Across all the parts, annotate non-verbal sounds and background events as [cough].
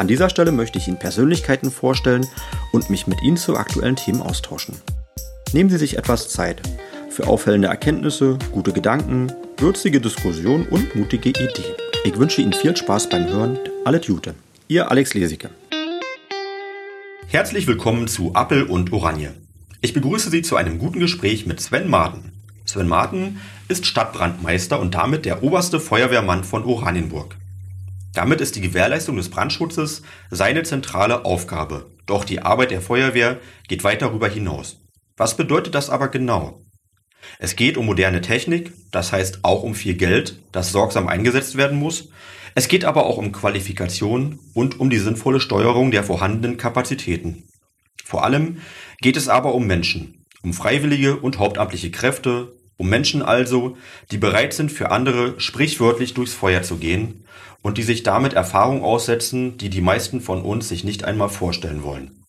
An dieser Stelle möchte ich Ihnen Persönlichkeiten vorstellen und mich mit Ihnen zu aktuellen Themen austauschen. Nehmen Sie sich etwas Zeit für auffällende Erkenntnisse, gute Gedanken, würzige Diskussionen und mutige Ideen. Ich wünsche Ihnen viel Spaß beim Hören. Alles Gute. Ihr Alex Lesicke. Herzlich willkommen zu Appel und Oranje. Ich begrüße Sie zu einem guten Gespräch mit Sven Marten. Sven Marten ist Stadtbrandmeister und damit der oberste Feuerwehrmann von Oranienburg. Damit ist die Gewährleistung des Brandschutzes seine zentrale Aufgabe. Doch die Arbeit der Feuerwehr geht weit darüber hinaus. Was bedeutet das aber genau? Es geht um moderne Technik, das heißt auch um viel Geld, das sorgsam eingesetzt werden muss. Es geht aber auch um Qualifikation und um die sinnvolle Steuerung der vorhandenen Kapazitäten. Vor allem geht es aber um Menschen, um freiwillige und hauptamtliche Kräfte, um Menschen also, die bereit sind, für andere sprichwörtlich durchs Feuer zu gehen und die sich damit Erfahrung aussetzen, die die meisten von uns sich nicht einmal vorstellen wollen.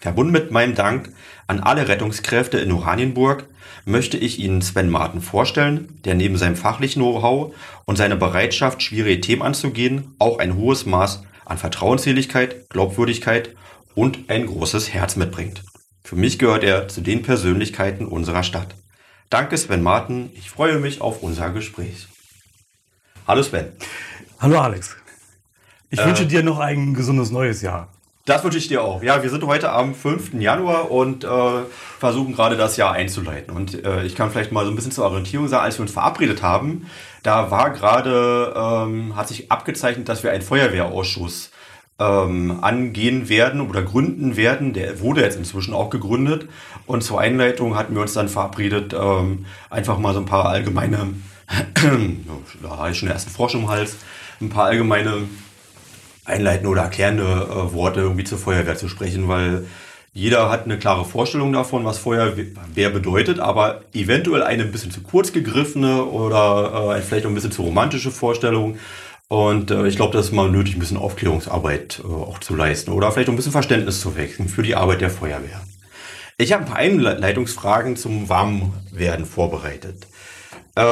Verbunden mit meinem Dank an alle Rettungskräfte in Oranienburg möchte ich Ihnen Sven Martin vorstellen, der neben seinem fachlichen Know-how und seiner Bereitschaft, schwierige Themen anzugehen, auch ein hohes Maß an Vertrauensseligkeit, Glaubwürdigkeit und ein großes Herz mitbringt. Für mich gehört er zu den Persönlichkeiten unserer Stadt. Danke Sven Martin, ich freue mich auf unser Gespräch. Hallo Sven. Hallo Alex. Ich äh, wünsche dir noch ein gesundes neues Jahr. Das wünsche ich dir auch. Ja, wir sind heute am 5. Januar und äh, versuchen gerade das Jahr einzuleiten. Und äh, ich kann vielleicht mal so ein bisschen zur Orientierung sagen, als wir uns verabredet haben, da war gerade, ähm, hat sich abgezeichnet, dass wir einen Feuerwehrausschuss ähm, angehen werden oder gründen werden. Der wurde jetzt inzwischen auch gegründet. Und zur Einleitung hatten wir uns dann verabredet, ähm, einfach mal so ein paar allgemeine, [clears throat] da habe ich schon den ersten Frosch im Hals, ein paar allgemeine einleitende oder erklärende äh, Worte irgendwie zur Feuerwehr zu sprechen, weil jeder hat eine klare Vorstellung davon, was Feuerwehr bedeutet, aber eventuell eine ein bisschen zu kurz gegriffene oder äh, vielleicht auch ein bisschen zu romantische Vorstellung. Und äh, ich glaube, das ist mal nötig, ein bisschen Aufklärungsarbeit äh, auch zu leisten oder vielleicht auch ein bisschen Verständnis zu wechseln für die Arbeit der Feuerwehr. Ich habe ein paar Einleitungsfragen zum Warmwerden vorbereitet. Äh,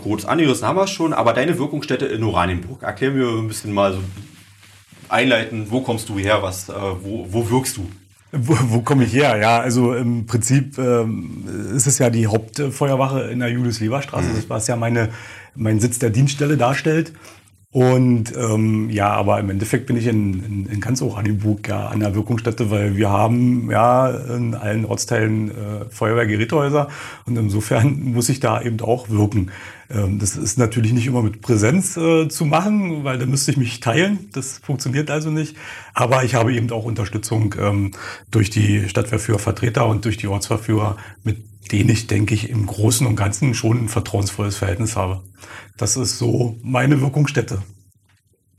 kurz angerissen haben wir es schon, aber deine Wirkungsstätte in Oranienburg. Erklär mir ein bisschen mal so einleiten, wo kommst du her, was, äh, wo, wo wirkst du? Wo, wo komme ich her? Ja, also im Prinzip ähm, ist es ja die Hauptfeuerwache in der Julius-Leber-Straße, mhm. was ja meine, mein Sitz der Dienststelle darstellt. Und ähm, ja, aber im Endeffekt bin ich in, in, in ganz Oranienburg ja an der Wirkungsstätte, weil wir haben ja in allen Ortsteilen äh, Feuerwehrgerätehäuser und insofern [laughs] muss ich da eben auch wirken. Ähm, das ist natürlich nicht immer mit Präsenz äh, zu machen, weil da müsste ich mich teilen. Das funktioniert also nicht. Aber ich habe eben auch Unterstützung ähm, durch die Stadtwehrführervertreter und durch die Ortsverführer, mit denen ich, denke ich, im Großen und Ganzen schon ein vertrauensvolles Verhältnis habe. Das ist so meine Wirkungsstätte.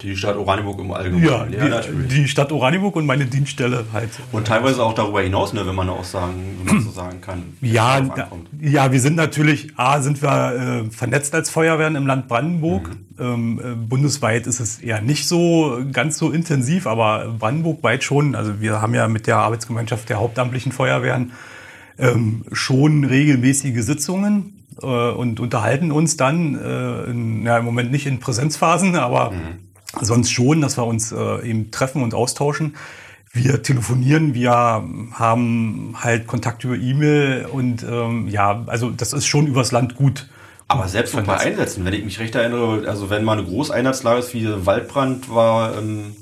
Die Stadt Oranienburg im Allgemeinen. Ja, ja die, natürlich. die Stadt Oranienburg und meine Dienststelle halt. Und teilweise auch darüber hinaus, ne, wenn man auch sagen, wenn man so sagen kann. [clears throat] Ja, da, ja, wir sind natürlich, A, sind wir äh, vernetzt als Feuerwehren im Land Brandenburg. Mhm. Ähm, äh, bundesweit ist es eher nicht so ganz so intensiv, aber Brandenburg weit schon. Also wir haben ja mit der Arbeitsgemeinschaft der hauptamtlichen Feuerwehren ähm, schon regelmäßige Sitzungen äh, und unterhalten uns dann, äh, in, ja, im Moment nicht in Präsenzphasen, aber mhm. sonst schon, dass wir uns äh, eben treffen und austauschen. Wir telefonieren, wir haben halt Kontakt über E-Mail und ähm, ja, also das ist schon übers Land gut. Aber selbst noch bei Einsätzen, wenn ich mich recht erinnere, also wenn mal eine Großeinheitslage ist, wie Waldbrand war, ähm,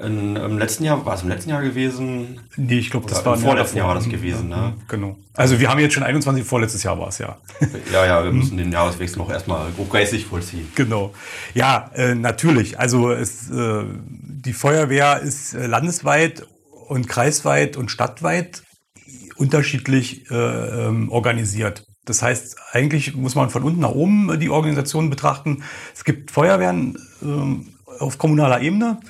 in, Im letzten Jahr, war es im letzten Jahr gewesen? Nee, ich glaube, das war im vorletzten Jahr war das gewesen, ne? Genau. Also wir haben jetzt schon 21, vorletztes Jahr war es, ja. [laughs] Ja, ja, wir müssen den Jahreswechsel noch erstmal geistig vollziehen. Genau. Ja, äh, natürlich. Also es, äh, die Feuerwehr ist äh, landesweit und kreisweit und stadtweit unterschiedlich äh, ähm, organisiert. Das heißt, eigentlich muss man von unten nach oben die Organisation betrachten. Es gibt Feuerwehren äh, auf kommunaler Ebene,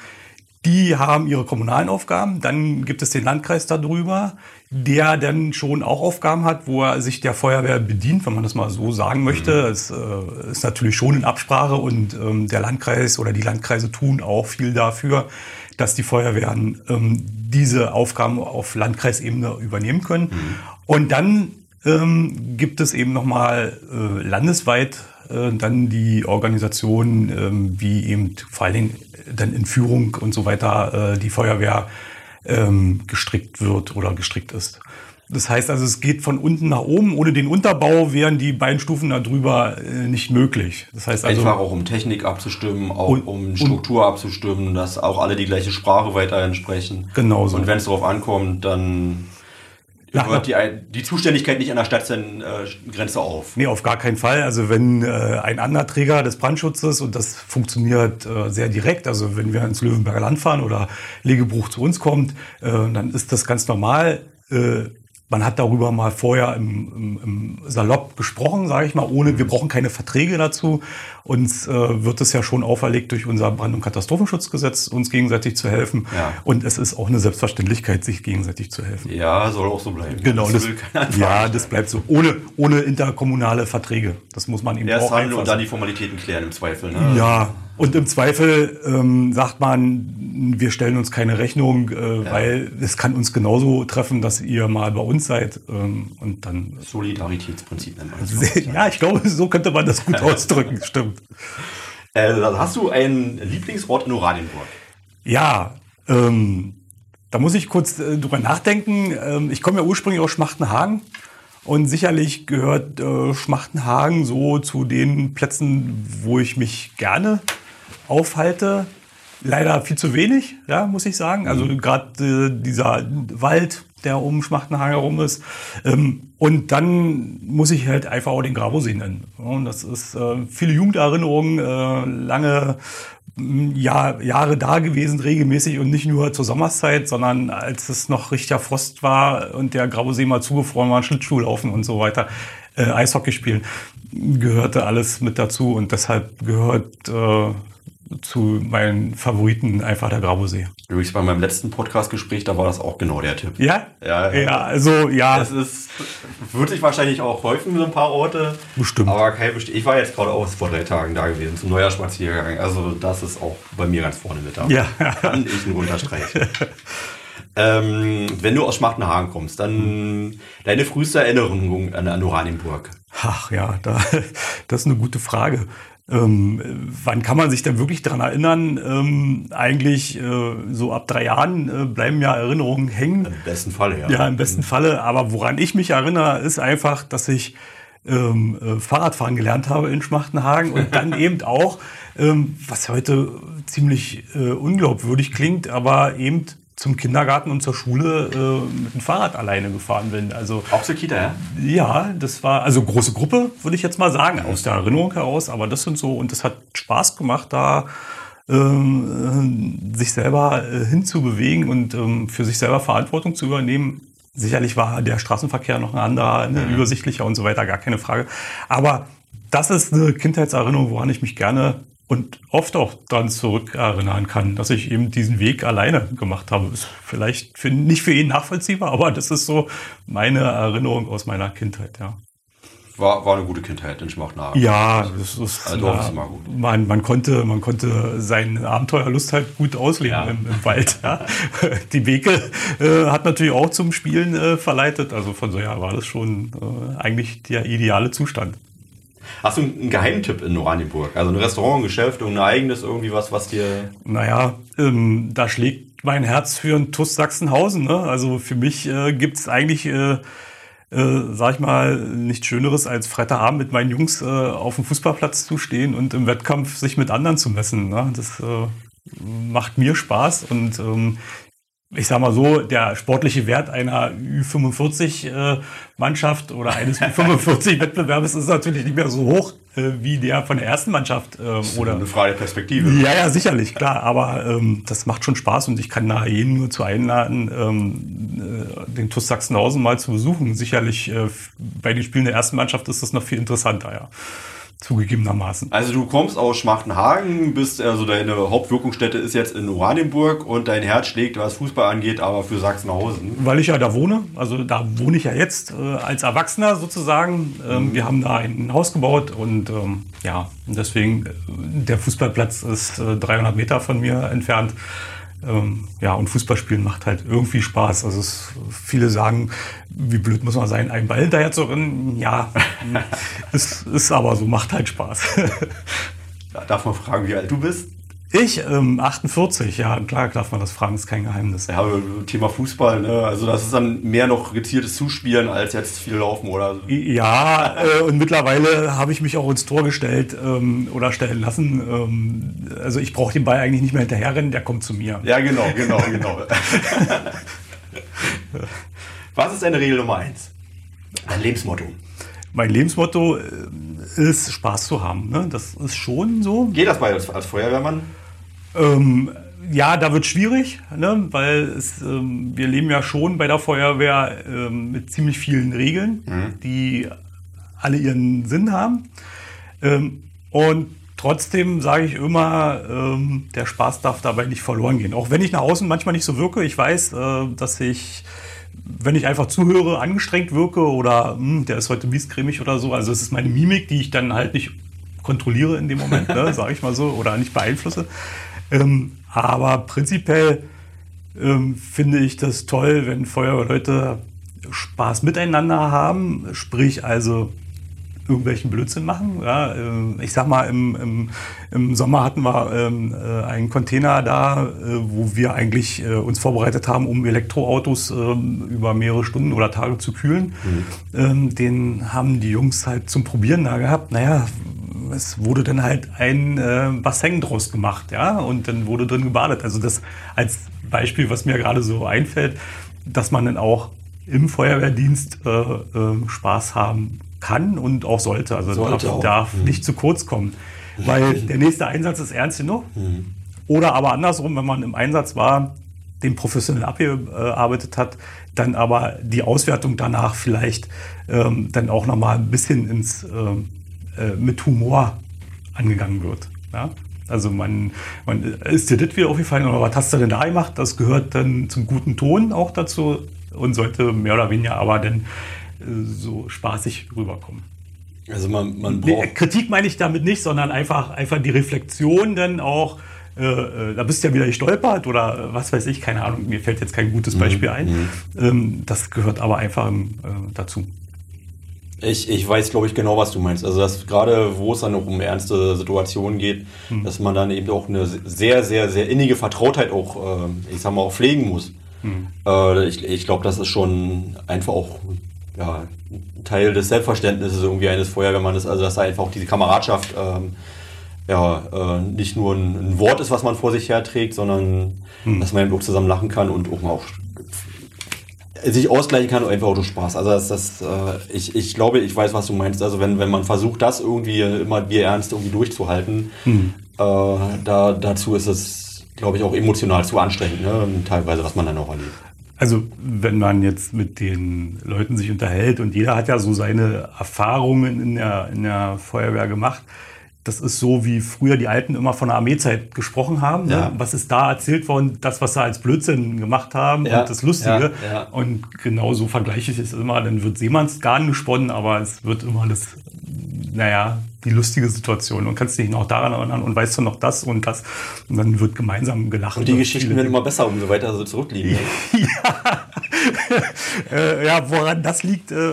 Die haben ihre kommunalen Aufgaben. Dann gibt es den Landkreis darüber, der dann schon auch Aufgaben hat, wo er sich der Feuerwehr bedient, wenn man das mal so sagen möchte. Mhm. Es äh, ist natürlich schon in Absprache und ähm, der Landkreis oder die Landkreise tun auch viel dafür, dass die Feuerwehren ähm, diese Aufgaben auf Landkreisebene übernehmen können. Mhm. Und dann ähm, gibt es eben nochmal äh, landesweit äh, dann die Organisationen, äh, wie eben vor allen Dingen dann in Führung und so weiter äh, die Feuerwehr ähm, gestrickt wird oder gestrickt ist. Das heißt also, es geht von unten nach oben. Ohne den Unterbau wären die beiden Stufen darüber äh, nicht möglich. Das heißt also einfach auch um Technik abzustimmen, auch und, um Struktur abzustimmen, dass auch alle die gleiche Sprache weiterhin sprechen. Genau so. Und wenn es darauf ankommt, dann hört die, die Zuständigkeit nicht an der Stadtgrenze auf. Nee, auf gar keinen Fall. Also wenn äh, ein anderer Träger des Brandschutzes, und das funktioniert äh, sehr direkt, also wenn wir ins Löwenberger Land fahren oder Legebruch zu uns kommt, äh, dann ist das ganz normal. Äh, man hat darüber mal vorher im, im, im Salopp gesprochen, sage ich mal, ohne, wir brauchen keine Verträge dazu. Uns äh, wird es ja schon auferlegt durch unser Brand- und Katastrophenschutzgesetz, uns gegenseitig zu helfen. Ja. Und es ist auch eine Selbstverständlichkeit, sich gegenseitig zu helfen. Ja, soll auch so bleiben. Genau, das, das [laughs] ja, das bleibt so. Ohne, ohne interkommunale Verträge. Das muss man eben Erst auch handeln und dann die Formalitäten klären im Zweifel. Ne? Ja, und im Zweifel ähm, sagt man, wir stellen uns keine Rechnung, äh, ja. weil es kann uns genauso treffen, dass ihr mal bei uns seid. Ähm, und dann Solidaritätsprinzip nennt man das. Ja, ich glaube, so könnte man das gut [laughs] ausdrücken, stimmt. Äh, hast du einen Lieblingsort in Oranienburg? Ja, ähm, da muss ich kurz äh, drüber nachdenken. Ähm, ich komme ja ursprünglich aus Schmachtenhagen. Und sicherlich gehört äh, Schmachtenhagen so zu den Plätzen, wo ich mich gerne aufhalte. Leider viel zu wenig, ja, muss ich sagen. Also mhm. gerade äh, dieser Wald, der um Schmachtenhagen herum ist. Ähm, und dann muss ich halt einfach auch den Grabosee nennen. Und das ist äh, viele Jugenderinnerungen, äh, lange Jahr, Jahre da gewesen, regelmäßig und nicht nur zur Sommerszeit, sondern als es noch richtiger Frost war und der Grabosee mal zugefroren war, Schlittschuh laufen und so weiter, äh, Eishockey spielen, gehörte alles mit dazu und deshalb gehört äh, zu meinen Favoriten einfach der Grabosee. Übrigens bei meinem letzten Podcast-Gespräch, da war das auch genau der Tipp. Ja? Ja, ja also ja. Das ist, wird sich wahrscheinlich auch häufen, so ein paar Orte. Bestimmt. Aber kein bestimmt. Ich war jetzt gerade auch vor drei Tagen da gewesen, zum Neujahrspaziergang. Also das ist auch bei mir ganz vorne mit dabei. Ja. Kann ich einen unterstreichen. [laughs] ähm, wenn du aus Schmachtenhagen kommst, dann deine früheste Erinnerung an, an Oranienburg. Ach ja, da, [laughs] das ist eine gute Frage. Ähm, wann kann man sich denn wirklich daran erinnern? Ähm, eigentlich äh, so ab drei Jahren äh, bleiben ja Erinnerungen hängen. Im besten Falle, ja. Ja, im besten Falle. Aber woran ich mich erinnere, ist einfach, dass ich ähm, äh, Fahrradfahren gelernt habe in Schmachtenhagen und dann [laughs] eben auch, ähm, was heute ziemlich äh, unglaubwürdig klingt, aber eben zum Kindergarten und zur Schule äh, mit dem Fahrrad alleine gefahren bin. Also auch zur Kita, ja? Ja, das war also große Gruppe, würde ich jetzt mal sagen, aus der Erinnerung heraus. Aber das sind so und das hat Spaß gemacht, da ähm, äh, sich selber äh, hinzubewegen und ähm, für sich selber Verantwortung zu übernehmen. Sicherlich war der Straßenverkehr noch ein anderer, ne, mhm. übersichtlicher und so weiter, gar keine Frage. Aber das ist eine Kindheitserinnerung, woran ich mich gerne und oft auch dann zurückerinnern kann, dass ich eben diesen Weg alleine gemacht habe. Ist vielleicht für, nicht für ihn nachvollziehbar, aber das ist so meine Erinnerung aus meiner Kindheit, ja. War, war eine gute Kindheit in Schmachnagen. Ja, das ist, also, na, immer gut. Man, man, konnte, man konnte seine Abenteuerlust halt gut ausleben ja. im, im, Wald. Ja. [laughs] Die Wege äh, hat natürlich auch zum Spielen äh, verleitet. Also von so ja war das schon äh, eigentlich der ideale Zustand. Hast du einen Geheimtipp in Oranienburg? Also ein Restaurant, ein eigenes, irgendwie was, was dir. Naja, ähm, da schlägt mein Herz für ein TUS Sachsenhausen. Ne? Also für mich äh, gibt es eigentlich, äh, äh, sag ich mal, nichts Schöneres als Freitagabend mit meinen Jungs äh, auf dem Fußballplatz zu stehen und im Wettkampf sich mit anderen zu messen. Ne? Das äh, macht mir Spaß und ähm, ich sag mal so, der sportliche Wert einer Ü45-Mannschaft äh, oder eines [laughs] Ü45-Wettbewerbes ist natürlich nicht mehr so hoch äh, wie der von der ersten Mannschaft. Äh, oder eine freie Perspektive. Ja, ja, sicherlich, klar. Aber ähm, das macht schon Spaß und ich kann nahe jeden nur zu einladen, ähm, äh, den TuS Sachsenhausen mal zu besuchen. Sicherlich äh, bei den Spielen der ersten Mannschaft ist das noch viel interessanter, ja. Zugegebenermaßen. Also du kommst aus Schmachtenhagen, bist also deine Hauptwirkungsstätte ist jetzt in Oranienburg und dein Herz schlägt, was Fußball angeht, aber für Sachsenhausen. Weil ich ja da wohne, also da wohne ich ja jetzt äh, als Erwachsener sozusagen. Ähm, mhm. Wir haben da ein Haus gebaut und ähm, ja, deswegen, äh, der Fußballplatz ist äh, 300 Meter von mir entfernt. Ähm, ja, und Fußballspielen macht halt irgendwie Spaß. Also es, viele sagen, wie blöd muss man sein, einen Ball hinterher zu rennen. Ja, [laughs] es ist aber so, macht halt Spaß. Darf man fragen, wie alt du bist? Ich, ähm, 48, ja, klar darf man das fragen, ist kein Geheimnis. Ja, Thema Fußball, ne? also das ist dann mehr noch gezieltes Zuspielen als jetzt viel Laufen oder so. Ja, [laughs] äh, und mittlerweile habe ich mich auch ins Tor gestellt ähm, oder stellen lassen. Ähm, also ich brauche den Ball eigentlich nicht mehr hinterherrennen, der kommt zu mir. Ja, genau, genau, genau. [laughs] Was ist deine Regel Nummer eins? Dein Lebensmotto? Mein Lebensmotto äh, ist, Spaß zu haben. Ne? Das ist schon so. Geht das bei als, als Feuerwehrmann? Ähm, ja, da wird es schwierig, ne? weil es, ähm, wir leben ja schon bei der Feuerwehr ähm, mit ziemlich vielen Regeln, mhm. die alle ihren Sinn haben. Ähm, und trotzdem sage ich immer, ähm, der Spaß darf dabei nicht verloren gehen. Auch wenn ich nach außen manchmal nicht so wirke. Ich weiß, äh, dass ich wenn ich einfach zuhöre, angestrengt wirke oder hm, der ist heute miescremig oder so. Also es ist meine Mimik, die ich dann halt nicht kontrolliere in dem Moment, ne, [laughs] sage ich mal so, oder nicht beeinflusse. Ähm, aber prinzipiell ähm, finde ich das toll, wenn Feuerwehrleute Spaß miteinander haben, sprich also irgendwelchen Blödsinn machen. Ja, äh, ich sag mal, im, im, im Sommer hatten wir ähm, äh, einen Container da, äh, wo wir eigentlich äh, uns vorbereitet haben, um Elektroautos ähm, über mehrere Stunden oder Tage zu kühlen. Mhm. Ähm, den haben die Jungs halt zum Probieren da gehabt. Naja, es wurde dann halt ein äh, Bassin draus gemacht, ja, und dann wurde drin gebadet. Also das als Beispiel, was mir gerade so einfällt, dass man dann auch im Feuerwehrdienst äh, äh, Spaß haben kann und auch sollte. Also sollte darf, auch. darf mhm. nicht zu kurz kommen. Weil [laughs] der nächste Einsatz ist ernst genug. Mhm. Oder aber andersrum, wenn man im Einsatz war, den professionell abgearbeitet hat, dann aber die Auswertung danach vielleicht ähm, dann auch nochmal ein bisschen ins, ähm, äh, mit Humor angegangen wird. Ja? Also man, man ist dir das wieder aufgefallen oder was hast du denn da gemacht? Das gehört dann zum guten Ton auch dazu und sollte mehr oder weniger aber dann so spaßig rüberkommen. Also man, man braucht. Kritik meine ich damit nicht, sondern einfach, einfach die Reflexion dann auch. Äh, äh, da bist du ja wieder gestolpert oder was weiß ich, keine Ahnung, mir fällt jetzt kein gutes mhm, Beispiel ein. Mhm. Ähm, das gehört aber einfach äh, dazu. Ich, ich weiß, glaube ich, genau, was du meinst. Also, dass gerade, wo es dann auch um ernste Situationen geht, mhm. dass man dann eben auch eine sehr, sehr, sehr innige Vertrautheit auch, äh, ich sag mal, auch pflegen muss. Mhm. Äh, ich ich glaube, das ist schon einfach auch ja, Teil des Selbstverständnisses irgendwie eines Feuerwehrmannes, also dass da einfach auch diese Kameradschaft ähm, ja, äh, nicht nur ein, ein, Wort ist, was man vor sich herträgt, sondern hm. dass man eben auch zusammen lachen kann und auch mal auch sich ausgleichen kann und einfach auch durch Spaß. Also das, das äh, ich, ich glaube, ich weiß, was du meinst. Also wenn, wenn man versucht, das irgendwie immer wie ernst irgendwie durchzuhalten, hm. äh, da, dazu ist es, glaube ich, auch emotional zu anstrengend, ne? teilweise, was man dann auch erlebt. Also wenn man jetzt mit den Leuten sich unterhält und jeder hat ja so seine Erfahrungen in der, in der Feuerwehr gemacht, das ist so, wie früher die Alten immer von der Armeezeit gesprochen haben. Ne? Ja. Ne? Was ist da erzählt worden? Das, was sie als Blödsinn gemacht haben ja. und das Lustige. Ja. Und genau so vergleiche ich es immer. Dann wird Seemannsgarn gesponnen, aber es wird immer das, naja, die lustige Situation und kannst dich noch daran erinnern und weißt du noch das und das und dann wird gemeinsam gelacht. Und die Geschichten werden immer besser, umso weiter sie zurückliegen. Ne? [laughs] ja. äh, ja, woran das liegt, äh,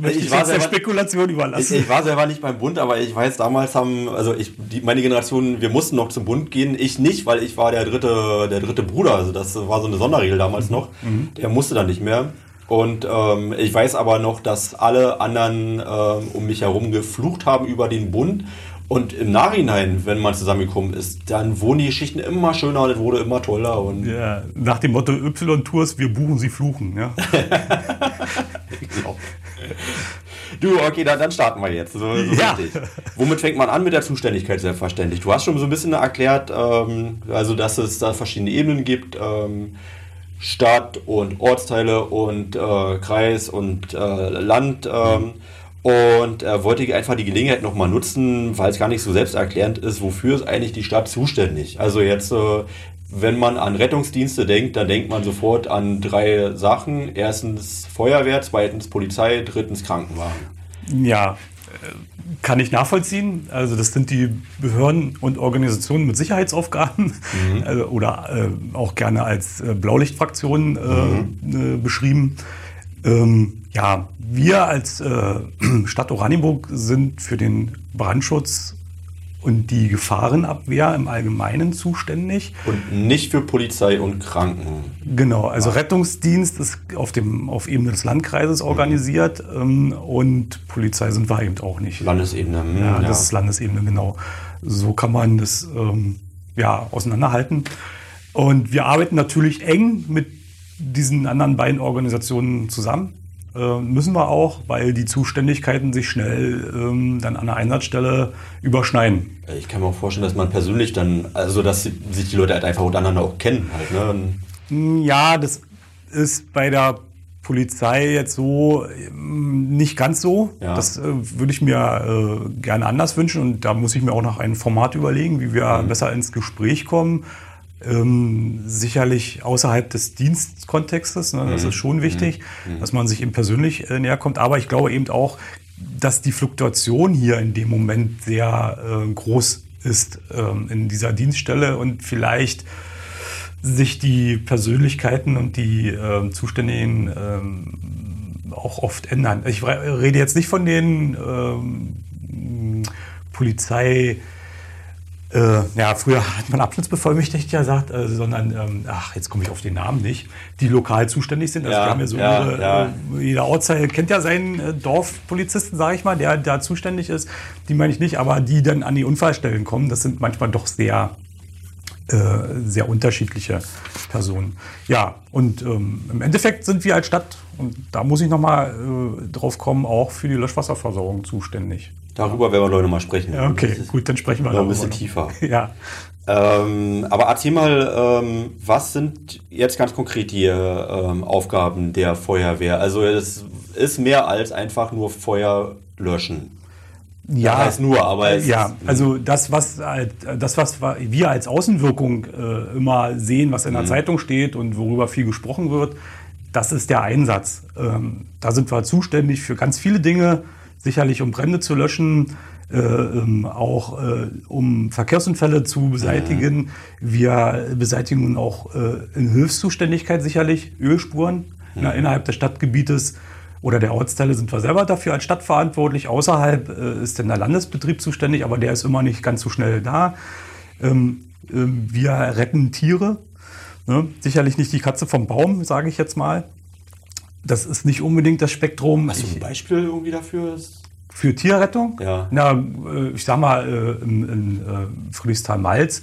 möchte ich, ich war der Spekulation überlassen. Ich, ich, war selber nicht beim Bund, aber ich weiß, damals haben, also ich, die, meine Generation, wir mussten noch zum Bund gehen. Ich nicht, weil ich war der dritte, der dritte Bruder. Also das war so eine Sonderregel damals mhm. noch. Mhm. Der musste dann nicht mehr. Und ähm, ich weiß aber noch, dass alle anderen ähm, um mich herum geflucht haben über den Bund. Und im Nachhinein, wenn man zusammengekommen ist, dann wurden die Geschichten immer schöner und es wurde immer toller. Und ja, nach dem Motto Y-Tours, wir buchen, sie fluchen. Ja. [laughs] genau. Du, okay, dann, dann starten wir jetzt. So, so ja. Womit fängt man an mit der Zuständigkeit, selbstverständlich? Du hast schon so ein bisschen erklärt, ähm, also dass es da verschiedene Ebenen gibt. Ähm, Stadt und Ortsteile und äh, Kreis und äh, Land. Ähm, Und äh, wollte einfach die Gelegenheit nochmal nutzen, weil es gar nicht so selbsterklärend ist, wofür ist eigentlich die Stadt zuständig. Also jetzt, äh, wenn man an Rettungsdienste denkt, dann denkt man sofort an drei Sachen. Erstens Feuerwehr, zweitens Polizei, drittens Krankenwagen. Ja, kann ich nachvollziehen. Also das sind die Behörden und Organisationen mit Sicherheitsaufgaben mhm. [laughs] also, oder äh, auch gerne als äh, Blaulichtfraktionen äh, mhm. Äh, beschrieben. Ähm, ja, wir als äh, [clears throat] Stadt Oranienburg sind für den Brandschutz und die Gefahrenabwehr im Allgemeinen zuständig. Und nicht für Polizei und Kranken. Genau, also. Rettungsdienst ist auf, dem, auf Ebene des Landkreises mhm. organisiert ähm, und Polizei sind wir eben auch nicht. Landesebene. Hm, ja, das ist Landesebene, genau. So kann man das ähm, ja, auseinanderhalten. Und wir arbeiten natürlich eng mit diesen anderen beiden Organisationen zusammen. Äh, müssen wir auch, weil die Zuständigkeiten sich schnell ähm, dann an der Einsatzstelle überschneiden. Ich kann mir auch vorstellen, dass man persönlich dann, also dass sich die Leute halt einfach untereinander auch kennen halt, ne? Hm, ja, das ist bei der Polizei jetzt so ähm, nicht ganz so. Ja. Das äh, würde ich mir äh, gerne anders wünschen und da muss ich mir auch noch ein Format überlegen, wie wir mhm. besser ins Gespräch kommen. Ähm, sicherlich außerhalb des Dienstkontextes, ne, das mhm. ist schon wichtig, mhm. mhm. dass man sich eben persönlich äh, näher kommt. Aber ich glaube eben auch, dass die Fluktuation hier in dem Moment sehr äh, groß ist ähm, in dieser Dienststelle und vielleicht sich die Persönlichkeiten und die äh, Zuständigen ähm, auch oft ändern. Ich rede jetzt nicht von den ähm, Polizei äh, ja, früher hat man Abschnittsbevollmächtigter gesagt, äh, sondern, ähm, ach, jetzt komme ich auf den Namen nicht, die lokal zuständig sind. Also ja, haben ja so ja, ihre, ja. Äh, jeder Ortsteil kennt ja seinen äh, Dorfpolizisten, sage ich mal, der da zuständig ist. Die meine ich nicht, aber die dann an die Unfallstellen kommen, das sind manchmal doch sehr äh, sehr unterschiedliche Personen. Ja, und ähm, im Endeffekt sind wir als Stadt, und da muss ich nochmal äh, drauf kommen, auch für die Löschwasserversorgung zuständig. Darüber werden wir Leute mal sprechen. Ja, okay, gut, dann sprechen wir noch ein bisschen tiefer. Ja. Ähm, aber erzähl mal, ähm, was sind jetzt ganz konkret die ähm, Aufgaben der Feuerwehr? Also es ist mehr als einfach nur Feuer löschen. Ja, das heißt nur, aber ja, also das was das was wir als Außenwirkung äh, immer sehen, was in der mhm. Zeitung steht und worüber viel gesprochen wird, das ist der Einsatz. Ähm, da sind wir zuständig für ganz viele Dinge sicherlich um Brände zu löschen, äh, ähm, auch äh, um Verkehrsunfälle zu beseitigen. Mhm. Wir beseitigen nun auch äh, in Hilfszuständigkeit sicherlich Ölspuren mhm. na, innerhalb des Stadtgebietes oder der Ortsteile sind wir selber dafür als Stadt verantwortlich. Außerhalb äh, ist denn der Landesbetrieb zuständig, aber der ist immer nicht ganz so schnell da. Ähm, ähm, wir retten Tiere. Ne? Sicherlich nicht die Katze vom Baum, sage ich jetzt mal. Das ist nicht unbedingt das Spektrum. Hast du ein Beispiel irgendwie dafür? Für Tierrettung? Ja. Na, äh, ich sag mal, äh, in, in äh, Friedrichsthal-Malz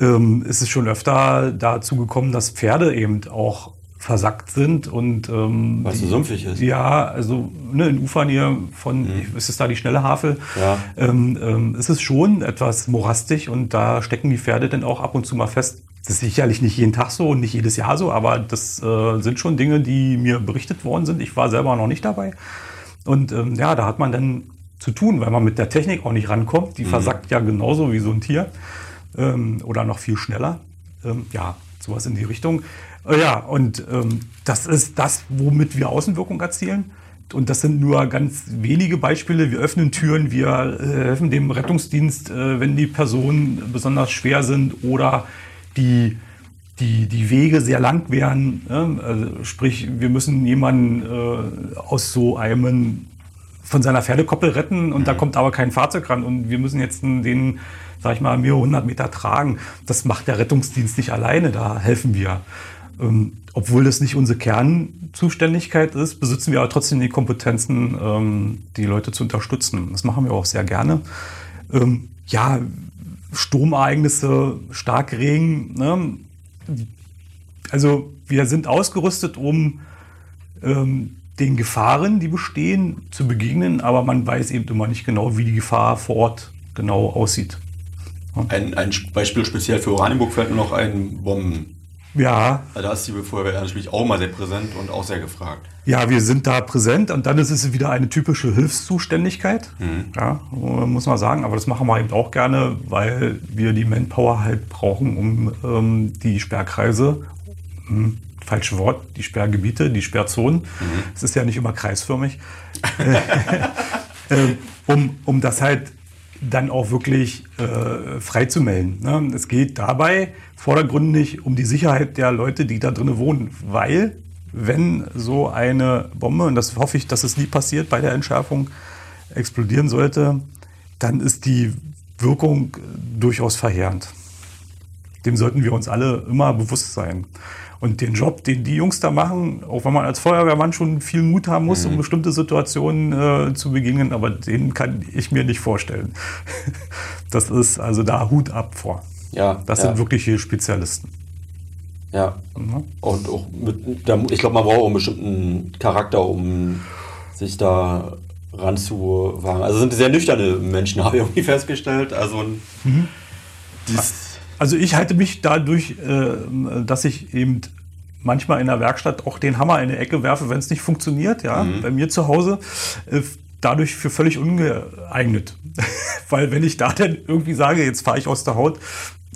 ähm, ist es schon öfter dazu gekommen, dass Pferde eben auch versackt sind und ähm, was so sumpfig ist. Ja, also ne, in Ufernähe von, mhm. ist es da die schnelle Havel, ja. ähm, ähm, ist es schon etwas morastig und da stecken die Pferde dann auch ab und zu mal fest. Das ist sicherlich nicht jeden Tag so und nicht jedes Jahr so, aber das äh, sind schon Dinge, die mir berichtet worden sind. Ich war selber noch nicht dabei. Und ähm, ja, da hat man dann zu tun, weil man mit der Technik auch nicht rankommt. Die mhm. versackt ja genauso wie so ein Tier ähm, oder noch viel schneller. Ähm, ja, sowas in die Richtung. Äh, ja, und ähm, das ist das, womit wir Außenwirkung erzielen. Und das sind nur ganz wenige Beispiele. Wir öffnen Türen, wir äh, helfen dem Rettungsdienst, äh, wenn die Personen besonders schwer sind oder die, die, die Wege sehr lang wären. Ne? Also sprich, wir müssen jemanden äh, aus so einem von seiner Pferdekoppel retten und mhm. da kommt aber kein Fahrzeug ran und wir müssen jetzt den, sag ich mal, mehrere hundert Meter tragen. Das macht der Rettungsdienst nicht alleine, da helfen wir. Ähm, obwohl das nicht unsere Kernzuständigkeit ist, besitzen wir aber trotzdem die Kompetenzen, ähm, die Leute zu unterstützen. Das machen wir auch sehr gerne. Ähm, ja, Sturmereignisse, Starkregen. Ne? Also wir sind ausgerüstet, um ähm, den Gefahren, die bestehen, zu begegnen, aber man weiß eben immer nicht genau, wie die Gefahr vor Ort genau aussieht. Ein, ein Beispiel speziell für Oranienburg fällt nur noch ein Bomben Ja. Da ist die Feuerwehr natürlich auch mal sehr präsent und auch sehr gefragt. Ja, wir sind da präsent und dann ist es wieder eine typische Hilfszuständigkeit. Mhm. Ja, muss man sagen. Aber das machen wir eben auch gerne, weil wir die Manpower halt brauchen, um ähm, die Sperrkreise, hm, falsche Wort, die Sperrgebiete, die Sperrzonen, mhm. es mhm. ist ja nicht immer kreisförmig, [laughs] äh, [laughs] um, um das halt dann auch wirklich äh, frei zu melden. Ne? Es geht dabei vordergründig um die Sicherheit der Leute, die da drinnen wohnen, weil wenn so eine Bombe, und das hoffe ich, dass es nie passiert bei der Entschärfung, explodieren sollte, dann ist die Wirkung durchaus verheerend. Dem sollten wir uns alle immer bewusst sein. Und den Job, den die Jungs da machen, auch wenn man als Feuerwehrmann schon viel Mut haben muss, mhm. um bestimmte Situationen äh, zu begegnen, aber den kann ich mir nicht vorstellen. [laughs] Das ist also da Hut ab vor. Ja, das ja. sind wirkliche Spezialisten. Ja. Mhm. Und auch mit, ich glaube, man braucht auch einen bestimmten Charakter, um sich da ranzuwagen. Also sind sehr nüchterne Menschen, [laughs] habe ich irgendwie festgestellt. Also mhm. dies, also ich halte mich dadurch, äh, dass ich eben manchmal in der Werkstatt auch den Hammer in die Ecke werfe, wenn es nicht funktioniert, ja, mhm. bei mir zu Hause, äh, dadurch für völlig ungeeignet. [laughs] Weil wenn ich da dann irgendwie sage, jetzt fahre ich aus der Haut,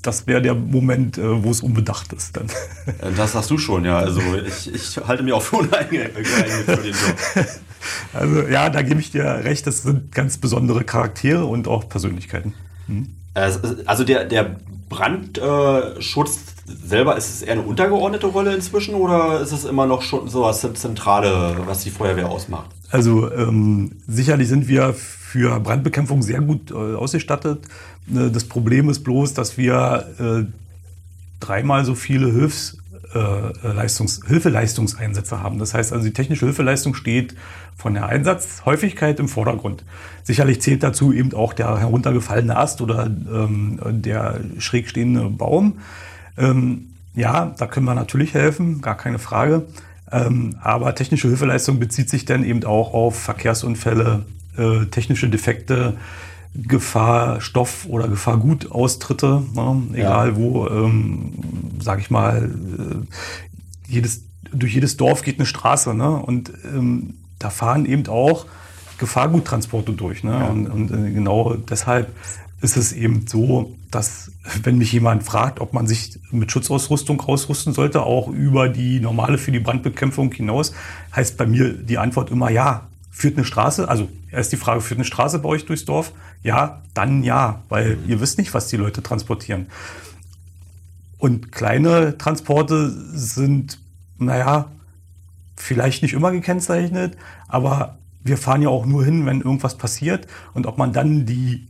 das wäre der Moment, äh, wo es unbedacht ist dann. Das hast du schon, ja. Also ich, ich halte mich auch für ungeeignet für den Job. [laughs] Also ja, da gebe ich dir recht, das sind ganz besondere Charaktere und auch Persönlichkeiten. Hm? Also der, der Brandschutz selber, ist es eher eine untergeordnete Rolle inzwischen oder ist es immer noch schon so was Zentrale, was die Feuerwehr ausmacht? Also ähm, sicherlich sind wir für Brandbekämpfung sehr gut äh, ausgestattet. Äh, das Problem ist bloß, dass wir äh, dreimal so viele Hilfs äh, Leistungs Hilfeleistungseinsätze haben. Das heißt also, die technische Hilfeleistung steht von der Einsatzhäufigkeit im Vordergrund. Sicherlich zählt dazu eben auch der heruntergefallene Ast oder ähm, der schräg stehende Baum. Ähm, ja, da können wir natürlich helfen, gar keine Frage. Ähm, aber technische Hilfeleistung bezieht sich dann eben auch auf Verkehrsunfälle, äh, technische Defekte, Gefahr Stoff oder Gefahr Gut Austritte, ne? egal ja. wo, ähm, sage ich mal, äh, jedes, durch jedes Dorf geht eine Straße ne? und ähm, da fahren eben auch Gefahrguttransporte durch. Ne? Ja. Und, und äh, genau deshalb ist es eben so, dass wenn mich jemand fragt, ob man sich mit Schutzausrüstung ausrüsten sollte, auch über die normale für die Brandbekämpfung hinaus, heißt bei mir die Antwort immer ja. Führt eine Straße, also erst die Frage, führt eine Straße bei euch durchs Dorf? Ja, dann ja, weil mhm. ihr wisst nicht, was die Leute transportieren. Und kleine Transporte sind, naja, vielleicht nicht immer gekennzeichnet, aber wir fahren ja auch nur hin, wenn irgendwas passiert. Und ob man dann die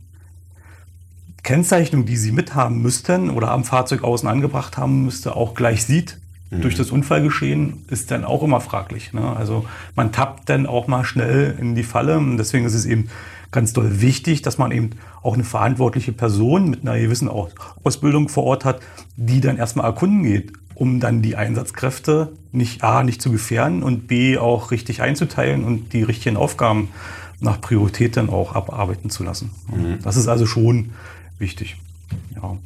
Kennzeichnung, die sie mithaben müssten oder am Fahrzeug außen angebracht haben müsste, auch gleich sieht, mhm. durch das Unfallgeschehen ist dann auch immer fraglich. Ne? Also man tappt dann auch mal schnell in die Falle. Und deswegen ist es eben ganz doll wichtig, dass man eben auch eine verantwortliche Person mit einer gewissen Ausbildung vor Ort hat, die dann erstmal erkunden geht, um dann die Einsatzkräfte nicht A, nicht zu gefährden und B, auch richtig einzuteilen und die richtigen Aufgaben nach Priorität dann auch abarbeiten zu lassen. Mhm. Das ist also schon wichtig. Ja.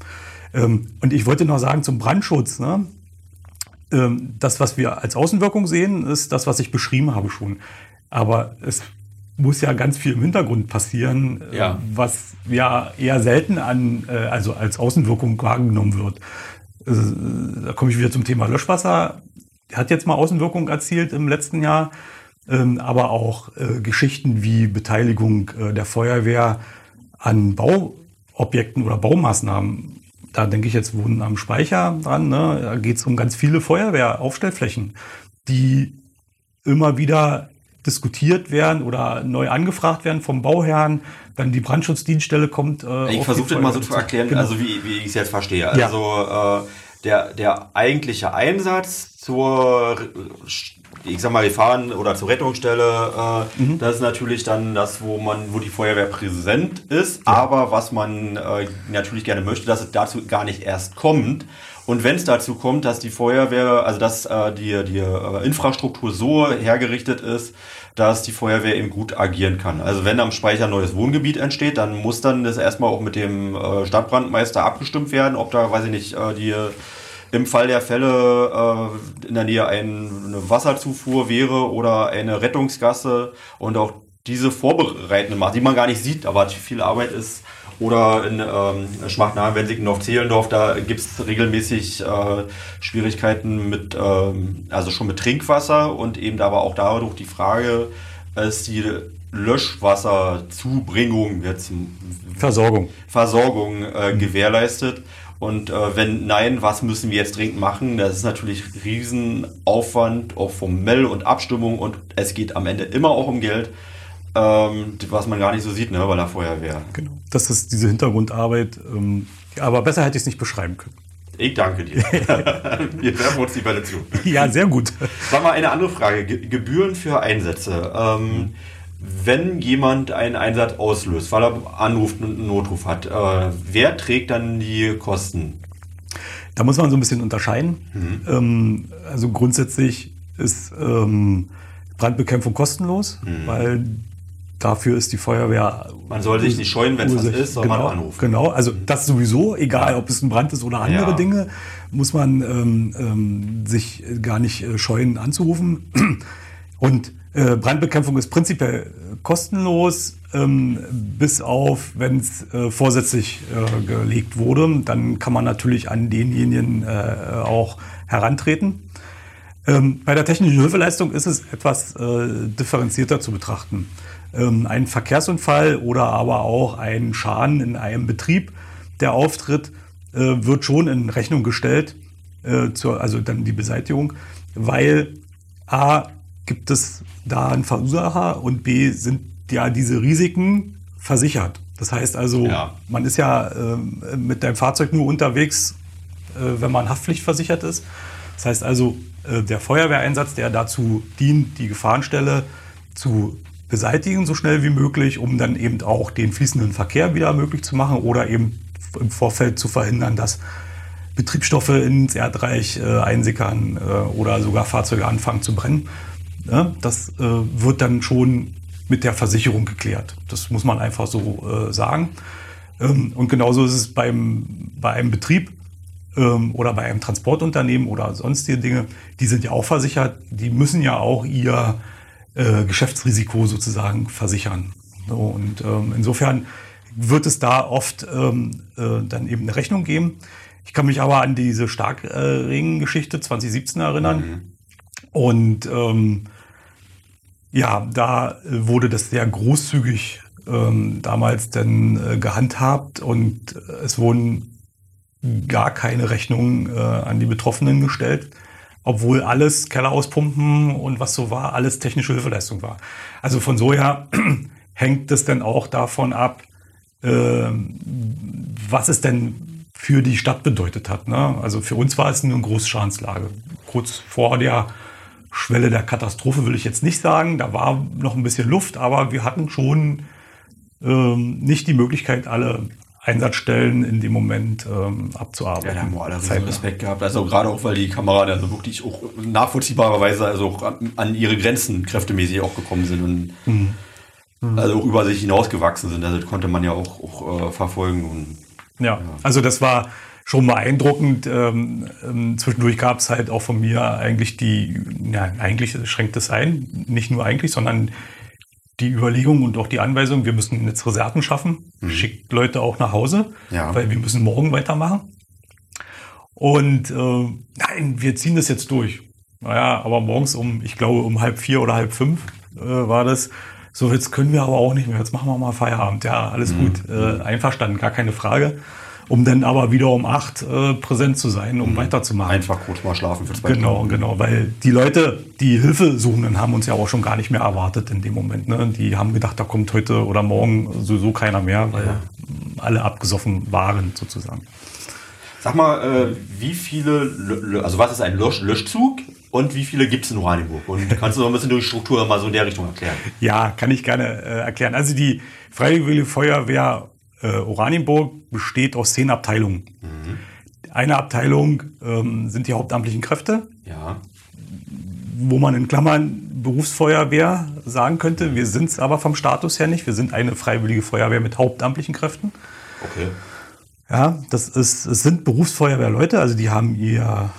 Ähm, und ich wollte noch sagen zum Brandschutz. Ne? Ähm, das, was wir als Außenwirkung sehen, ist das, was ich beschrieben habe schon. Aber es muss ja ganz viel im Hintergrund passieren, äh, ja. was ja eher selten an, äh, also als Außenwirkung wahrgenommen wird. Äh, da komme ich wieder zum Thema Löschwasser. Hat jetzt mal Außenwirkung erzielt im letzten Jahr, ähm, aber auch Geschichten wie Beteiligung der Feuerwehr an Bauobjekten oder Baumaßnahmen da denke ich jetzt Wohnen am Speicher dran. Ne? Da geht es um ganz viele Feuerwehraufstellflächen, die immer wieder diskutiert werden oder neu angefragt werden vom Bauherrn. Dann die Brandschutzdienststelle kommt. Äh, ich versuche das mal so zu erklären, genau. also wie, wie ich es jetzt verstehe. Also ja. äh, der, der eigentliche Einsatz zur ich sag mal, wir fahren oder zur Rettungsstelle, äh, mhm. das ist natürlich dann das, wo man, wo die Feuerwehr präsent ist, ja. aber was man äh, natürlich gerne möchte, dass es dazu gar nicht erst kommt. Und wenn es dazu kommt, dass die Feuerwehr, also dass äh, die, die äh, Infrastruktur so hergerichtet ist, dass die Feuerwehr eben gut agieren kann. Also wenn am Speicher ein neues Wohngebiet entsteht, dann muss dann das erstmal auch mit dem äh, Stadtbrandmeister abgestimmt werden, ob da, weiß ich nicht, äh, die im Fall der Fälle äh, in der Nähe ein, eine Wasserzufuhr wäre oder eine Rettungsgasse und auch diese vorbereitende macht, die man gar nicht sieht, aber viel Arbeit ist. Oder in ähm, Schmachtnahe, Wensickendorf, Zehlendorf, da gibt es regelmäßig äh, Schwierigkeiten mit, ähm, also schon mit Trinkwasser und eben aber auch dadurch die Frage, ist die Löschwasserzubringung jetzt Versorgung, Versorgung äh, gewährleistet. Und äh, wenn nein, was müssen wir jetzt dringend machen? Das ist natürlich Riesenaufwand, auch formell und Abstimmung und es geht am Ende immer auch um Geld, ähm, was man gar nicht so sieht, ne, bei der Feuerwehr. Genau. Das ist diese Hintergrundarbeit. Ähm, aber besser hätte ich es nicht beschreiben können. Ich danke dir. [laughs] Wir werfen uns die Bälle zu. Ja, sehr gut. Sag mal eine andere Frage. Ge Gebühren für Einsätze. Ähm, mhm. Wenn jemand einen Einsatz auslöst, weil er anruft und einen Notruf hat, äh, wer trägt dann die Kosten? Da muss man so ein bisschen unterscheiden. Mhm. Ähm, also grundsätzlich ist ähm, Brandbekämpfung kostenlos, mhm. weil dafür ist die Feuerwehr. Man soll sich nicht scheuen, wenn es was ist, soll genau, man anrufen. Genau, also das sowieso, egal ob es ein Brand ist oder andere ja. Dinge, muss man ähm, ähm, sich gar nicht äh, scheuen anzurufen. [clears throat] Und Brandbekämpfung ist prinzipiell kostenlos, ähm, bis auf, wenn es äh, vorsätzlich äh, gelegt wurde. Dann kann man natürlich an denjenigen äh, auch herantreten. Ähm, bei der technischen Hilfeleistung ist es etwas äh, differenzierter zu betrachten. Ähm, ein Verkehrsunfall oder aber auch ein Schaden in einem Betrieb, der auftritt, äh, wird schon in Rechnung gestellt, äh, also dann die Beseitigung, weil A gibt es da einen Verursacher und B sind ja diese Risiken versichert. Das heißt also, ja. man ist ja äh, mit deinem Fahrzeug nur unterwegs, äh, wenn man haftpflichtversichert ist. Das heißt also, äh, der Feuerwehreinsatz, der dazu dient, die Gefahrenstelle zu beseitigen, so schnell wie möglich, um dann eben auch den fließenden Verkehr wieder möglich zu machen oder eben im Vorfeld zu verhindern, dass Betriebsstoffe ins Erdreich äh, einsickern äh, oder sogar Fahrzeuge anfangen zu brennen. Ja, das äh, wird dann schon mit der Versicherung geklärt. Das muss man einfach so äh, sagen. Ähm, und genauso ist es beim, bei einem Betrieb ähm, oder bei einem Transportunternehmen oder sonstige Dinge. Die sind ja auch versichert. Die müssen ja auch ihr äh, Geschäftsrisiko sozusagen versichern. So, und ähm, insofern wird es da oft ähm, äh, dann eben eine Rechnung geben. Ich kann mich aber an diese Starkregen-Geschichte 2017 erinnern. Mhm. Und ähm, ja, da wurde das sehr großzügig ähm, damals dann äh, gehandhabt und es wurden gar keine Rechnungen äh, an die Betroffenen gestellt, obwohl alles Keller auspumpen und was so war, alles technische Hilfeleistung war. Also von so her [clears throat] hängt es dann auch davon ab, äh, was es denn für die Stadt bedeutet hat. Ne? Also für uns war es eine Großschadenslage. Kurz vor der Schwelle der Katastrophe will ich jetzt nicht sagen. Da war noch ein bisschen Luft, aber wir hatten schon ähm, nicht die Möglichkeit, alle Einsatzstellen in dem Moment ähm, abzuarbeiten. Ja, da haben wir alle riesen Respekt gehabt. Also gerade auch, weil die Kameraden also wirklich auch nachvollziehbarerweise also auch an ihre Grenzen kräftemäßig auch gekommen sind und mhm. also auch über sich hinausgewachsen sind. Also das konnte man ja auch, auch äh, verfolgen. Und, ja. ja, also das war schon beeindruckend. Ähm, ähm, zwischendurch gab es halt auch von mir eigentlich die, ja, eigentlich schränkt es ein, nicht nur eigentlich, sondern die Überlegung und auch die Anweisung, wir müssen jetzt Reserven schaffen, mhm. schickt Leute auch nach Hause, ja. weil wir müssen morgen weitermachen. Und äh, nein, wir ziehen das jetzt durch. Naja, aber morgens um, ich glaube, um halb vier oder halb fünf äh, war das. So, jetzt können wir aber auch nicht mehr. Jetzt machen wir mal Feierabend. Ja, alles mhm. gut. Äh, einverstanden, gar keine Frage um dann aber wieder um acht äh, präsent zu sein, um mhm. weiterzumachen. Einfach kurz mal schlafen für zwei Genau, genau, weil die Leute, die Hilfe suchen, haben uns ja auch schon gar nicht mehr erwartet in dem Moment. Ne? Die haben gedacht, da kommt heute oder morgen sowieso keiner mehr, weil ja. alle abgesoffen waren sozusagen. Sag mal, äh, wie viele, also was ist ein Lösch Löschzug und wie viele gibt es in Oranienburg? Und [laughs] kannst du noch ein bisschen durch die Struktur mal so in der Richtung erklären? Ja, kann ich gerne äh, erklären. Also die Freiwillige Feuerwehr äh, Oranienburg besteht aus zehn Abteilungen. Mhm. Eine Abteilung ähm, sind die hauptamtlichen Kräfte. Ja. Wo man in Klammern Berufsfeuerwehr sagen könnte. Wir sind es aber vom Status her nicht. Wir sind eine freiwillige Feuerwehr mit hauptamtlichen Kräften. Okay. Ja, das ist, es sind Berufsfeuerwehrleute, also die haben ihr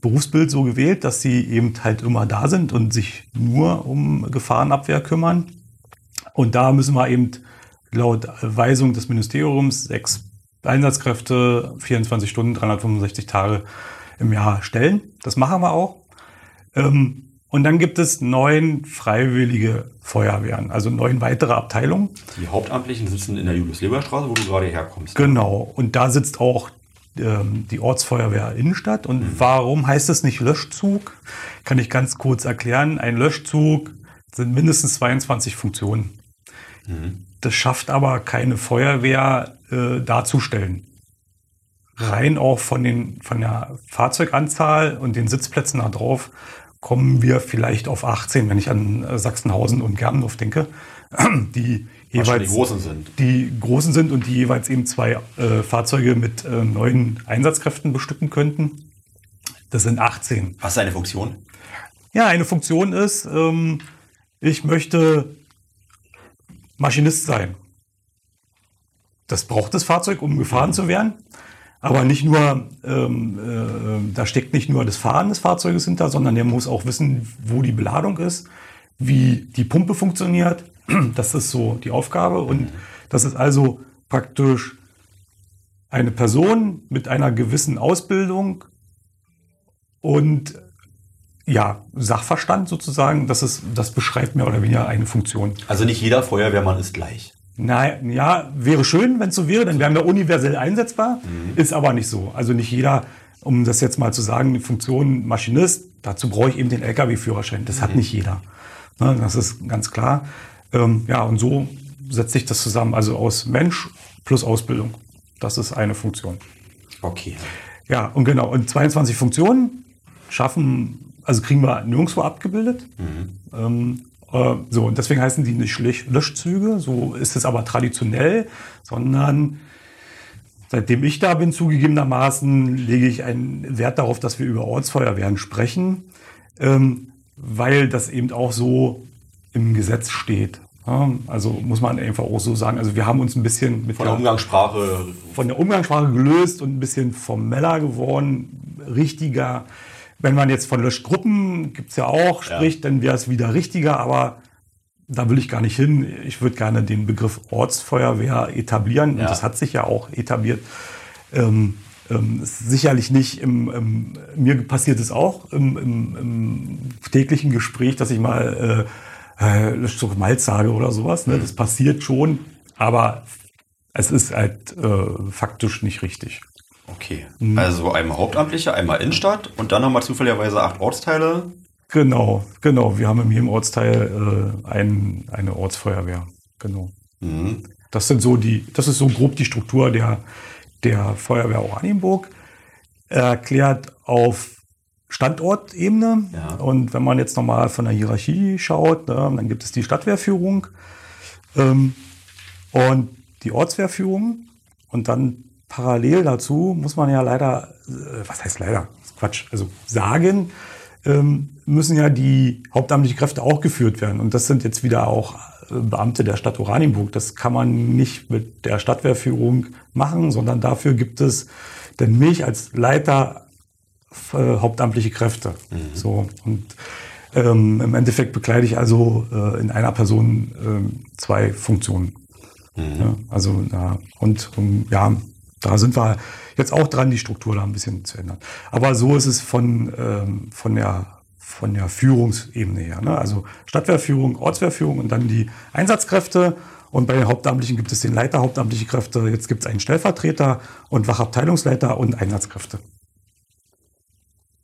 Berufsbild so gewählt, dass sie eben halt immer da sind und sich nur um Gefahrenabwehr kümmern. Und da müssen wir eben laut Weisung des Ministeriums sechs Einsatzkräfte 24 Stunden, 365 Tage im Jahr stellen. Das machen wir auch. Ähm, und dann gibt es neun freiwillige Feuerwehren, also neun weitere Abteilungen. Die Hauptamtlichen sitzen in der Julius-Leber-Straße, wo du gerade herkommst. Genau. Und da sitzt auch ähm, die Ortsfeuerwehr Innenstadt. Und mhm. warum heißt es nicht Löschzug? Kann ich ganz kurz erklären. Ein Löschzug sind mindestens 22 Funktionen. Mhm. Das schafft aber keine Feuerwehr äh, darzustellen. Rein auch von, den, von der Fahrzeuganzahl und den Sitzplätzen da drauf kommen wir vielleicht auf 18, wenn ich an äh, Sachsenhausen und Germendorf denke, [clears throat] die jeweils die großen sind. Die großen sind und die jeweils eben zwei äh, Fahrzeuge mit äh, neuen Einsatzkräften bestücken könnten. Das sind 18. Was ist eine Funktion? Ja, eine Funktion ist, ähm, ich möchte Maschinist sein. Das braucht das Fahrzeug, um gefahren zu werden. Aber nicht nur, ähm, äh, da steckt nicht nur das Fahren des Fahrzeuges hinter, sondern der muss auch wissen, wo die Beladung ist, wie die Pumpe funktioniert. [clears throat] Das ist so die Aufgabe. Und das ist also praktisch eine Person mit einer gewissen Ausbildung und ja, Sachverstand sozusagen, das, ist, das beschreibt mehr oder weniger eine Funktion. Also nicht jeder Feuerwehrmann ist gleich. Nein, ja, wäre schön, wenn es so wäre, dann wären wir universell einsetzbar. Mhm. Ist aber nicht so. Also nicht jeder, um das jetzt mal zu sagen, die Funktion Maschinist, dazu brauche ich eben den Lkw-Führerschein. Das mhm. hat nicht jeder. Ne, das ist ganz klar. Ähm, ja, und so setzt sich das zusammen. Also aus Mensch plus Ausbildung. Das ist eine Funktion. Okay. Ja, und genau. Und 22 Funktionen schaffen, also kriegen wir nirgendwo abgebildet. Mhm. Ähm, äh, so, und deswegen heißen die nicht Löschzüge, so ist es aber traditionell, sondern seitdem ich da bin, zugegebenermaßen, lege ich einen Wert darauf, dass wir über Ortsfeuerwehren sprechen, ähm, weil das eben auch so im Gesetz steht. Also muss man einfach auch so sagen. Also wir haben uns ein bisschen mit von der, der Umgangssprache von der Umgangssprache gelöst und ein bisschen formeller geworden, richtiger. Wenn man jetzt von Löschgruppen, gibt es ja auch, spricht, ja. dann wäre es wieder richtiger, aber da will ich gar nicht hin. Ich würde gerne den Begriff Ortsfeuerwehr etablieren. Ja. Und das hat sich ja auch etabliert. Ähm, ähm, sicherlich nicht im, im, mir passiert es auch im, im, täglichen Gespräch, dass ich mal äh, äh, so Malz sage oder sowas. Ne? Das passiert schon, aber es ist halt äh, faktisch nicht richtig. Okay. Mhm. Also einmal Hauptamtliche, einmal Innenstadt und dann haben wir zufälligerweise acht Ortsteile. Genau, genau. Wir haben in jedem Ortsteil äh, ein, eine Ortsfeuerwehr. Genau. Mhm. Das sind so die, das ist so grob die Struktur der, der Feuerwehr Oranienburg. Erklärt auf Standortebene. Ja. Und wenn man jetzt nochmal von der Hierarchie schaut, ne, dann gibt es die Stadtwehrführung ähm, und die Ortswehrführung und dann parallel dazu muss man ja leider, äh, was heißt leider? Quatsch, also sagen, ähm, müssen ja die hauptamtlichen Kräfte auch geführt werden. Und das sind jetzt wieder auch äh, Beamte der Stadt Oranienburg. Das kann man nicht mit der Stadtwehrführung machen, sondern dafür gibt es denn mich als Leiter äh, hauptamtliche Kräfte. Mhm. So und ähm, im Endeffekt bekleide ich also äh, in einer Person äh, zwei Funktionen. Mhm. Ja, also ja, und um, ja, da sind wir jetzt auch dran, die Struktur da ein bisschen zu ändern. Aber so ist es von, ähm, von, der, von der Führungsebene her. Ne? Also Stadtwehrführung, Ortswehrführung und dann die Einsatzkräfte. Und bei den Hauptamtlichen gibt es den Leiter hauptamtliche Kräfte. Jetzt gibt es einen Stellvertreter und Wachabteilungsleiter und Einsatzkräfte.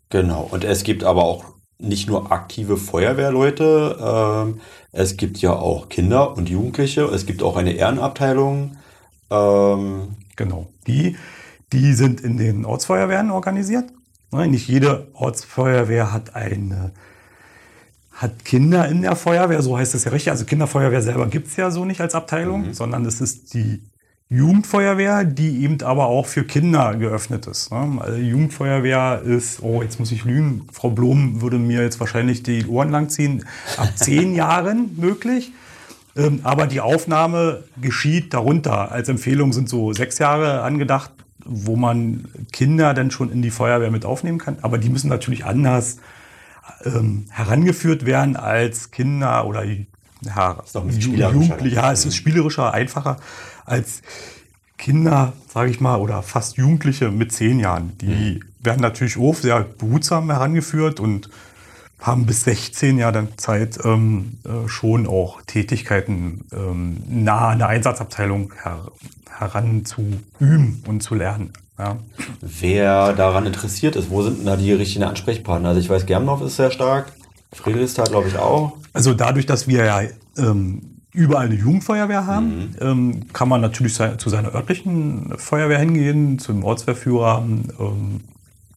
Genau. Und es gibt aber auch nicht nur aktive Feuerwehrleute, ähm, es gibt ja auch Kinder und Jugendliche, es gibt auch eine Ehrenabteilung. Ähm, Genau. Die, die sind in den Ortsfeuerwehren organisiert. Ne, nicht jede Ortsfeuerwehr hat eine hat Kinder in der Feuerwehr, so heißt es ja richtig. Also Kinderfeuerwehr selber gibt es ja so nicht als Abteilung, mhm. sondern es ist die Jugendfeuerwehr, die eben aber auch für Kinder geöffnet ist. Ne? Also Jugendfeuerwehr ist, oh, jetzt muss ich lügen, Frau Blom würde mir jetzt wahrscheinlich die Ohren langziehen, ab zehn [laughs] Jahren möglich. Ähm, aber die Aufnahme geschieht darunter. Als Empfehlung sind so sechs Jahre angedacht. wo man Kinder dann schon in die Feuerwehr mit aufnehmen kann. Aber die müssen natürlich anders ähm, herangeführt werden als Kinder oder ja, Jugendliche. Ja, es ist spielerischer, einfacher als Kinder, sage ich mal, oder fast Jugendliche mit zehn Jahren. Die mhm. werden natürlich auch sehr behutsam herangeführt und haben bis 16 Jahre dann Zeit, ähm, äh, schon auch Tätigkeiten ähm, nah an der Einsatzabteilung her heran zu üben und zu lernen. Ja. Wer daran interessiert ist, wo sind da die richtigen Ansprechpartner? Also ich weiß, Germdorf ist sehr stark, Friedrichsthal glaube ich auch. Also dadurch, dass wir ja ähm, überall eine Jugendfeuerwehr haben, mhm. ähm, kann man natürlich zu seiner örtlichen Feuerwehr hingehen, zum Ortswehrführer, ähm,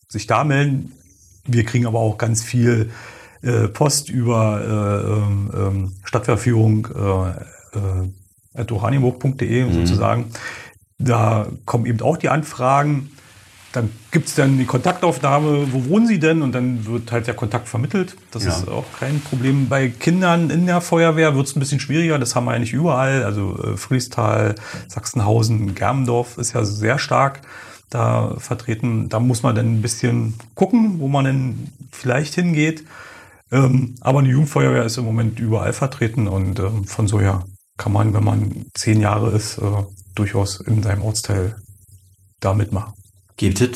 sich da melden. Wir kriegen aber auch ganz viel äh, Post über äh, ähm, ähm Stadtverführung äh, äh, mhm. sozusagen. Da kommen eben auch die Anfragen. Dann gibt es dann die Kontaktaufnahme, wo wohnen Sie denn? Und dann wird halt der Kontakt vermittelt. Das ja. ist auch kein Problem. Bei Kindern in der Feuerwehr wird es ein bisschen schwieriger. Das haben wir ja nicht überall. Also äh, Friestal, Sachsenhausen, Germendorf ist ja sehr stark da vertreten. Da muss man dann ein bisschen gucken, wo man denn vielleicht hingeht. Ähm, aber eine Jugendfeuerwehr ist im Moment überall vertreten und ähm, von so her kann man, wenn man zehn Jahre ist, äh, durchaus in seinem Ortsteil da mitmachen. Gibt es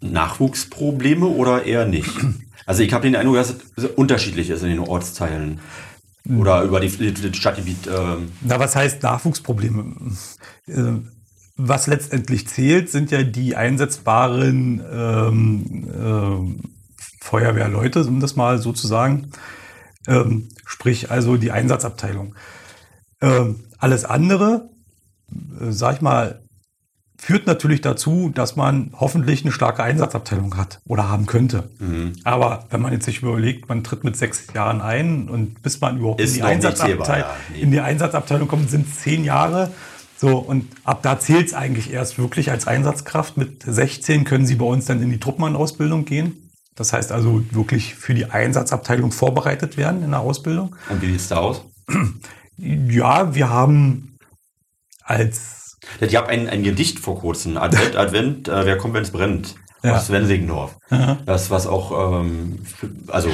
Nachwuchsprobleme oder eher nicht? [clears throat] Also ich habe den Eindruck, dass es unterschiedlich ist in den Ortsteilen. Oder über die, die Stadtgebiet. Ähm. Na, was heißt Nachwuchsprobleme? Äh, was letztendlich zählt, sind ja die einsetzbaren ähm, äh, Feuerwehrleute, um das mal so zu sagen. Ähm, sprich also die Einsatzabteilung. Ähm, alles andere, äh, sag ich mal, führt natürlich dazu, dass man hoffentlich eine starke Einsatzabteilung hat oder haben könnte. Mhm. Aber wenn man jetzt sich überlegt, man tritt mit sechs Jahren ein und bis man überhaupt in die, Einsatzabteilung, ja. in die Einsatzabteilung kommt, sind zehn Jahre. So, und ab da zählt es eigentlich erst wirklich als Einsatzkraft. Mit 16 können Sie bei uns dann in die Truppenmann-Ausbildung gehen. Das heißt also wirklich für die Einsatzabteilung vorbereitet werden in der Ausbildung. Und wie sieht es da aus? [clears throat] Ja, wir haben als. Ich habe ein, ein Gedicht vor kurzem, Advent, [laughs] Advent, äh, wer kommt, wenn es brennt? Ja. Aus Sven Segendorf. Das, was auch ähm, für, also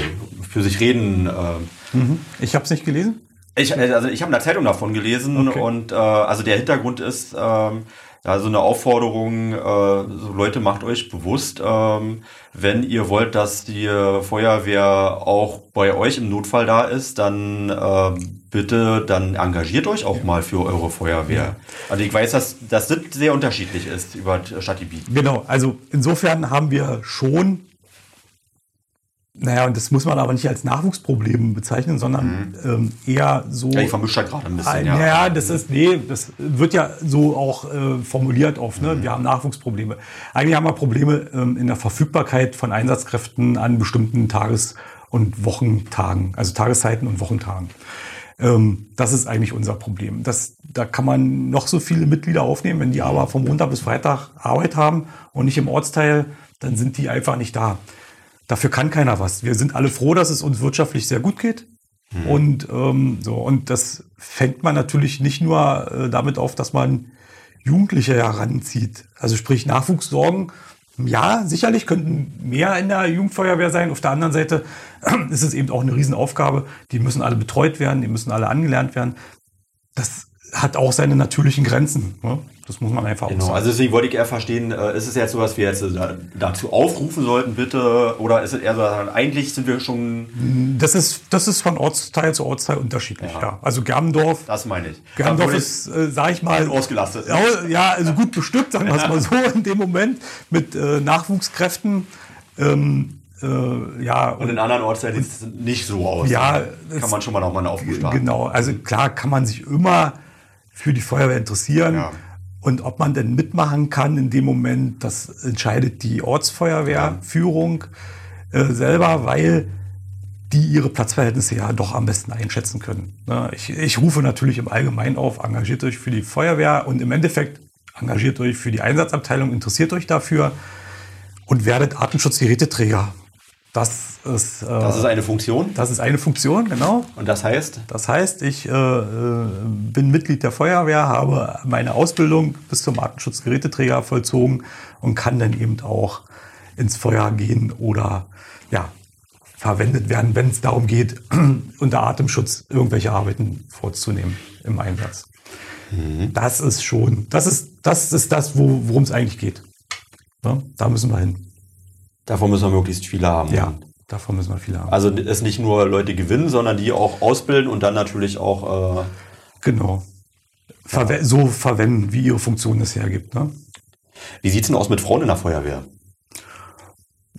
für sich reden. Äh, mhm. Ich habe es nicht gelesen. Ich, also ich habe in der Zeitung davon gelesen okay. und äh, also der Hintergrund ist, ähm, also eine Aufforderung, äh, so Leute, macht euch bewusst, ähm, wenn ihr wollt, dass die Feuerwehr auch bei euch im Notfall da ist, dann äh, bitte, dann engagiert euch auch ja. mal für eure Feuerwehr. Ja. Also ich weiß, dass das sehr unterschiedlich ist über Stadtgebiet. Genau, also insofern haben wir schon naja, und das muss man aber nicht als Nachwuchsproblem bezeichnen, sondern mhm. ähm, eher so. Ja, ich vermische da gerade ein bisschen. Äh, ja, naja, das ist, nee, das wird ja so auch äh, formuliert oft. Ne? Mhm. Wir haben Nachwuchsprobleme. Eigentlich haben wir Probleme ähm, in der Verfügbarkeit von Einsatzkräften an bestimmten Tages- und Wochentagen, also Tageszeiten und Wochentagen. Ähm, das ist eigentlich unser Problem. Das, da kann man noch so viele Mitglieder aufnehmen, wenn die aber vom Montag bis Freitag Arbeit haben und nicht im Ortsteil, dann sind die einfach nicht da. Dafür kann keiner was. Wir sind alle froh, dass es uns wirtschaftlich sehr gut geht. Mhm. Und ähm, so und das fängt man natürlich nicht nur äh, damit auf, dass man Jugendliche heranzieht. Also sprich Nachwuchssorgen. Ja, sicherlich könnten mehr in der Jugendfeuerwehr sein. Auf der anderen Seite [clears throat] ist es eben auch eine Riesenaufgabe. Die müssen alle betreut werden, die müssen alle angelernt werden. Das hat auch seine natürlichen Grenzen. Ne? Das muss man einfach genau. sagen. Also deswegen wollte ich eher verstehen, äh, ist es jetzt so, was wir jetzt äh, dazu aufrufen sollten, bitte? Oder ist es eher so, eigentlich sind wir schon... Das ist, das ist von Ortsteil zu Ortsteil unterschiedlich, ja. ja. Also Germendorf... Das meine ich. Germendorf ist, äh, sag ich mal... Ausgelastet. Ja, also gut bestückt, sagen wir es mal so, in dem Moment mit äh, Nachwuchskräften. Ähm, äh, ja, und in anderen Ortsteilen sieht es nicht so aus. Ja, kann man schon mal noch mal einen Aufruf starten. Genau, also klar kann man sich immer für die Feuerwehr interessieren. Ja. Und ob man denn mitmachen kann in dem Moment, das entscheidet die Ortsfeuerwehrführung äh, selber, weil die ihre Platzverhältnisse ja doch am besten einschätzen können. Ne? Ich, ich rufe natürlich im Allgemeinen auf, engagiert euch für die Feuerwehr und im Endeffekt engagiert euch für die Einsatzabteilung, interessiert euch dafür und werdet Artenschutzgeräteträger. Das ist, äh, Das ist eine Funktion. das ist eine Funktion, genau. Und das heißt, Das heißt, ich äh, äh, bin Mitglied der Feuerwehr, habe meine Ausbildung bis zum Artenschutzgeräteträger vollzogen und kann dann eben auch ins Feuer gehen oder ja, verwendet werden, wenn es darum geht, [clears throat] unter Atemschutz irgendwelche Arbeiten vorzunehmen im Einsatz. Das ist schon, das ist das, ist das wo- worum es eigentlich geht. Ja, da müssen wir hin. Davon müssen wir möglichst viele haben. Ja, davon müssen wir viele haben. Also es nicht nur Leute gewinnen, sondern die auch ausbilden und dann natürlich auch. Äh, Genau. Verwe so verwenden, wie ihre Funktion es hergibt. Ne? wie sieht's denn aus mit Frauen in der Feuerwehr?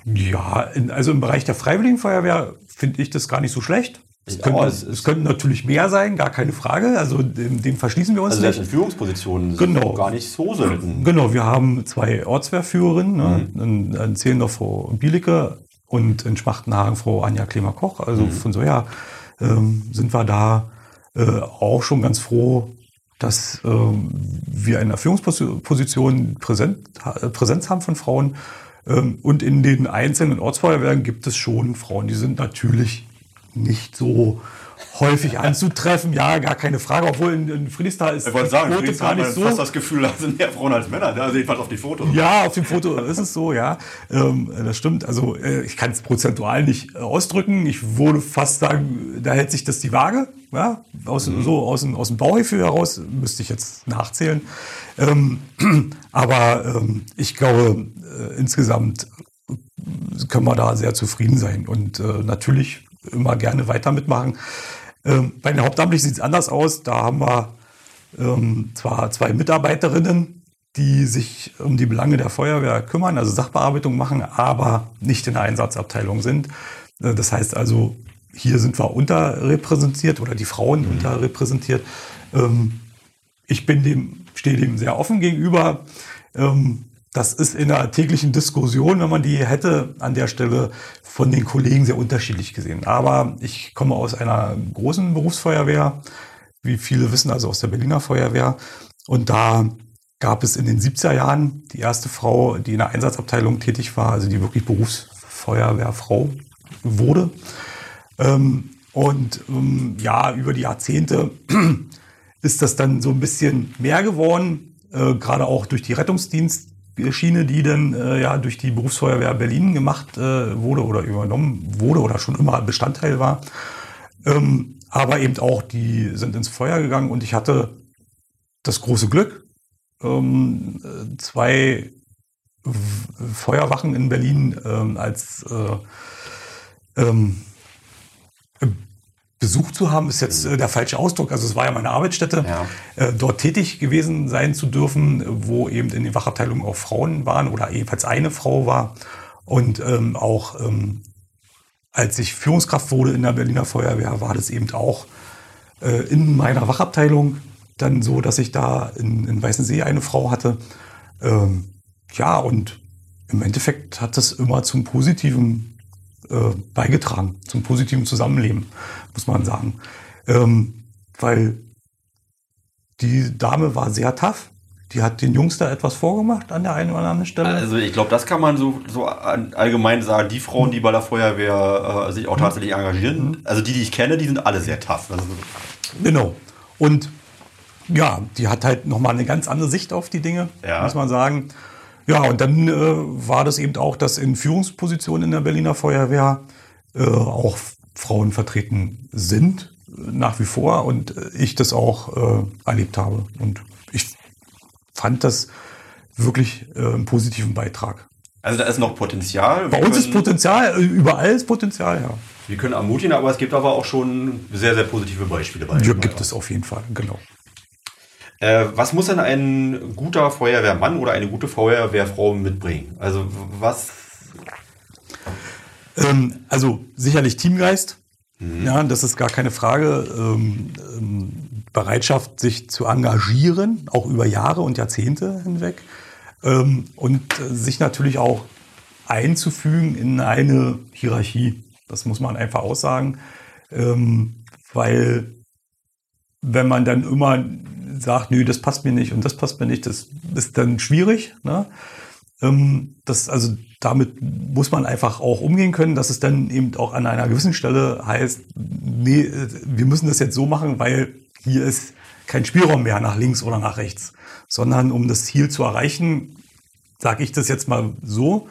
Ja, in, also im Bereich der Freiwilligenfeuerwehr finde ich das gar nicht so schlecht. Es, Ja, könnten, es es, könnten natürlich mehr sein, gar keine Frage. Also dem, dem verschließen wir uns Also nicht. in Führungspositionen sind Genau. gar nicht so selten. Genau, wir haben zwei Ortswehrführerinnen, ne? Mhm. in, in Zehlendorf Frau Bielicke und in Schmachtenhagen Frau Anja Klemer-Koch. Also Mhm. von so her ähm, sind wir da äh, auch schon ganz froh, dass ähm, wir in der Führungsposition präsent, äh, Präsenz haben von Frauen. Ähm, und in den einzelnen Ortsfeuerwehren gibt es schon Frauen, die sind natürlich nicht so häufig anzutreffen. Ja, gar keine Frage, obwohl in, in Friedrichsthal ist Ich wollte sagen, Quote gar nicht so fast das Gefühl, da sind mehr Frauen als Männer. Also jedenfalls auf die Fotos. ja, auf dem Foto ist es so, ja. Ähm, das stimmt. Also äh, ich kann es prozentual nicht äh, ausdrücken. Ich würde fast sagen, da hält sich das die Waage. Ja? Aus, So aus dem, aus dem Bauchgefühl heraus müsste ich jetzt nachzählen. Ähm, [clears throat] aber ähm, ich glaube, äh, insgesamt können wir da sehr zufrieden sein und äh, natürlich immer gerne weiter mitmachen. Ähm, bei den Hauptamtlichen sieht es anders aus. Da haben wir ähm, zwar zwei Mitarbeiterinnen, die sich um die Belange der Feuerwehr kümmern, also Sachbearbeitung machen, aber nicht in der Einsatzabteilung sind. Äh, Das heißt also, hier sind wir unterrepräsentiert oder die Frauen unterrepräsentiert. Ähm, ich bin dem, stehe dem sehr offen gegenüber. Ähm, das ist in der täglichen Diskussion, wenn man die hätte, an der Stelle von den Kollegen sehr unterschiedlich gesehen. Aber ich komme aus einer großen Berufsfeuerwehr, wie viele wissen, also aus der Berliner Feuerwehr. Und da gab es in den 70er Jahren die erste Frau, die in der Einsatzabteilung tätig war, also die wirklich Berufsfeuerwehrfrau wurde. Ähm, und ähm, ja, über die Jahrzehnte [clears throat] ist das dann so ein bisschen mehr geworden, äh, gerade auch durch die Rettungsdienstschiene, die dann äh, ja durch die Berufsfeuerwehr Berlin gemacht äh, wurde oder übernommen wurde oder schon immer Bestandteil war. Ähm, aber eben auch, die sind ins Feuer gegangen und ich hatte das große Glück, ähm, äh, zwei Feuerwachen in Berlin ähm, als äh, ähm, besucht zu haben, ist jetzt äh, der falsche Ausdruck. Also es war ja meine Arbeitsstätte, Ja. äh, dort tätig gewesen sein zu dürfen, wo eben in den Wachabteilungen auch Frauen waren oder jedenfalls eine Frau war. Und ähm, auch ähm, als ich Führungskraft wurde in der Berliner Feuerwehr, war das eben auch äh, in meiner Wachabteilung dann so, dass ich da in, in Weißensee eine Frau hatte. Ähm, ja, und im Endeffekt hat das immer zum Positiven äh, beigetragen, zum positiven Zusammenleben, muss man sagen. Ähm, weil die Dame war sehr tough. Die hat den Jungs da etwas vorgemacht an der einen oder anderen Stelle. Also ich glaube, das kann man so, so allgemein sagen. Die Frauen, die bei der Feuerwehr äh, sich auch tatsächlich engagieren, also die, die ich kenne, die sind alle sehr tough. Also, Genau. Und ja, die hat halt nochmal eine ganz andere Sicht auf die Dinge, Ja. muss man sagen. Ja, und dann äh, war das eben auch, dass in Führungspositionen in der Berliner Feuerwehr äh, auch Frauen vertreten sind, äh, nach wie vor, und äh, ich das auch äh, erlebt habe. Und ich fand das wirklich äh, einen positiven Beitrag. also da ist noch Potenzial. Bei Wir uns ist Potenzial, äh, überall ist Potenzial, ja. Wir können ermutigen, aber es gibt aber auch schon sehr, sehr positive Beispiele. Ja, gibt es auf jeden Fall, genau. Äh, was muss denn ein guter Feuerwehrmann oder eine gute Feuerwehrfrau mitbringen? Also was... Ähm, also sicherlich Teamgeist. Ja, das ist gar keine Frage. Ähm, ähm, Bereitschaft, sich zu engagieren, auch über Jahre und Jahrzehnte hinweg. Ähm, und äh, sich natürlich auch einzufügen in eine Hierarchie. Das muss man einfach aussagen. Ähm, weil wenn man dann immer sagt, nö, das passt mir nicht und das passt mir nicht, das ist dann schwierig. Ne? Ähm, das, also damit muss man einfach auch umgehen können, dass es dann eben auch an einer gewissen Stelle heißt, nee, wir müssen das jetzt so machen, weil hier ist kein Spielraum mehr nach links oder nach rechts, sondern um das Ziel zu erreichen, sage ich das jetzt mal so.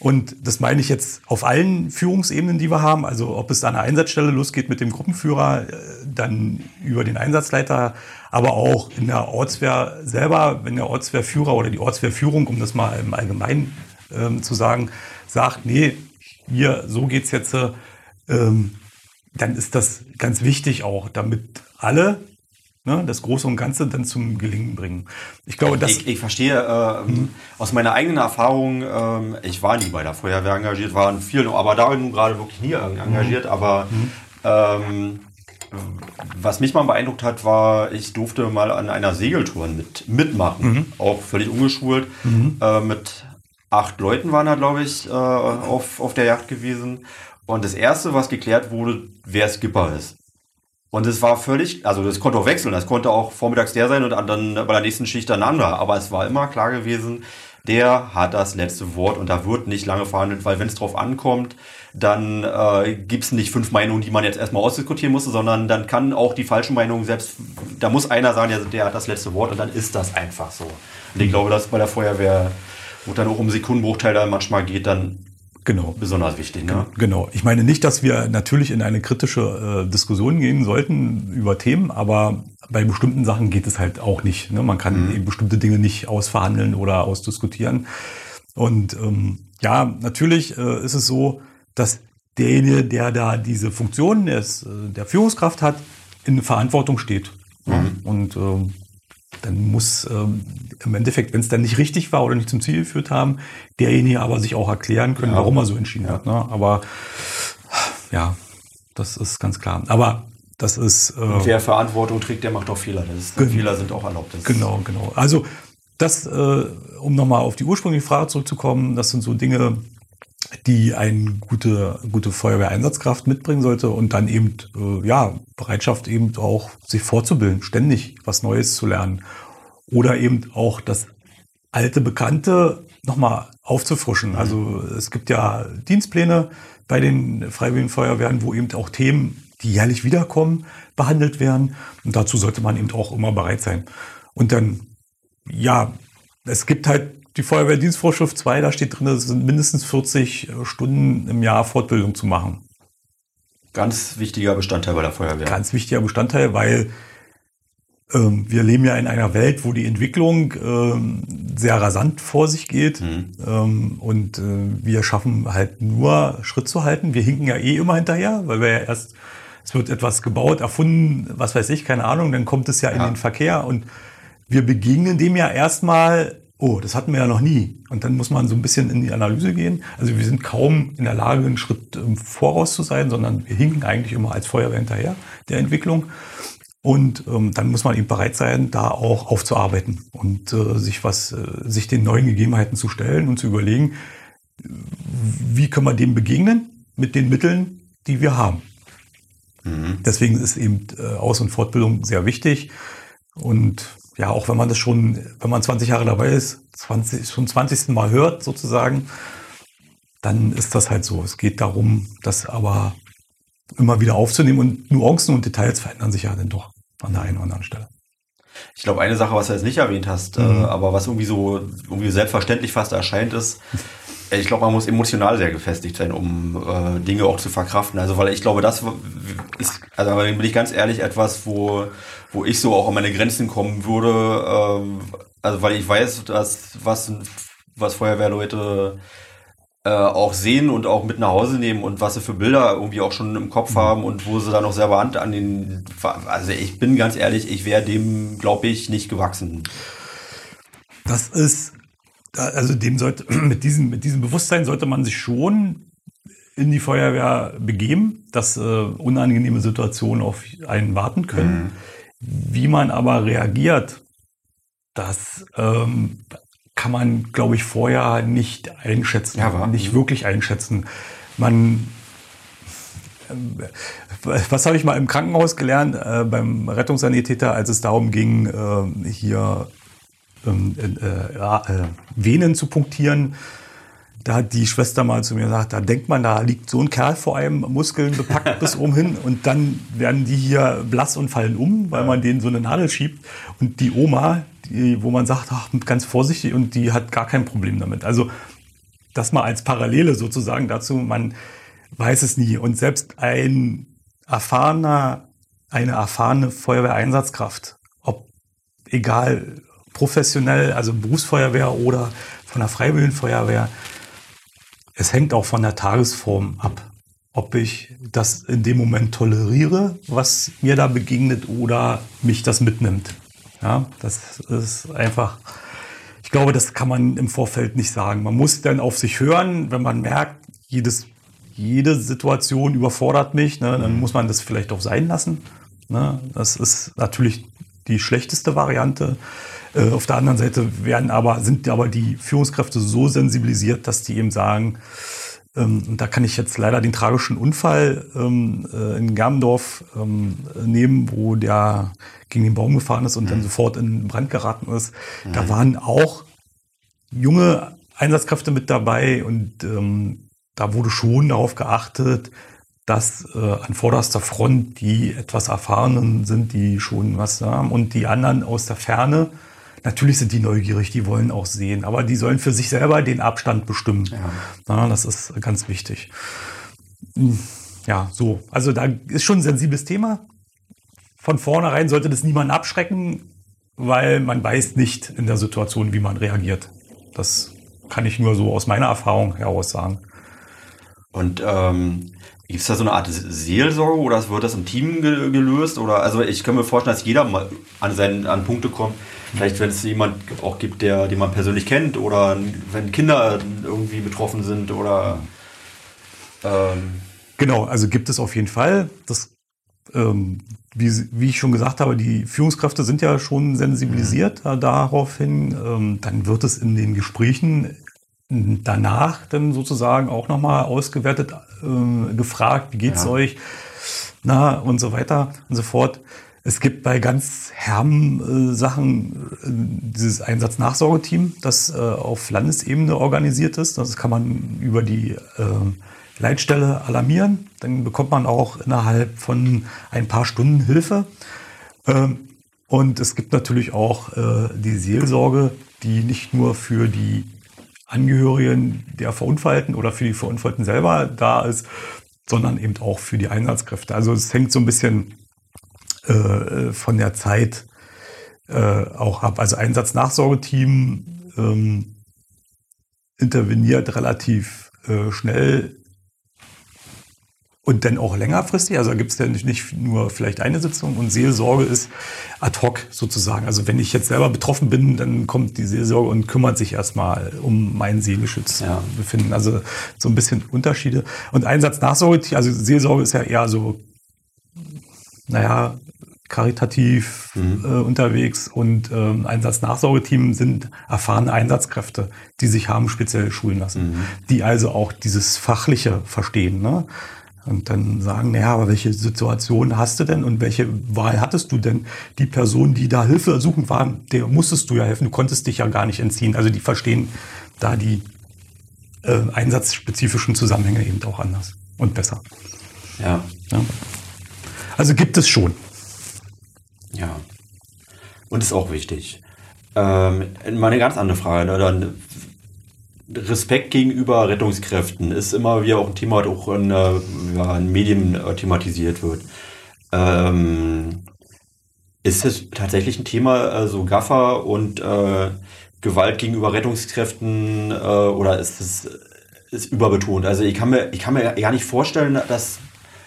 Und das meine ich jetzt auf allen Führungsebenen, die wir haben. Also ob es an der Einsatzstelle losgeht mit dem Gruppenführer, äh, dann über den Einsatzleiter, aber auch in der Ortswehr selber, wenn der Ortswehrführer oder die Ortswehrführung, um das mal im Allgemeinen ähm, zu sagen, sagt, nee, hier, so geht's jetzt, ähm, dann ist das ganz wichtig auch, damit alle ne, das Große und Ganze dann zum Gelingen bringen. Ich glaube, dass ich, ich verstehe äh, hm. aus meiner eigenen Erfahrung. Äh, ich war nie bei der Feuerwehr engagiert, war in vielen, aber da nun gerade wirklich nie engagiert. Mhm. Aber mhm. ähm, was mich mal beeindruckt hat, war, ich durfte mal an einer Segeltour mit, mitmachen, mhm. auch völlig ungeschult. Mhm. Äh, mit acht Leuten waren da, glaube ich, äh, auf, auf der Yacht gewesen. Und das Erste, was geklärt wurde, wer Skipper ist. Und es war völlig, also das konnte auch wechseln, das konnte auch vormittags der sein und dann bei der nächsten Schicht ein anderer. Aber es war immer klar gewesen, der hat das letzte Wort und da wird nicht lange verhandelt, weil wenn es drauf ankommt, dann äh, gibt es nicht fünf Meinungen, die man jetzt erstmal ausdiskutieren muss, sondern dann kann auch die falsche Meinung selbst, da muss einer sagen, der, der hat das letzte Wort und dann ist das einfach so. Und ich glaube, dass bei der Feuerwehr, wo dann auch um Sekundenbruchteil da manchmal geht, dann Genau. Besonders wichtig, ne? Genau. Ich meine nicht, dass wir natürlich in eine kritische äh, Diskussion gehen sollten über Themen, aber bei bestimmten Sachen geht es halt auch nicht. Ne? Man kann mhm. eben bestimmte Dinge nicht ausverhandeln oder ausdiskutieren. Und ähm, ja, natürlich äh, ist es so, dass derjenige, der da diese Funktion des, äh, der Führungskraft hat, in Verantwortung steht. Mhm. Und äh, dann muss ähm, im Endeffekt, wenn es dann nicht richtig war oder nicht zum Ziel geführt haben, derjenige aber sich auch erklären können, ja. warum er so entschieden ja. hat. Ne? Aber ja, das ist ganz klar. Aber das ist. Äh, Und wer Verantwortung trägt, der macht auch Fehler. Ist, Fehler sind auch erlaubt. Das genau, genau. Also das, äh, um nochmal auf die ursprüngliche Frage zurückzukommen, das sind so Dinge, die eine gute, gute Feuerwehreinsatzkraft mitbringen sollte und dann eben, äh, ja, Bereitschaft eben auch sich fortzubilden, ständig was Neues zu lernen. Oder eben auch das alte Bekannte nochmal aufzufrischen. Also es gibt ja Dienstpläne bei den Freiwilligen Feuerwehren, wo eben auch Themen, die jährlich wiederkommen, behandelt werden. Und dazu sollte man eben auch immer bereit sein. Und dann, ja, es gibt halt die Feuerwehrdienstvorschrift 2, da steht drin, es sind mindestens 40 äh, Stunden im Jahr Fortbildung zu machen. Ganz wichtiger Bestandteil bei der Feuerwehr. Ganz wichtiger Bestandteil, weil ähm, wir leben ja in einer Welt, wo die Entwicklung ähm, sehr rasant vor sich geht. Mhm. Ähm, und äh, wir schaffen halt nur Schritt zu halten. Wir hinken ja eh immer hinterher, weil wir ja erst, es wird etwas gebaut, erfunden, was weiß ich, keine Ahnung, dann kommt es ja, ja. in den Verkehr und wir begegnen dem ja erstmal oh, das hatten wir ja noch nie. Und dann muss man so ein bisschen in die Analyse gehen. Also wir sind kaum in der Lage, einen Schritt im Voraus zu sein, sondern wir hinken eigentlich immer als Feuerwehr hinterher der Entwicklung. Und ähm, dann muss man eben bereit sein, da auch aufzuarbeiten und äh, sich was, äh, sich den neuen Gegebenheiten zu stellen und zu überlegen, wie können wir dem begegnen mit den Mitteln, die wir haben. Mhm. Deswegen ist eben äh, Aus- und Fortbildung sehr wichtig. Und ja, auch wenn man das schon, wenn man 20 Jahre dabei ist, 20, zum 20. Mal hört sozusagen, dann ist das halt so. Es geht darum, das aber immer wieder aufzunehmen und Nuancen und Details verändern sich ja dann doch an der einen oder anderen Stelle. Ich glaube, eine Sache, was du jetzt nicht erwähnt hast, äh, mhm. äh, aber was irgendwie so irgendwie selbstverständlich fast erscheint, ist, [laughs] ich glaube, man muss emotional sehr gefestigt sein, um äh, Dinge auch zu verkraften. Also, weil ich glaube, das ist, also bin ich ganz ehrlich, etwas, wo, wo ich so auch an meine Grenzen kommen würde. Ähm, also, weil ich weiß, dass was, was Feuerwehrleute äh, auch sehen und auch mit nach Hause nehmen und was sie für Bilder irgendwie auch schon im Kopf mhm. haben und wo sie dann noch selber Hand an den. Also, ich bin ganz ehrlich, ich wäre dem, glaube ich, nicht gewachsen. Das ist also dem sollte, [clears throat] mit diesem, mit diesem Bewusstsein sollte man sich schon in die Feuerwehr begeben, dass äh, unangenehme Situationen auf einen warten können. Mhm. Wie man aber reagiert, das ähm, kann man, glaube ich, vorher nicht einschätzen, ja, nicht wirklich einschätzen. Man, äh, was habe ich mal im Krankenhaus gelernt äh, beim Rettungssanitäter, als es darum ging, äh, hier Venen zu punktieren. Da hat die Schwester mal zu mir gesagt, da denkt man, da liegt so ein Kerl vor einem, Muskeln bepackt [laughs] bis oben hin und dann werden die hier blass und fallen um, weil man denen so eine Nadel schiebt. Und die Oma, die, wo man sagt, ach, ganz vorsichtig und die hat gar kein Problem damit. Also das mal als Parallele sozusagen dazu, man weiß es nie. Und selbst ein erfahrener, eine erfahrene Feuerwehreinsatzkraft, ob egal professionell, also Berufsfeuerwehr oder von der Freiwilligenfeuerwehr, es hängt auch von der Tagesform ab, ob ich das in dem Moment toleriere, was mir da begegnet oder mich das mitnimmt. Ja, das ist einfach, ich glaube, das kann man im Vorfeld nicht sagen. Man muss dann auf sich hören, wenn man merkt, jedes, jede Situation überfordert mich, ne, dann muss man das vielleicht auch sein lassen. Ne. Das ist natürlich die schlechteste Variante. Äh, auf der anderen Seite werden aber, sind aber die Führungskräfte so sensibilisiert, dass die eben sagen, ähm, und da kann ich jetzt leider den tragischen Unfall ähm, äh, in Germendorf ähm, nehmen, wo der gegen den Baum gefahren ist und mhm. dann sofort in Brand geraten ist. Mhm. Da waren auch junge Einsatzkräfte mit dabei und ähm, da wurde schon darauf geachtet, dass äh, an vorderster Front die etwas Erfahrenen sind, die schon was haben und die anderen aus der Ferne Natürlich sind die neugierig, die wollen auch sehen, aber die sollen für sich selber den Abstand bestimmen. Ja. ja das ist ganz wichtig. Hm, ja, so. Also da ist schon ein sensibles Thema. Von vornherein sollte das niemanden abschrecken, weil man weiß nicht in der Situation, wie man reagiert. Das kann ich nur so aus meiner Erfahrung heraus sagen. Und ähm, Gibt es da so eine Art Seelsorge oder wird das im Team gelöst? Oder also ich kann mir vorstellen, dass jeder mal an, seinen, an Punkte kommt. Vielleicht, wenn es jemand auch gibt, der, den man persönlich kennt, oder wenn Kinder irgendwie betroffen sind oder ähm Genau, also gibt es auf jeden Fall. Das, ähm, wie, wie, ich schon gesagt habe, die Führungskräfte sind ja schon sensibilisiert mhm. daraufhin. Ähm, dann wird es in den Gesprächen danach dann sozusagen auch nochmal ausgewertet, äh, gefragt, wie geht's ja. euch, na und so weiter und so fort. Es gibt bei ganz herben äh, Sachen äh, dieses Einsatznachsorgeteam, das äh, auf Landesebene organisiert ist. Das kann man über die äh, Leitstelle alarmieren. Dann bekommt man auch innerhalb von ein paar Stunden Hilfe. Ähm, und es gibt natürlich auch äh, die Seelsorge, die nicht nur für die Angehörigen der Verunfallten oder für die Verunfallten selber da ist, sondern eben auch für die Einsatzkräfte. Also es hängt so ein bisschen äh, von der Zeit äh, auch ab. Also Einsatznachsorgeteam ähm, interveniert relativ äh, schnell und dann auch längerfristig. Also da gibt es ja nicht, nicht nur vielleicht eine Sitzung und Seelsorge ist ad hoc sozusagen. Also wenn ich jetzt selber betroffen bin, dann kommt die Seelsorge und kümmert sich erstmal um mein seelisches ja. Befinden. Also so ein bisschen Unterschiede. Und Einsatznachsorge, also Seelsorge ist ja eher so, naja, karitativ mhm. äh, unterwegs und ähm, Einsatznachsorgeteam sind erfahrene Einsatzkräfte, die sich haben speziell schulen lassen, mhm. die also auch dieses Fachliche verstehen. Ne? Und dann sagen, naja, aber welche Situation hast du denn und welche Wahl hattest du denn? Die Person, die da Hilfe suchen war, der musstest du ja helfen, du konntest dich ja gar nicht entziehen. Also die verstehen da die äh, einsatzspezifischen Zusammenhänge eben auch anders und besser. Ja. ja. Also gibt es schon. Ja. Und ist auch wichtig. Ähm, mal eine ganz andere Frage. Ne? Respekt gegenüber Rettungskräften ist immer wieder auch ein Thema, das auch in, äh, ja, in Medien äh, thematisiert wird. Ähm, ist es tatsächlich ein Thema, äh, so Gaffer und äh, Gewalt gegenüber Rettungskräften äh, oder ist es ist überbetont? Also ich kann mir, ich kann mir gar nicht vorstellen, dass,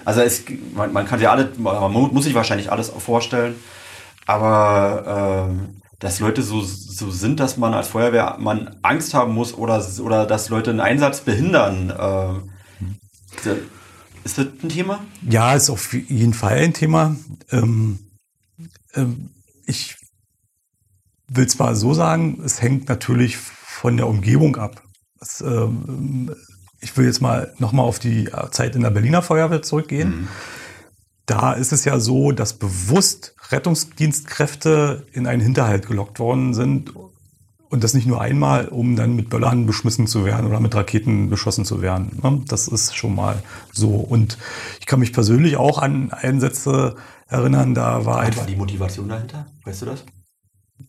also es, man, man kann ja alle, man muss sich wahrscheinlich alles vorstellen, aber ähm, dass Leute so, so sind, dass man als Feuerwehrmann Angst haben muss oder, oder dass Leute einen Einsatz behindern. Äh, ist das ein Thema? Ja, ist auf jeden Fall ein Thema. Ähm, ähm, ich will zwar so sagen, es hängt natürlich von der Umgebung ab. Das, ähm, ich will jetzt mal nochmal auf die Zeit in der Berliner Feuerwehr zurückgehen. Mhm. Da ist es ja so, dass bewusst Rettungsdienstkräfte in einen Hinterhalt gelockt worden sind, und das nicht nur einmal, um dann mit Böllern beschmissen zu werden oder mit Raketen beschossen zu werden. Ne? Das ist schon mal so. Und ich kann mich persönlich auch an Einsätze erinnern, da war Was war die Motivation dahinter? Weißt du das?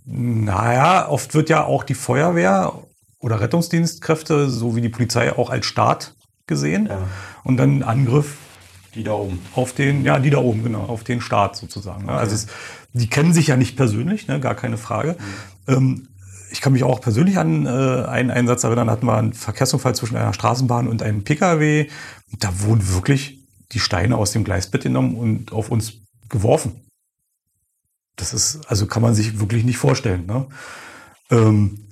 Naja, oft wird ja auch die Feuerwehr oder Rettungsdienstkräfte so wie die Polizei auch als Staat gesehen. Ja. Und dann Angriff Die da oben. auf den, ja, die da oben, genau, auf den Staat sozusagen. Ne? Also es, die kennen sich ja nicht persönlich, ne, gar keine Frage. Ähm, ich kann mich auch persönlich an äh, einen Einsatz erinnern, da hatten wir einen Verkehrsunfall zwischen einer Straßenbahn und einem Pkw. Und da wurden wirklich die Steine aus dem Gleisbett genommen und auf uns geworfen. Das ist, also kann man sich wirklich nicht vorstellen. Ne? Ähm,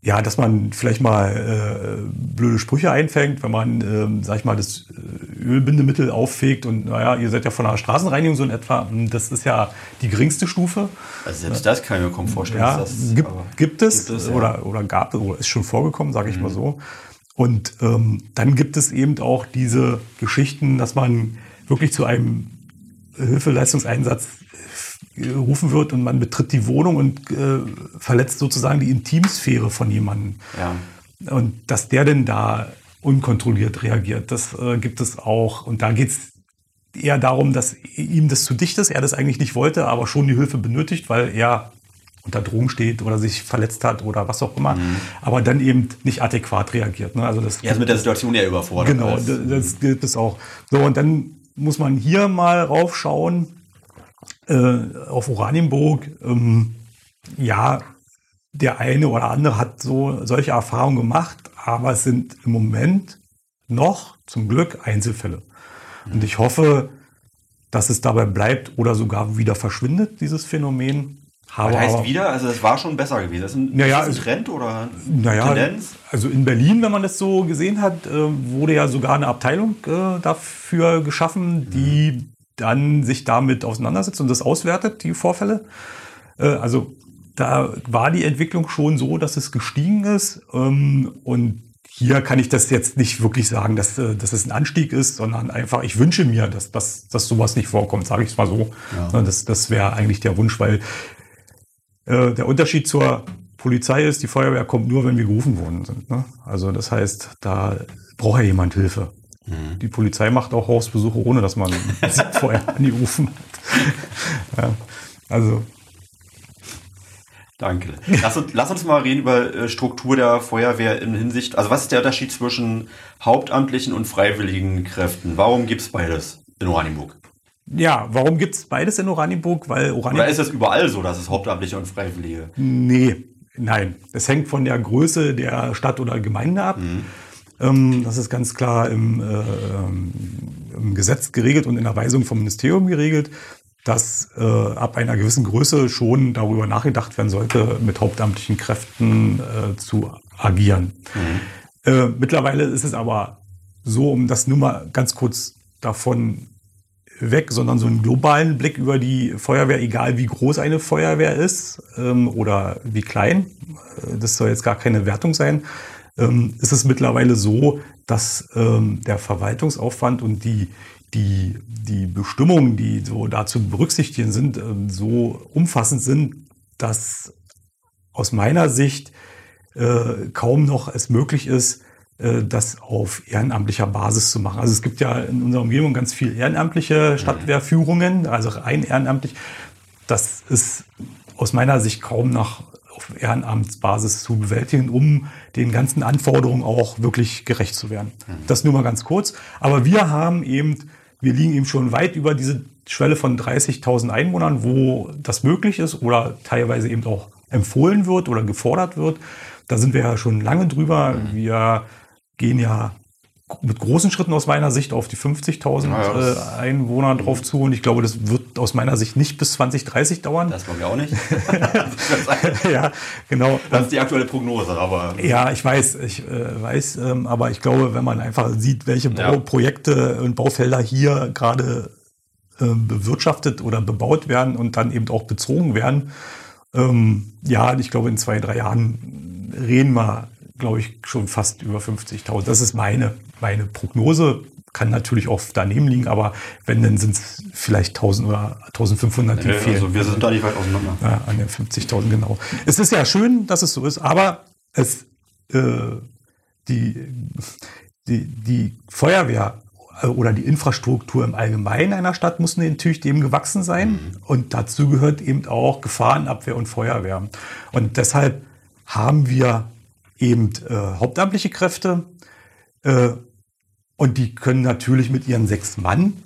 ja, dass man vielleicht mal äh, blöde Sprüche einfängt, wenn man, ähm, sag ich mal, das äh, Ölbindemittel auffegt und naja, ihr seid ja von der Straßenreinigung so in etwa, hm, das ist ja die geringste Stufe. Also selbst das kann ich mir kaum vorstellen. Ja, dass das, gibt, gibt es, gibt es, ja. Mhm. oder, oder gab es, oder ist schon vorgekommen, sage ich mal so. Und ähm, dann gibt es eben auch diese Geschichten, dass man wirklich zu einem Hilfeleistungseinsatz gerufen wird und man betritt die Wohnung und äh, verletzt sozusagen die Intimsphäre von jemandem. Ja. Und dass der denn da unkontrolliert reagiert, das äh, gibt es auch. Und da geht es eher darum, dass ihm das zu dicht ist, er das eigentlich nicht wollte, aber schon die Hilfe benötigt, weil er unter Drogen steht oder sich verletzt hat oder was auch immer, aber dann eben nicht adäquat reagiert. Ne? Also das Er ist mit der Situation ja überfordert. Genau, das, das gibt es auch. So, und dann muss man hier mal raufschauen, äh, auf Oranienburg. Ähm, ja, der eine oder andere hat so solche Erfahrungen gemacht, aber es sind im Moment noch zum Glück Einzelfälle. Und ich hoffe, dass es dabei bleibt oder sogar wieder verschwindet, dieses Phänomen. Habe Was heißt aber- wieder? Also es war schon besser gewesen. Das ist ein, Naja, ist das ein Trend oder naja, Tendenz? also in Berlin, wenn man das so gesehen hat, äh, wurde ja sogar eine Abteilung äh, dafür geschaffen, die dann sich damit auseinandersetzt und das auswertet, die Vorfälle. Äh, also da war die Entwicklung schon so, dass es gestiegen ist. Ähm, und hier kann ich das jetzt nicht wirklich sagen, dass, äh, dass es ein Anstieg ist, sondern einfach, ich wünsche mir, dass, dass, dass sowas nicht vorkommt, sage ich es mal so. Ja. Das, das wäre eigentlich der Wunsch, weil äh, der Unterschied zur Polizei ist, die Feuerwehr kommt nur, wenn wir gerufen worden sind. Ne? Also das heißt, da braucht ja jemand Hilfe. Mhm. Die Polizei macht auch Hausbesuche, ohne dass man [laughs] sie vorher angerufen hat. Ja, also Danke. Lass uns, lass uns mal reden über äh, Struktur der Feuerwehr in Hinsicht. Also was ist der Unterschied zwischen hauptamtlichen und freiwilligen Kräften? Warum gibt es beides in Oranienburg? ja, warum gibt's beides in Oranienburg? Weil Oder Oranienburg ist das überall so, dass es hauptamtliche und freiwillige? Nee, nein. Es hängt von der Größe der Stadt oder Gemeinde ab. Ähm, das ist ganz klar im, äh, ähm, im Gesetz geregelt und in der Weisung vom Ministerium geregelt, dass äh, ab einer gewissen Größe schon darüber nachgedacht werden sollte, mit hauptamtlichen Kräften äh, zu agieren. Äh, mittlerweile ist es aber so, um das nur mal ganz kurz davon weg, sondern so einen globalen Blick über die Feuerwehr, egal wie groß eine Feuerwehr ist ähm, oder wie klein, äh, das soll jetzt gar keine Wertung sein, ähm, ist es mittlerweile so, dass ähm, der Verwaltungsaufwand und die, die, die Bestimmungen, die so dazu berücksichtigen sind, ähm, so umfassend sind, dass aus meiner Sicht äh, kaum noch es möglich ist, äh, das auf ehrenamtlicher Basis zu machen. Also es gibt ja in unserer Umgebung ganz viel ehrenamtliche Stadtwehrführungen, also rein ehrenamtlich. Das ist aus meiner Sicht kaum noch auf Ehrenamtsbasis zu bewältigen, um den ganzen Anforderungen auch wirklich gerecht zu werden. Das nur mal ganz kurz. Aber wir haben eben, wir liegen eben schon weit über diese Schwelle von 30.000 Einwohnern, wo das möglich ist oder teilweise eben auch empfohlen wird oder gefordert wird. Da sind wir ja schon lange drüber. Wir gehen ja mit großen Schritten aus meiner Sicht auf die 50.000 Ja, äh, Einwohner drauf zu. Und ich glaube, das wird aus meiner Sicht nicht bis 2030 dauern. Das wollen wir auch nicht. [laughs] ja, genau. Das ist die aktuelle Prognose, aber Ja, ich weiß, ich äh, weiß, ähm, aber ich glaube, wenn man einfach sieht, welche Ja. Bauprojekte und Baufelder hier gerade ähm, bewirtschaftet oder bebaut werden und dann eben auch bezogen werden, ähm, ja, ich glaube, in zwei, drei Jahren reden wir, glaube ich, schon fast über 50.000. Das ist meine, meine Prognose. kann natürlich auch daneben liegen, aber wenn, dann sind es vielleicht 1000 oder 1500, die Ja, fehlen. also wir sind da nicht weit auseinander. Ja, an den 50.000, genau. Es ist ja schön, dass es so ist, aber es, äh, die, die, die Feuerwehr äh, oder die Infrastruktur im Allgemeinen einer Stadt muss natürlich dem gewachsen sein. Und dazu gehört eben auch Gefahrenabwehr und Feuerwehr. Und deshalb haben wir eben äh, hauptamtliche Kräfte. Und die können natürlich mit ihren sechs Mann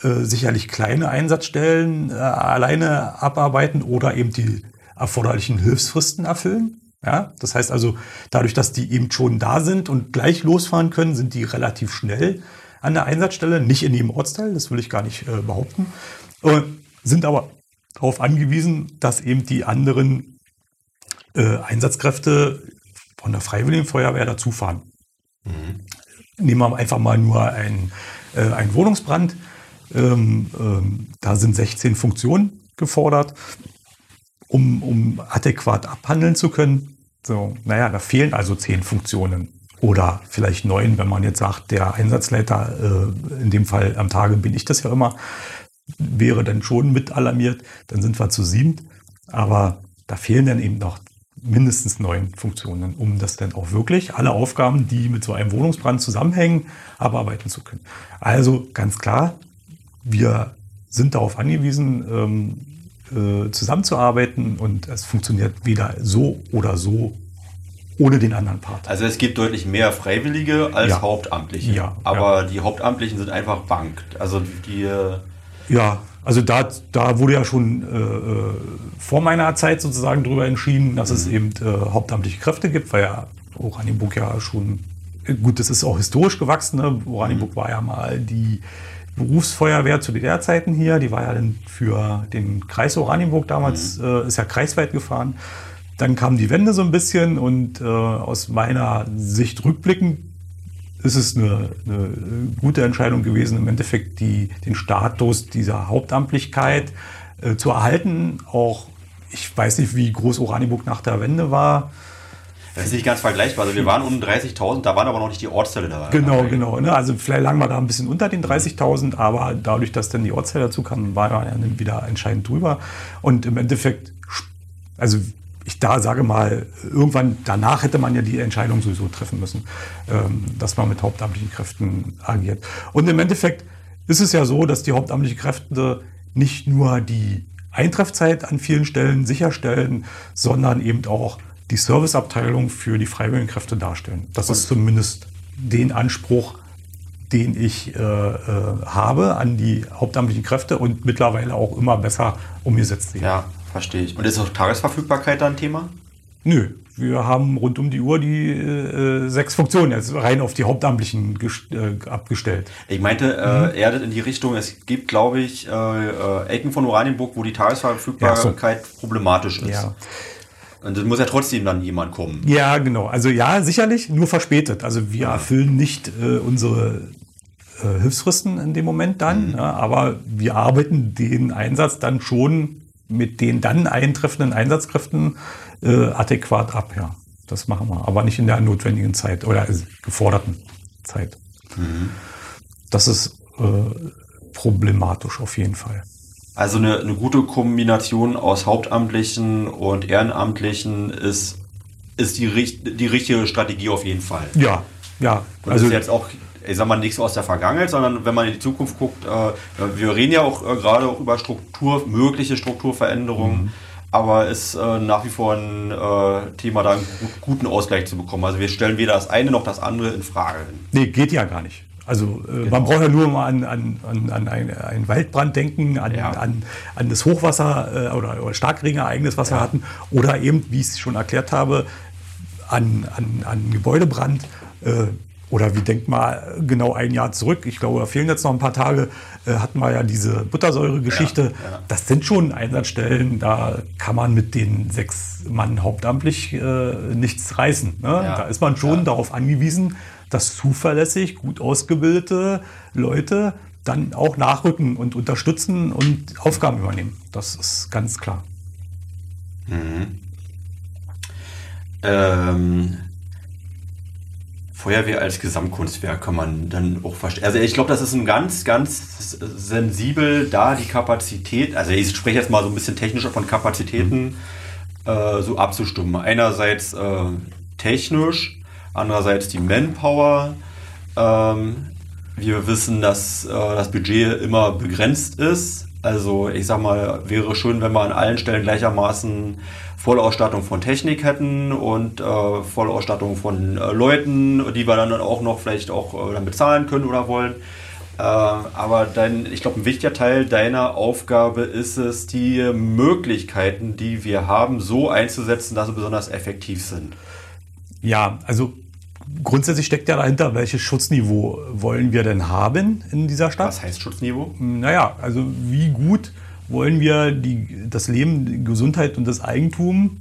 äh, sicherlich kleine Einsatzstellen äh, alleine abarbeiten oder eben die erforderlichen Hilfsfristen erfüllen. Ja, das heißt also, dadurch, dass die eben schon da sind und gleich losfahren können, sind die relativ schnell an der Einsatzstelle, nicht in jedem Ortsteil, das will ich gar nicht äh, behaupten, äh, sind aber darauf angewiesen, dass eben die anderen äh, Einsatzkräfte von der Freiwilligen Feuerwehr dazufahren. Nehmen wir einfach mal nur ein, äh, einen Wohnungsbrand. Ähm, ähm, da sind 16 Funktionen gefordert, um, um adäquat abhandeln zu können. So, naja, da fehlen also 10 Funktionen. Oder vielleicht neun, wenn man jetzt sagt, der Einsatzleiter, äh, in dem Fall am Tage bin ich das ja immer, wäre dann schon mit alarmiert. Dann sind wir zu siebt. Aber da fehlen dann eben noch mindestens neun Funktionen, um das dann auch wirklich alle Aufgaben, die mit so einem Wohnungsbrand zusammenhängen, abarbeiten zu können. Also ganz klar, wir sind darauf angewiesen, ähm, äh, zusammenzuarbeiten und es funktioniert weder so oder so ohne den anderen Part. Also es gibt deutlich mehr Freiwillige als Ja. Hauptamtliche. Ja, Aber die Hauptamtlichen sind einfach Bank. Also die, äh, Ja, also da, da wurde ja schon äh, äh, vor meiner Zeit sozusagen darüber entschieden, dass es eben äh, hauptamtliche Kräfte gibt, weil ja Oranienburg ja schon, äh, gut, das ist auch historisch gewachsen. Ne? Oranienburg war ja mal die Berufsfeuerwehr zu DDR-Zeiten hier. Die war ja dann für den Kreis Oranienburg damals, äh, ist ja kreisweit gefahren. Dann kam die Wende so ein bisschen und äh, aus meiner Sicht rückblickend ist es eine, eine gute Entscheidung gewesen, im Endeffekt die, den Status dieser Hauptamtlichkeit äh, zu erhalten. Auch ich weiß nicht, wie groß Oranienburg nach der Wende war. das ist nicht ganz vergleichbar. Also wir waren um 30.000, da waren aber noch nicht die Ortsteile da. Genau, dabei. genau. Ne? Also vielleicht lagen wir da ein bisschen unter den 30.000, aber dadurch, dass dann die Ortsteile dazu kamen, war wir ja dann wieder entscheidend drüber. Und im Endeffekt, also ich da sage mal, irgendwann danach hätte man ja die Entscheidung sowieso treffen müssen, ähm, dass man mit hauptamtlichen Kräften agiert. Und im Endeffekt ist es ja so, dass die hauptamtlichen Kräfte nicht nur die Eintreffzeit an vielen Stellen sicherstellen, sondern eben auch die Serviceabteilung für die Freiwilligenkräfte darstellen. Das ist zumindest den Anspruch, den ich äh, äh, habe an die hauptamtlichen Kräfte und mittlerweile auch immer besser umgesetzt. Ja, verstehe ich. Und ist auch Tagesverfügbarkeit da ein Thema? Nö, wir haben rund um die Uhr die äh, sechs Funktionen jetzt rein auf die Hauptamtlichen äh, abgestellt. Ich meinte Mhm. äh, eher in die Richtung, es gibt, glaube ich, äh, äh, Ecken von Oranienburg, wo die Tagesverfügbarkeit problematisch ist. Ja. Und es muss ja trotzdem dann jemand kommen. Ja, genau. Also ja, sicherlich, nur verspätet. Also wir erfüllen nicht äh, unsere äh, Hilfsfristen in dem Moment dann, ja, aber wir arbeiten den Einsatz dann schon mit den dann eintreffenden Einsatzkräften äh, adäquat ab. Ja, das machen wir, aber nicht in der notwendigen Zeit oder äh, geforderten Zeit. Das ist äh, problematisch auf jeden Fall. Also eine, eine gute Kombination aus Hauptamtlichen und Ehrenamtlichen ist, ist die, die richtige Strategie auf jeden Fall. Ja, ja. Und Also jetzt auch, ich sag mal, nichts aus der Vergangenheit, sondern wenn man in die Zukunft guckt, äh, wir reden ja auch äh, gerade auch über Struktur, mögliche Strukturveränderungen, Mhm. aber es ist äh, nach wie vor ein äh, Thema, da einen gut, guten Ausgleich zu bekommen. Also wir stellen weder das eine noch das andere in Frage. Nee, geht ja gar nicht. Also äh, man braucht ja nur mal an, an, an, an ein- einen Waldbrand denken, an, Ja. an, an das Hochwasser oder, oder Starkregenereignis, was wir hatten. Oder eben, wie ich es schon erklärt habe, an, an, an Gebäudebrand. Oder wie denkt mal genau ein Jahr zurück, ich glaube, da fehlen jetzt noch ein paar Tage, äh, hatten wir ja diese Buttersäure-Geschichte. Ja, ja. Das sind schon Einsatzstellen, da kann man mit den sechs Mann hauptamtlich äh, nichts reißen. Ne? Ja. Da ist man schon darauf angewiesen, dass zuverlässig, gut ausgebildete Leute dann auch nachrücken und unterstützen und Aufgaben übernehmen. Das ist ganz klar. Ähm, Feuerwehr als Gesamtkunstwerk kann man dann auch verstehen. Also ich glaube, das ist ein ganz, ganz sensibel da die Kapazität, also ich spreche jetzt mal so ein bisschen technischer von Kapazitäten mhm. äh, so abzustimmen. Einerseits äh, technisch, andererseits die Manpower. Ähm, wir wissen, dass äh, das Budget immer begrenzt ist. Also ich sag mal, wäre schön, wenn wir an allen Stellen gleichermaßen Vollausstattung von Technik hätten und äh, Vollausstattung von äh, Leuten, die wir dann auch noch vielleicht auch äh, dann bezahlen können oder wollen. Äh, aber dein, ich glaube, ein wichtiger Teil deiner Aufgabe ist es, die Möglichkeiten, die wir haben, so einzusetzen, dass sie besonders effektiv sind. Ja, also grundsätzlich steckt ja dahinter, welches Schutzniveau wollen wir denn haben in dieser Stadt? Was heißt Schutzniveau? Naja, also wie gut wollen wir die, das Leben, die Gesundheit und das Eigentum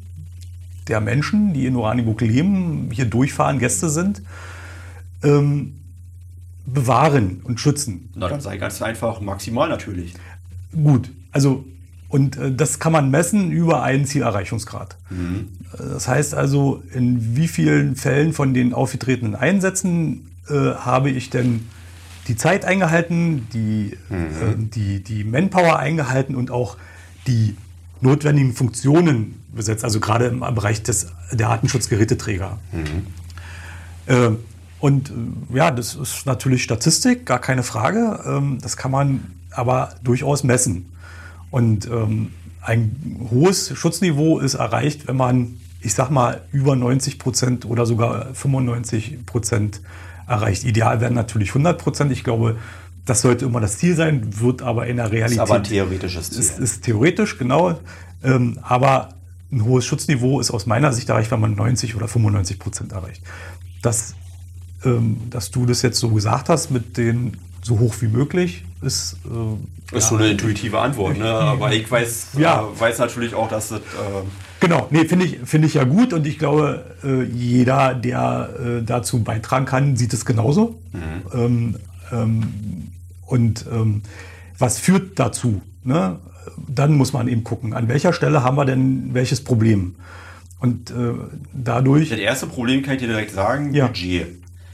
der Menschen, die in Oranienburg leben, hier durchfahren, Gäste sind, ähm, bewahren und schützen. Na, dann sei ganz einfach maximal natürlich. Gut, also und äh, das kann man messen über einen Zielerreichungsgrad. Mhm. Das heißt also, in wie vielen Fällen von den aufgetretenen Einsätzen äh, habe ich denn die Zeit eingehalten, die, mhm. äh, die, die Manpower eingehalten und auch die notwendigen Funktionen besetzt, also gerade im Bereich des, der Artenschutzgeräteträger. Mhm. Äh, und ja, das ist natürlich Statistik, gar keine Frage. Ähm, das kann man aber durchaus messen. Und ähm, ein hohes Schutzniveau ist erreicht, wenn man, ich sag mal, über 90 Prozent oder sogar 95 Prozent erreicht. Ideal wären natürlich 100 Prozent. Ich glaube, das sollte immer das Ziel sein, wird aber in der Realität. Ist aber ein theoretisches Ziel. Ist, ist theoretisch, genau. Ähm, aber ein hohes Schutzniveau ist aus meiner Sicht erreicht, wenn man 90 oder 95 Prozent erreicht. Das, ähm, dass du das jetzt so gesagt hast, mit den so hoch wie möglich, ist. Äh, ist ja, schon eine intuitive Antwort, ne? aber ich weiß, ja. äh, weiß natürlich auch, dass das. Äh, Genau, nee, finde ich, find ich ja gut und ich glaube, äh, jeder, der äh, dazu beitragen kann, sieht es genauso. Mhm. Ähm, ähm, und ähm, was führt dazu? Ne? Dann muss man eben gucken, an welcher Stelle haben wir denn welches Problem? Und äh, dadurch. Das erste Problem kann ich dir direkt sagen: ja. Budget.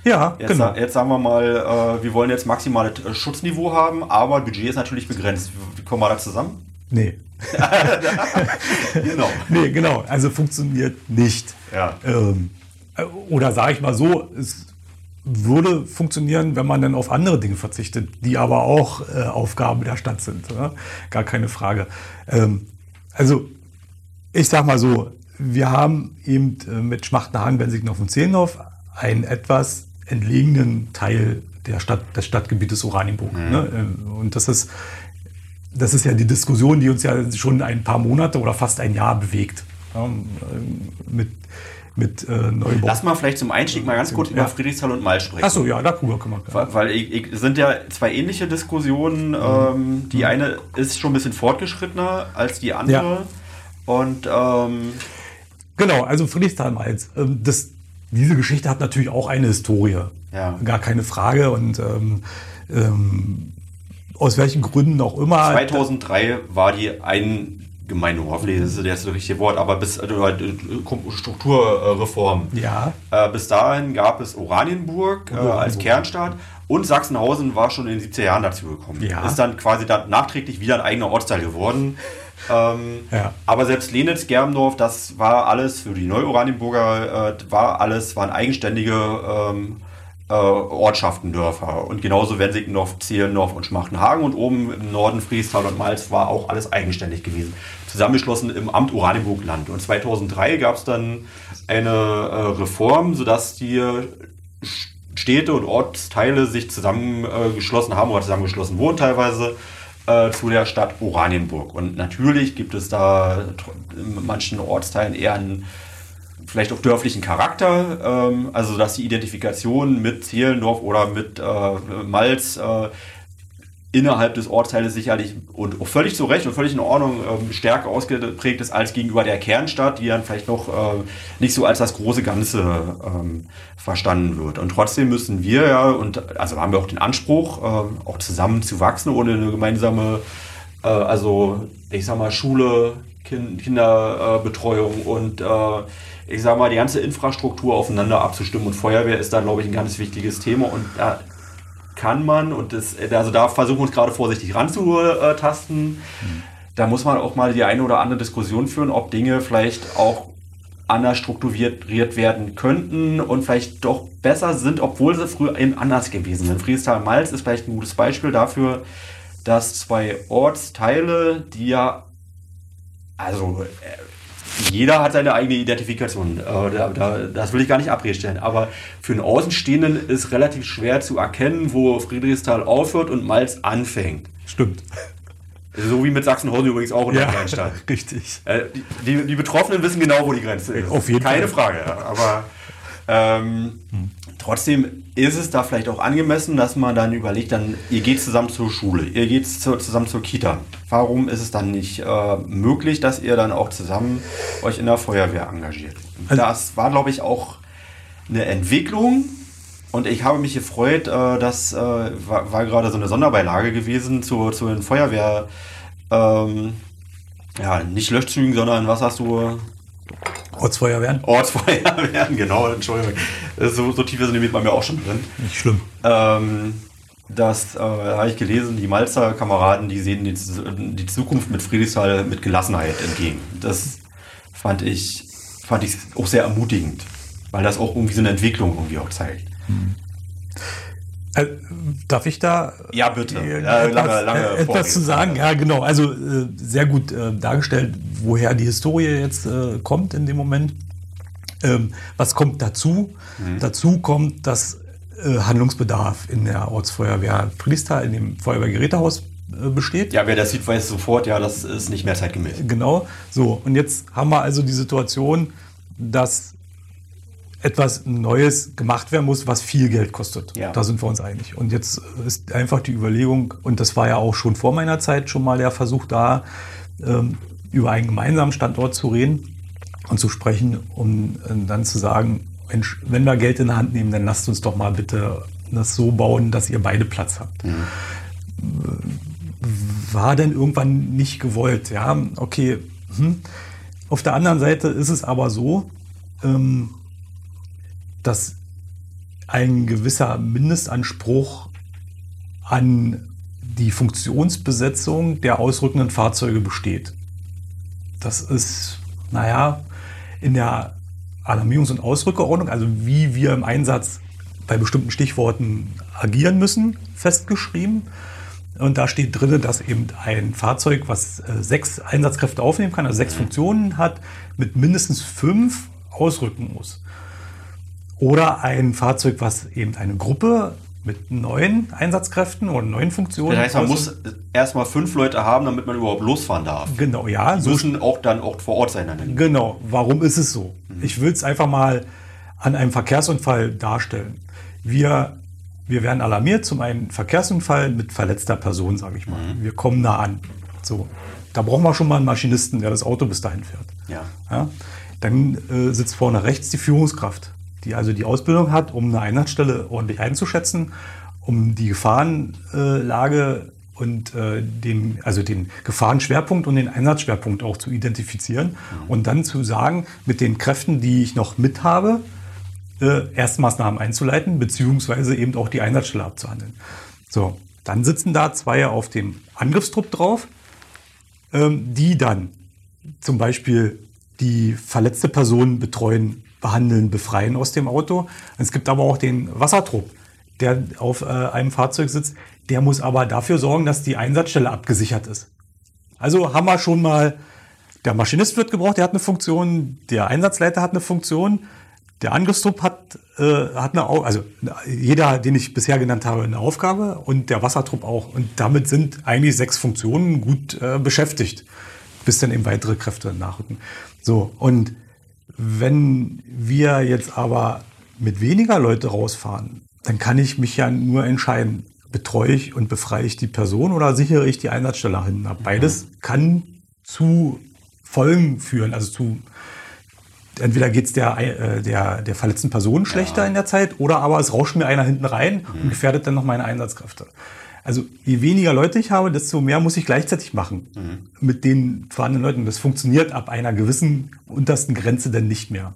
Ja, jetzt, genau. Jetzt sagen wir mal, äh, wir wollen jetzt maximales Schutzniveau haben, aber Budget ist natürlich begrenzt. Wie kommen wir da zusammen? Nee. [laughs] genau. Nee, genau. Also funktioniert nicht. Ja. Ähm, oder sage ich mal so, es würde funktionieren, wenn man dann auf andere Dinge verzichtet, die aber auch äh, Aufgabe der Stadt sind. Ja? Gar keine Frage. Ähm, also ich sag mal so, wir haben eben äh, mit Schmachtenhagen, Bensignow und Zehnhoff einen etwas entlegenen Teil der Stadt, des Stadtgebietes Oranienburg. Mhm. Ne? Ähm, und das ist das ist ja die Diskussion, die uns ja schon ein paar Monate oder fast ein Jahr bewegt. Ja, mit mit äh, Neubau. Lass mal vielleicht zum Einstieg mal ganz kurz ja. über Friedrichsthal und Mal sprechen. Achso, ja, darüber können wir. Weil, weil ich, ich, sind ja zwei ähnliche Diskussionen. Mhm. Ähm, die mhm. eine ist schon ein bisschen fortgeschrittener als die andere. Ja. Und ähm, genau, also Friedrichsthal-Mainz. Ähm, diese Geschichte hat natürlich auch eine Historie. Ja. Gar keine Frage. Und ähm, ähm, aus welchen Gründen auch immer. 2003 war die Eingemeindung, hoffentlich ist das das richtige Wort, aber bis äh, Strukturreform. Ja. Äh, bis dahin gab es Oranienburg äh, als Kernstaat und Sachsenhausen war schon in den 70er Jahren dazu gekommen. Ja. Ist dann quasi dann nachträglich wieder ein eigener Ortsteil geworden. Ähm, ja. Aber selbst Lenitz, Germdorf, das war alles für die Neu-Oranienburger, äh, war alles, waren eigenständige ähm, äh, Ortschaften, Dörfer. Und genauso Wensickendorf, Zehlendorf und Schmachtenhagen. Und oben im Norden Friestal und Malz war auch alles eigenständig gewesen. Zusammengeschlossen im Amt Oranienburg-Land. Und 2003 gab es dann eine äh, Reform, sodass die Städte und Ortsteile sich zusammengeschlossen haben oder zusammengeschlossen wurden teilweise äh, zu der Stadt Oranienburg. Und natürlich gibt es da in manchen Ortsteilen eher einen vielleicht auch dörflichen Charakter, ähm, also dass die Identifikation mit Zehlendorf oder mit äh, Malz äh, innerhalb des Ortsteiles sicherlich und auch völlig zu Recht und völlig in Ordnung ähm, stärker ausgeprägt ist als gegenüber der Kernstadt, die dann vielleicht noch äh, nicht so als das große Ganze ähm, verstanden wird. Und trotzdem müssen wir ja, und also haben wir auch den Anspruch, äh, auch zusammen zu wachsen, ohne eine gemeinsame Äh, also, ich sag mal, Schule, kind, Kinderbetreuung und äh, ich sag mal, die ganze Infrastruktur aufeinander abzustimmen. Und Feuerwehr ist da, glaube ich, ein ganz wichtiges Thema. Und da kann man, und das, also da versuchen wir uns gerade vorsichtig ranzutasten. Mhm. Da muss man auch mal die eine oder andere Diskussion führen, ob Dinge vielleicht auch anders strukturiert werden könnten und vielleicht doch besser sind, obwohl sie früher eben anders gewesen sind. Friestal-Malz ist vielleicht ein gutes Beispiel dafür, dass zwei Ortsteile, die ja, also äh, jeder hat seine eigene Identifikation, äh, da, da, das will ich gar nicht abreden, aber für einen Außenstehenden ist relativ schwer zu erkennen, wo Friedrichsthal aufhört und Malz anfängt. Stimmt. So wie mit Sachsenhausen übrigens auch in der Ja, Kleinstadt. [laughs] richtig. Äh, die, die, Betroffenen wissen genau, wo die Grenze ist. Auf jeden Keine Fall. Frage. Aber ähm, trotzdem ist es da vielleicht auch angemessen, dass man dann überlegt, dann ihr geht zusammen zur Schule, ihr geht zu, zusammen zur Kita. Warum ist es dann nicht äh, möglich, dass ihr dann auch zusammen euch in der Feuerwehr engagiert? Also- das war, glaube ich, auch eine Entwicklung. Und ich habe mich gefreut, äh, das äh, war, war gerade so eine Sonderbeilage gewesen zu, zu den Feuerwehr, ähm, ja, nicht Löschzügen, sondern was hast du? Ortsfeuerwehren? Ortsfeuerwehren, [laughs] genau, Entschuldigung. So, so tief ist nämlich bei mir auch schon drin. Nicht schlimm. Ähm, das äh, habe ich gelesen, die Malzer Kameraden, die sehen die, die Zukunft mit Friedrichsthal mit Gelassenheit entgegen. Das fand ich, fand ich auch sehr ermutigend, weil das auch irgendwie so eine Entwicklung irgendwie auch zeigt. Äh, darf ich da Ja, bitte. äh, Ja, etwas, lange, lange äh, etwas Vorrede. zu sagen? Ja, genau. Also äh, sehr gut äh, dargestellt, woher die Historie jetzt äh, kommt in dem Moment. Ähm, was kommt dazu? Mhm. Dazu kommt, dass äh, Handlungsbedarf in der Ortsfeuerwehr Friedrichsthal, in dem Feuerwehrgerätehaus äh, besteht. Ja, wer das sieht, weiß sofort, ja, das ist nicht mehr zeitgemäß. Genau. So, und jetzt haben wir also die Situation, dass etwas Neues gemacht werden muss, was viel Geld kostet. Ja. Da sind wir uns einig. Und jetzt ist einfach die Überlegung, und das war ja auch schon vor meiner Zeit schon mal der Versuch da, ähm, über einen gemeinsamen Standort zu reden und zu sprechen, um äh, dann zu sagen, Mensch, wenn wir Geld in der Hand nehmen, dann lasst uns doch mal bitte das so bauen, dass ihr beide Platz habt war denn irgendwann nicht gewollt. Ja, okay. Hm. Auf der anderen Seite ist es aber so, ähm, dass ein gewisser Mindestanspruch an die Funktionsbesetzung der ausrückenden Fahrzeuge besteht. Das ist, naja, in der Alarmierungs- und Ausrückerordnung, also wie wir im Einsatz bei bestimmten Stichworten agieren müssen, festgeschrieben. Und da steht drin, dass eben ein Fahrzeug, was äh, sechs Einsatzkräfte aufnehmen kann, also sechs Funktionen hat, mit mindestens fünf ausrücken muss. Oder ein Fahrzeug, was eben eine Gruppe mit neun Einsatzkräften oder neun Funktionen. Das heißt, man muss erstmal fünf Leute haben, damit man überhaupt losfahren darf. Genau, ja. Die So müssen auch dann auch vor Ort sein. Dann. Genau, warum ist es so? Ich will es einfach mal an einem Verkehrsunfall darstellen. Wir, wir werden alarmiert zum einen Verkehrsunfall mit verletzter Person, sage ich mal. Wir kommen nah an. So, da brauchen wir schon mal einen Maschinisten, der das Auto bis dahin fährt. Ja. Ja? Dann äh, sitzt vorne rechts die Führungskraft, die also die Ausbildung hat, um eine Einsatzstelle ordentlich einzuschätzen, um die Gefahrenlage und äh, den, also den Gefahrenschwerpunkt und den Einsatzschwerpunkt auch zu identifizieren und dann zu sagen, mit den Kräften, die ich noch mit habe, äh, Erstmaßnahmen einzuleiten, beziehungsweise eben auch die Einsatzstelle abzuhandeln. So, dann sitzen da zwei auf dem Angriffstrupp drauf, ähm, die dann zum Beispiel die verletzte Person betreuen, behandeln, befreien aus dem Auto. Es gibt aber auch den Wassertrupp, der auf äh, einem Fahrzeug sitzt. Der muss aber dafür sorgen, dass die Einsatzstelle abgesichert ist. Also haben wir schon mal, der Maschinist wird gebraucht, der hat eine Funktion, der Einsatzleiter hat eine Funktion, der Angriffstrupp hat, äh, hat eine, also jeder, den ich bisher genannt habe, eine Aufgabe und der Wassertrupp auch. Und damit sind eigentlich sechs Funktionen gut äh, beschäftigt, bis dann eben weitere Kräfte nachrücken. So, und wenn wir jetzt aber mit weniger Leute rausfahren, dann kann ich mich ja nur entscheiden, betreue ich und befreie ich die Person oder sichere ich die Einsatzstelle hin. Beides kann zu Folgen führen, also zu entweder geht es der, äh, der, der verletzten Person schlechter in der Zeit oder aber es rauscht mir einer hinten rein und gefährdet dann noch meine Einsatzkräfte. Also je weniger Leute ich habe, desto mehr muss ich gleichzeitig machen mhm. mit den vorhandenen Leuten. Das funktioniert ab einer gewissen untersten Grenze dann nicht mehr.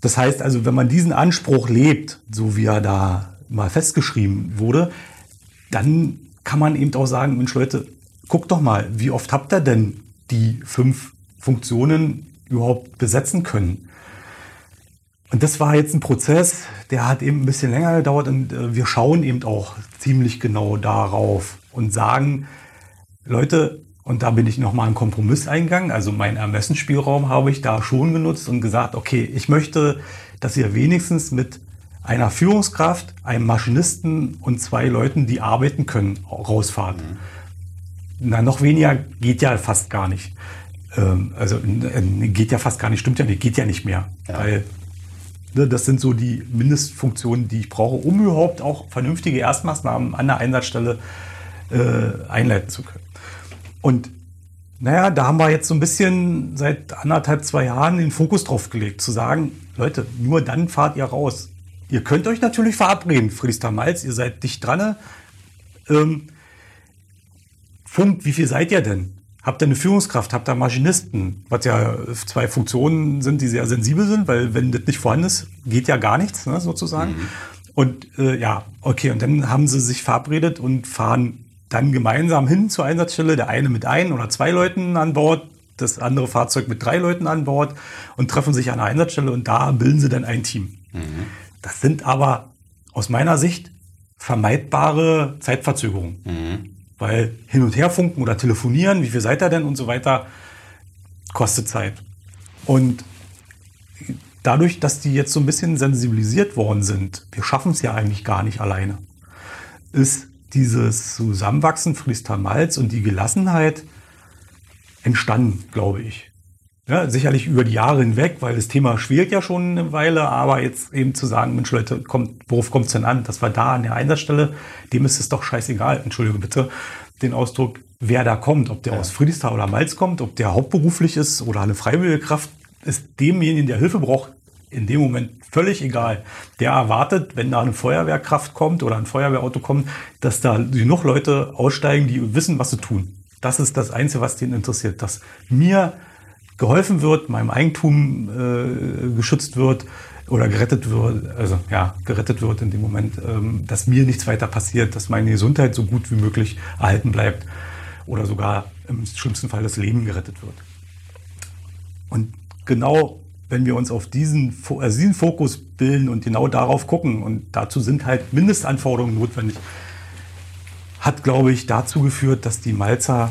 Das heißt also, wenn man diesen Anspruch lebt, so wie er da mal festgeschrieben wurde, dann kann man eben auch sagen, Mensch Leute, guckt doch mal, wie oft habt ihr denn die fünf Funktionen überhaupt besetzen können? Und das war jetzt ein Prozess, der hat eben ein bisschen länger gedauert und äh, wir schauen eben auch ziemlich genau darauf und sagen, Leute, und da bin ich nochmal einen Kompromiss eingegangen, also meinen Ermessensspielraum habe ich da schon genutzt und gesagt, okay, ich möchte, dass ihr wenigstens mit einer Führungskraft, einem Maschinisten und zwei Leuten, die arbeiten können, rausfahrt. Mhm. Na, noch weniger geht ja fast gar nicht. Ähm, also äh, geht ja fast gar nicht, stimmt ja nicht, geht ja nicht mehr. Ja. Weil das sind so die Mindestfunktionen, die ich brauche, um überhaupt auch vernünftige Erstmaßnahmen an der Einsatzstelle äh, einleiten zu können. Und naja, da haben wir jetzt so ein bisschen seit anderthalb, zwei Jahren den Fokus drauf gelegt, zu sagen, Leute, nur dann fahrt ihr raus. Ihr könnt euch natürlich verabreden, Friedrichsthal Malz, ihr seid dicht dran. Ähm, Funk, wie viel seid ihr denn? Habt ihr eine Führungskraft, habt ihr Maschinisten, was ja zwei Funktionen sind, die sehr sensibel sind, weil wenn das nicht vorhanden ist, geht ja gar nichts, ne, sozusagen. Mhm. Und äh, ja, okay, und dann haben sie sich verabredet und fahren dann gemeinsam hin zur Einsatzstelle, der eine mit ein oder zwei Leuten an Bord, das andere Fahrzeug mit drei Leuten an Bord und treffen sich an der Einsatzstelle und da bilden sie dann ein Team. Mhm. Das sind aber aus meiner Sicht vermeidbare Zeitverzögerungen. Mhm. Weil hin und her funken oder telefonieren, wie viel seid ihr denn und so weiter, kostet Zeit. Und dadurch, dass die jetzt so ein bisschen sensibilisiert worden sind, wir schaffen es ja eigentlich gar nicht alleine, ist dieses Zusammenwachsen Friestal-Malz und die Gelassenheit entstanden, glaube ich. Ja, sicherlich über die Jahre hinweg, weil das Thema schwelt ja schon eine Weile, aber jetzt eben zu sagen, Mensch Leute, kommt, worauf kommt es denn an? Das war da an der Einsatzstelle, dem ist es doch scheißegal, entschuldige bitte den Ausdruck, wer da kommt, ob der ja. aus Friedrichsthal oder Malz kommt, ob der hauptberuflich ist oder eine freiwillige Kraft, ist demjenigen, der Hilfe braucht, in dem Moment völlig egal. Der erwartet, wenn da eine Feuerwehrkraft kommt oder ein Feuerwehrauto kommt, dass da genug Leute aussteigen, die wissen, was sie tun. Das ist das Einzige, was den interessiert, dass mir geholfen wird, meinem Eigentum äh, geschützt wird oder gerettet wird, also ja, gerettet wird in dem Moment, ähm, dass mir nichts weiter passiert, dass meine Gesundheit so gut wie möglich erhalten bleibt oder sogar im schlimmsten Fall das Leben gerettet wird. Und genau wenn wir uns auf diesen, also diesen Fokus bilden und genau darauf gucken, und dazu sind halt Mindestanforderungen notwendig, hat, glaube ich, dazu geführt, dass die Malzer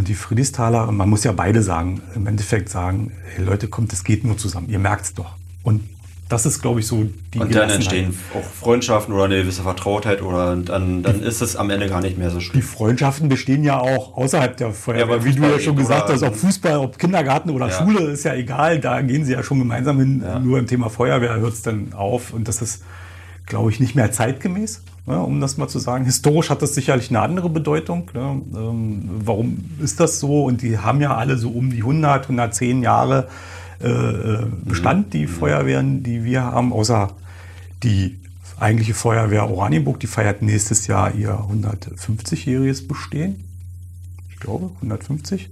und die Friedrichstaler, und man muss ja beide sagen, im Endeffekt sagen, hey Leute, kommt, es geht nur zusammen, ihr merkt es doch. Und das ist, glaube ich, so die Und dann entstehen auch Freundschaften oder eine gewisse Vertrautheit oder dann, dann ist es am Ende gar nicht mehr so schlimm. Die Freundschaften bestehen ja auch außerhalb der Feuerwehr. Ja, wie du ja schon gesagt hast, ob Fußball, ob Kindergarten oder ja. Schule, ist ja egal. Da gehen sie ja schon gemeinsam hin. Ja. Nur im Thema Feuerwehr hört es dann auf. Und das ist, glaube ich, nicht mehr zeitgemäß. Ja, ne, um das mal zu sagen. Historisch hat das sicherlich eine andere Bedeutung. Ne? Ähm, warum ist das so? Und die haben ja alle so um die 100, 110 Jahre äh, äh, Bestand, die mhm. Feuerwehren, die wir haben, außer die eigentliche Feuerwehr Oranienburg, die feiert nächstes Jahr ihr 150-jähriges Bestehen. Ich glaube, 150.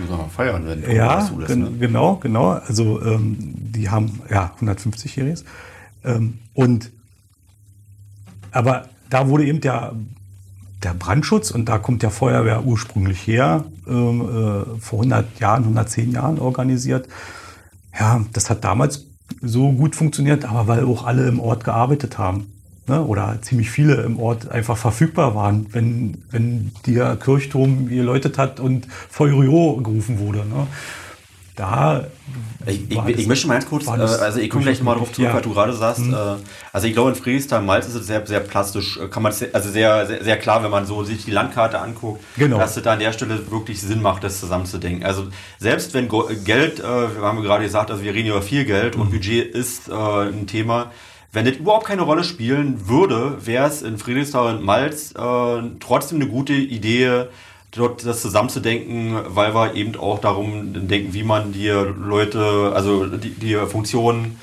Muss man feiern, wenn Ja, zulässt, ne? genau, genau. Also ähm, die haben ja 150-jähriges. Ähm, und aber da wurde eben der, der Brandschutz, und da kommt der Feuerwehr ursprünglich her, ähm, äh, vor 100 Jahren, 110 Jahren organisiert. Ja, das hat damals so gut funktioniert, aber weil auch alle im Ort gearbeitet haben. Ne? Oder ziemlich viele im Ort einfach verfügbar waren, wenn, wenn der Kirchturm geläutet hat und Feurio gerufen wurde. Ne? Da. Ich, ich, ich, möchte mal ganz kurz, äh, also ich komme gleich nochmal darauf zurück, ja. was du gerade sagst. Mhm. Äh, also ich glaube, in Friedrichsthal Malz ist es sehr, sehr plastisch, äh, kann man also sehr, sehr, sehr klar, wenn man so sich die Landkarte anguckt, genau. dass es da an der Stelle wirklich Sinn macht, das zusammenzudenken. Also selbst wenn Geld, wir haben gerade gesagt, also wir reden über viel Geld mhm. und Budget ist ein Thema. Wenn das überhaupt keine Rolle spielen würde, wäre es in Friedrichsthal und Malz trotzdem eine gute Idee, dort das zusammenzudenken, weil wir eben auch darum denken, wie man die Leute, also die, die Funktionen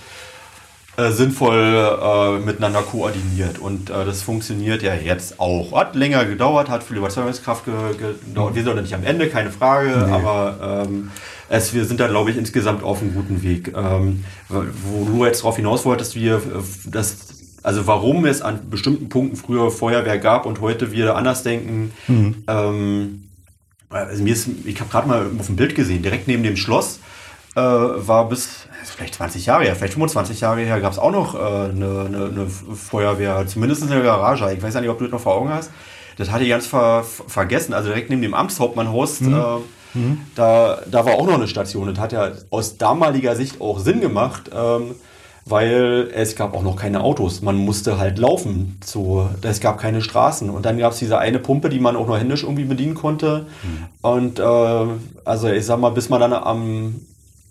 äh, sinnvoll äh, miteinander koordiniert. Und äh, das funktioniert ja jetzt auch. Hat länger gedauert, hat viel Überzeugungskraft ge gedauert. Mhm. Wir sind noch nicht am Ende, keine Frage, nee. aber ähm, es, wir sind da, glaube ich, insgesamt auf einem guten Weg. Ähm, wo du jetzt darauf hinaus wolltest, wir, das, also warum es an bestimmten Punkten früher Feuerwehr gab und heute wir anders denken, mhm. ähm, also mir ist, ich habe gerade mal auf dem Bild gesehen, direkt neben dem Schloss äh, war bis vielleicht 20 Jahre her, vielleicht 25 Jahre her, gab es auch noch äh, eine, eine, eine, Feuerwehr, zumindest in der Garage. Ich weiß ja nicht, ob du das noch vor Augen hast. Das hatte ich ganz ver vergessen. Also direkt neben dem Amtshauptmannhaus, mhm. Äh, mhm. Da, da war auch noch eine Station. Das hat ja aus damaliger Sicht auch Sinn gemacht. Ähm, weil es gab auch noch keine Autos. Man musste halt laufen. So, es gab keine Straßen. Und dann gab es diese eine Pumpe, die man auch nur händisch irgendwie bedienen konnte. Mhm. Und äh, also ich sag mal, bis man dann am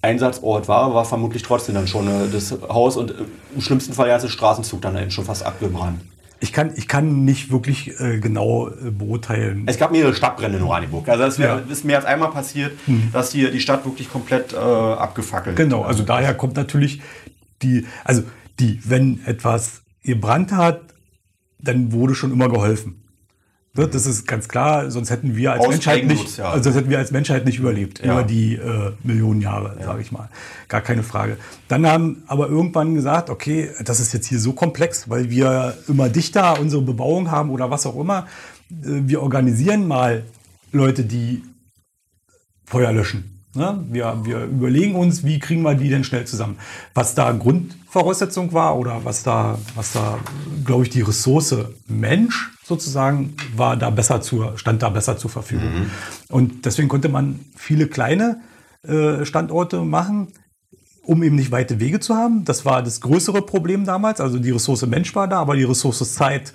Einsatzort war, war vermutlich trotzdem dann schon äh, das Haus und äh, im schlimmsten Fall der Straßenzug dann eben schon fast abgebrannt. Ich kann, ich kann nicht wirklich äh, genau äh, beurteilen. Es gab mehrere Stadtbrände in Oranienburg. Also es ja. ist mehr als einmal passiert, hm. dass hier die Stadt wirklich komplett äh, abgefackelt Genau, also daher kommt natürlich die, also die, wenn etwas gebrannt hat, dann wurde schon immer geholfen. Ne, das ist ganz klar, sonst hätten wir als Menschheit nicht, ja. also hätten wir als Menschheit nicht überlebt ja. über die äh, Millionen Jahre, ja. sage ich mal. Gar keine Frage. Dann haben aber irgendwann gesagt, okay, das ist jetzt hier so komplex, weil wir immer dichter unsere Bebauung haben oder was auch immer. Äh, wir organisieren mal Leute, die Feuer löschen. Ne? Wir, wir überlegen uns, wie kriegen wir die denn schnell zusammen. Was da Grundvoraussetzung war oder was da, was da, glaube ich, die Ressource Mensch sozusagen war da besser zu, stand da besser zur Verfügung. Mhm. Und deswegen konnte man viele kleine äh, Standorte machen, um eben nicht weite Wege zu haben. Das war das größere Problem damals. Also die Ressource Mensch war da, aber die Ressource Zeit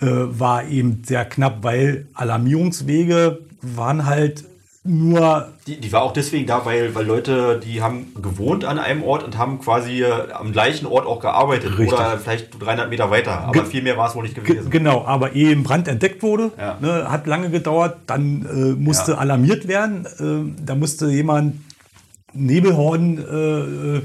äh, war eben sehr knapp, weil Alarmierungswege waren halt nur. Die, die war auch deswegen da, weil, weil Leute, die haben gewohnt an einem Ort und haben quasi äh, am gleichen Ort auch gearbeitet. Richtig. Oder vielleicht 300 Meter weiter. Aber Ge viel mehr war es wohl nicht gewesen. Genau, aber ehe ein Brand entdeckt wurde, ja. ne, hat lange gedauert, dann äh, musste ja. alarmiert werden. Äh, da musste jemand Nebelhorden äh,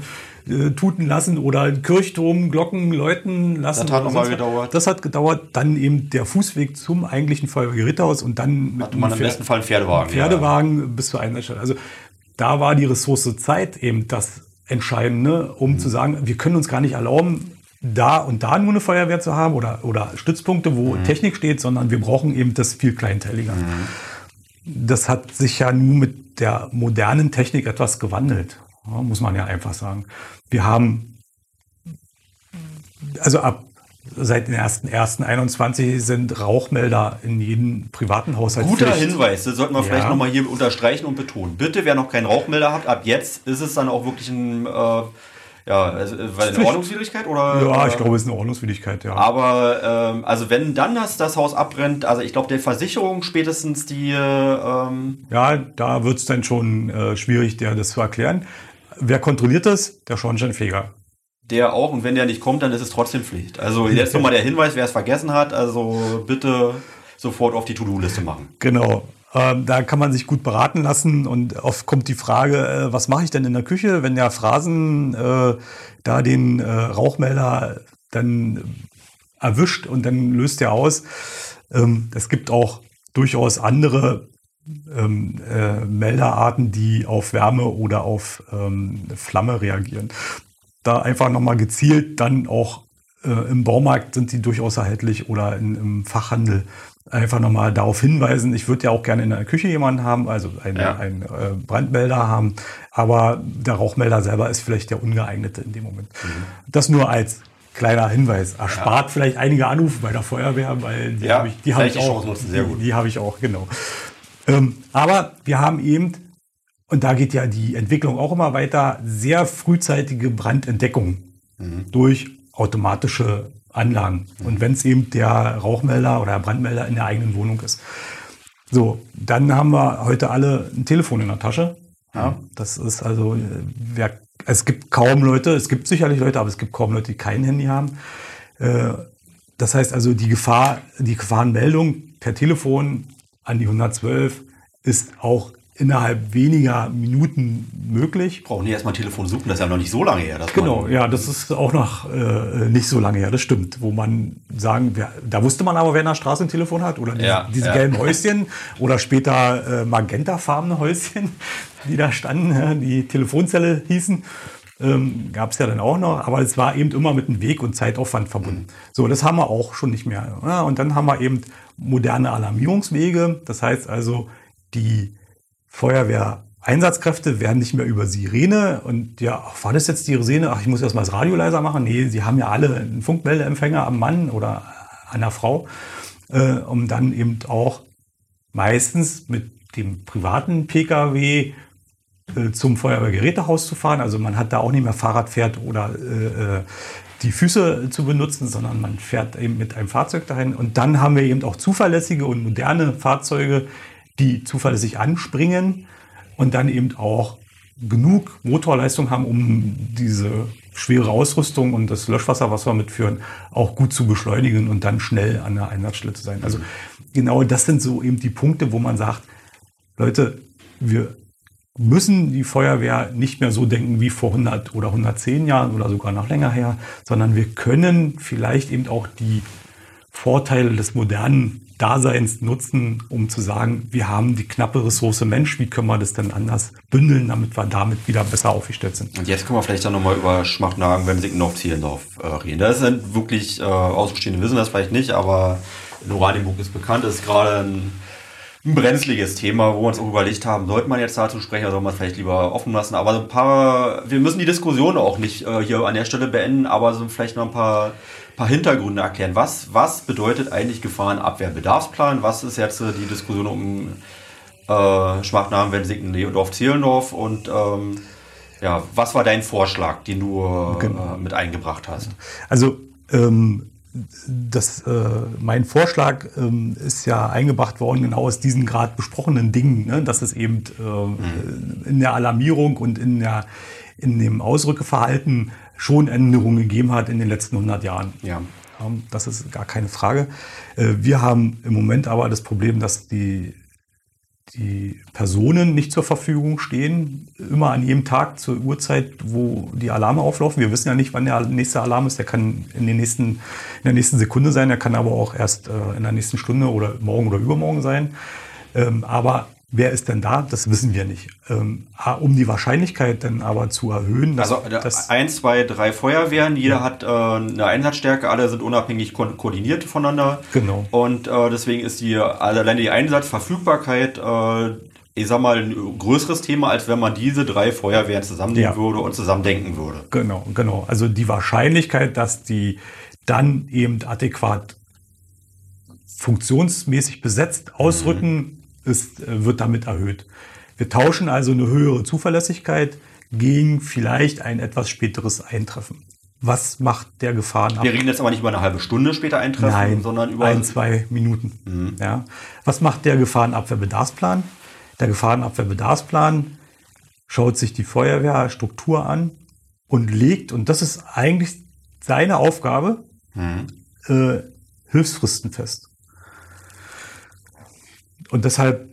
äh tuten lassen oder Kirchturm, Glocken läuten lassen. Das hat nochmal gedauert. Das hat gedauert. Dann eben der Fußweg zum eigentlichen Feuerwehrritthaus und dann hatte man im besten Fall einen Pferdewagen. Pferdewagen ja. bis zur Einsatzstelle. Also da war die Ressource Zeit eben das Entscheidende, um mhm. zu sagen, wir können uns gar nicht erlauben, da und da nur eine Feuerwehr zu haben oder, oder Stützpunkte, wo mhm. Technik steht, sondern wir brauchen eben das viel kleinteiliger. Mhm. Das hat sich ja nun mit der modernen Technik etwas gewandelt, muss man ja einfach sagen. Wir haben, also ab seit den ersten 1.1.21 sind Rauchmelder in jedem privaten Haushalt. Guter. Hinweis, das sollten wir vielleicht ja. nochmal hier unterstreichen und betonen. Bitte, wer noch keinen Rauchmelder hat, ab jetzt ist es dann auch wirklich ein äh, ja, also, weil eine Ordnungswidrigkeit oder? Ja, ich glaube, es ist eine Ordnungswidrigkeit, ja. Aber ähm, also wenn dann das, das Haus abbrennt, also ich glaube, der Versicherung spätestens die. Ähm ja, da wird es dann schon äh, schwierig, der das zu erklären. Wer kontrolliert das? Der Schornsteinfeger. Der auch, und wenn der nicht kommt, dann ist es trotzdem Pflicht. Also jetzt nochmal der Hinweis, wer es vergessen hat, also bitte sofort auf die To-Do-Liste machen. Genau. Ähm, da kann man sich gut beraten lassen und oft kommt die Frage, äh, was mache ich denn in der Küche, wenn der Phrasen äh, da den äh, Rauchmelder dann erwischt und dann löst er aus. Ähm, es gibt auch durchaus andere ähm, äh, Melderarten, die auf Wärme oder auf ähm, Flamme reagieren. Da einfach nochmal gezielt dann auch äh, im Baumarkt sind die durchaus erhältlich oder in, im Fachhandel einfach nochmal darauf hinweisen. Ich würde ja auch gerne in der Küche jemanden haben, also einen, ja. einen äh, Brandmelder haben, aber der Rauchmelder selber ist vielleicht der ungeeignete in dem Moment. Mhm. Das nur als kleiner Hinweis. Erspart ja. vielleicht einige Anrufe bei der Feuerwehr, weil die ja, habe ich, die hab ich auch. Die, die habe ich auch, genau. Ähm, aber wir haben eben, und da geht ja die Entwicklung auch immer weiter, sehr frühzeitige Brandentdeckung mhm. durch automatische Anlagen. Mhm. Und wenn es eben der Rauchmelder oder der Brandmelder in der eigenen Wohnung ist. So, dann haben wir heute alle ein Telefon in der Tasche. Ja, mhm. das ist also, äh, wer, es gibt kaum Leute, es gibt sicherlich Leute, aber es gibt kaum Leute, die kein Handy haben. Äh, das heißt also, die Gefahr, die Gefahrenmeldung per Telefon an die 112 ist auch innerhalb weniger Minuten möglich. Brauchen die erstmal ein Telefon suchen, das ist ja noch nicht so lange her. genau, ja, das ist auch noch äh, nicht so lange her, das stimmt. Wo man sagen, wer, da wusste man aber, wer in der Straße ein Telefon hat oder diese, ja, diese ja. gelben [laughs] Häuschen oder später äh, magentafarbene Häuschen, die da standen, die Telefonzelle hießen. Ähm, Gab es ja dann auch noch, aber es war eben immer mit einem Weg und Zeitaufwand verbunden. So, das haben wir auch schon nicht mehr. Ja, und dann haben wir eben moderne Alarmierungswege. Das heißt also, die Feuerwehreinsatzkräfte werden nicht mehr über Sirene und ja, ach, war das jetzt die Sirene? Ach, ich muss erst mal das Radio leiser machen. Nee, sie haben ja alle einen Funkmeldeempfänger am Mann oder an der Frau, äh, um dann eben auch meistens mit dem privaten Pkw zum Feuerwehrgerätehaus zu fahren. Also man hat da auch nicht mehr Fahrrad fährt oder äh, äh, die Füße zu benutzen, sondern man fährt eben mit einem Fahrzeug dahin. Und dann haben wir eben auch zuverlässige und moderne Fahrzeuge, die zuverlässig anspringen und dann eben auch genug Motorleistung haben, um diese schwere Ausrüstung und das Löschwasser, was wir mitführen, auch gut zu beschleunigen und dann schnell an der Einsatzstelle zu sein. Also genau das sind so eben die Punkte, wo man sagt, Leute, wir müssen die Feuerwehr nicht mehr so denken wie vor 100 oder 110 Jahren oder sogar noch länger her, sondern wir können vielleicht eben auch die Vorteile des modernen Daseins nutzen, um zu sagen, wir haben die knappe Ressource Mensch, wie können wir das denn anders bündeln, damit wir damit wieder besser aufgestellt sind. Und jetzt können wir vielleicht dann nochmal über Schmachtnagen, Wemsickendorf, Zielendorf äh, reden. Das sind wirklich, äh, Außenstehende wissen das vielleicht nicht, aber in Oranienburg ist bekannt, ist gerade ein, ein brenzliges Thema, wo wir uns auch überlegt haben, sollte man jetzt dazu sprechen oder soll man es vielleicht lieber offen lassen. Aber so ein paar, wir müssen die Diskussion auch nicht äh, hier an der Stelle beenden, aber so vielleicht noch ein paar paar Hintergründe erklären. Was, was bedeutet eigentlich Gefahrenabwehrbedarfsplan? Was ist jetzt die Diskussion um äh, Schmachnamen, Wensigten, Leodorf, Zielendorf und ähm, ja, was war dein Vorschlag, den du äh, genau. mit eingebracht hast? Also ähm, das, äh, mein Vorschlag ähm, ist ja eingebracht worden genau aus diesen gerade besprochenen Dingen, ne? dass es eben äh, mhm. in der Alarmierung und in, der, in dem Ausrückeverhalten schon Änderungen gegeben hat in den letzten 100 Jahren. Ja. Das ist gar keine Frage. Äh, wir haben im Moment aber das Problem, dass die, die Personen nicht zur Verfügung stehen, immer an jedem Tag zur Uhrzeit, wo die Alarme auflaufen. Wir wissen ja nicht, wann der nächste Alarm ist. Der kann in, den nächsten, in der nächsten Sekunde sein, der kann aber auch erst äh, in der nächsten Stunde oder morgen oder übermorgen sein. Ähm, aber Wer ist denn da? Das wissen wir nicht. Ähm, um die Wahrscheinlichkeit dann aber zu erhöhen. Dass, also dass ein, zwei, drei Feuerwehren, jeder ja. hat äh, eine Einsatzstärke, alle sind unabhängig ko koordiniert voneinander. Genau. Und äh, deswegen ist die also alleine die Einsatzverfügbarkeit, äh, ich sag mal, ein größeres Thema, als wenn man diese drei Feuerwehren zusammennehmen ja. würde und zusammendenken würde. Genau, genau. Also die Wahrscheinlichkeit, dass die dann eben adäquat funktionsmäßig besetzt ausrücken, mhm ist, äh, wird damit erhöht. Wir tauschen also eine höhere Zuverlässigkeit gegen vielleicht ein etwas späteres Eintreffen. Was macht der Gefahren ab? Wir reden jetzt aber nicht über eine halbe Stunde später Eintreffen, Nein, sondern über ein, zwei Minuten. Mhm. Ja. Was macht der Gefahrenabwehrbedarfsplan? Der Gefahrenabwehrbedarfsplan schaut sich die Feuerwehrstruktur an und legt, und das ist eigentlich seine Aufgabe, mhm. äh, Hilfsfristen fest. Und deshalb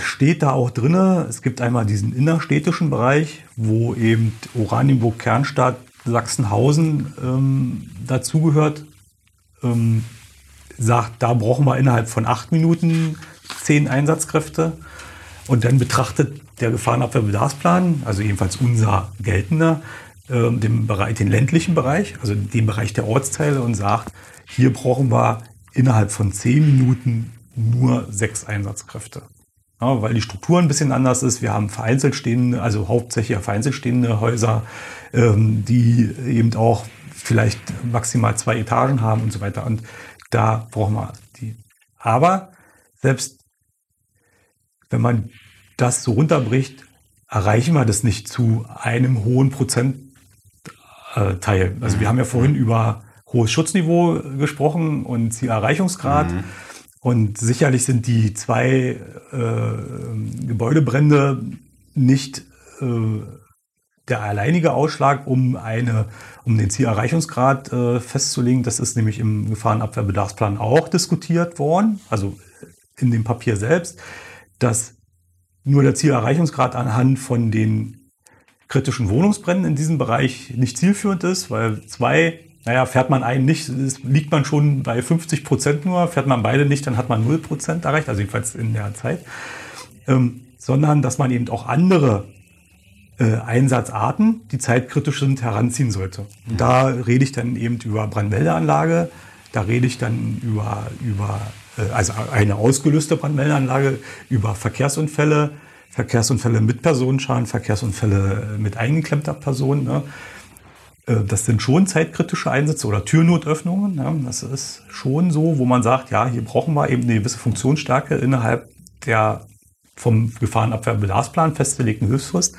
steht da auch drinne, es gibt einmal diesen innerstädtischen Bereich, wo eben Oranienburg, Kernstadt, Sachsenhausen ähm, dazugehört. Ähm, sagt, da brauchen wir innerhalb von acht Minuten zehn Einsatzkräfte. Und dann betrachtet der Gefahrenabwehrbedarfsplan, also jedenfalls unser geltender, äh, den, Bereich, den ländlichen Bereich, also den Bereich der Ortsteile und sagt, hier brauchen wir innerhalb von zehn Minuten nur sechs Einsatzkräfte. Ja, weil die Struktur ein bisschen anders ist. Wir haben vereinzelt stehende, also hauptsächlich vereinzelt stehende Häuser, ähm, die eben auch vielleicht maximal zwei Etagen haben und so weiter. Und da brauchen wir die. Aber selbst wenn man das so runterbricht, erreichen wir das nicht zu einem hohen Prozentteil. Also wir haben ja vorhin über hohes Schutzniveau gesprochen und Zielerreichungsgrad. Mhm. Und sicherlich sind die zwei äh, Gebäudebrände nicht äh, der alleinige Ausschlag, um eine, um den Zielerreichungsgrad äh, festzulegen. Das ist nämlich im Gefahrenabwehrbedarfsplan auch diskutiert worden, also in dem Papier selbst, dass nur der Zielerreichungsgrad anhand von den kritischen Wohnungsbränden in diesem Bereich nicht zielführend ist, weil zwei, naja, fährt man einen nicht, liegt man schon bei 50 Prozent nur, fährt man beide nicht, dann hat man 0 Prozent erreicht, also jedenfalls in der Zeit, ähm, sondern dass man eben auch andere äh, Einsatzarten, die zeitkritisch sind, heranziehen sollte. Und da rede ich dann eben über Brandmeldeanlage, da rede ich dann über, über äh, also eine ausgelöste Brandmeldeanlage, über Verkehrsunfälle, Verkehrsunfälle mit Personenschaden, Verkehrsunfälle mit eingeklemmter Person. Ne? Äh, das sind schon zeitkritische Einsätze oder Türnotöffnungen. Ne? Das ist schon so, wo man sagt, ja, hier brauchen wir eben eine gewisse Funktionsstärke innerhalb der vom Gefahrenabwehrbedarfsplan festgelegten Hilfsfrist.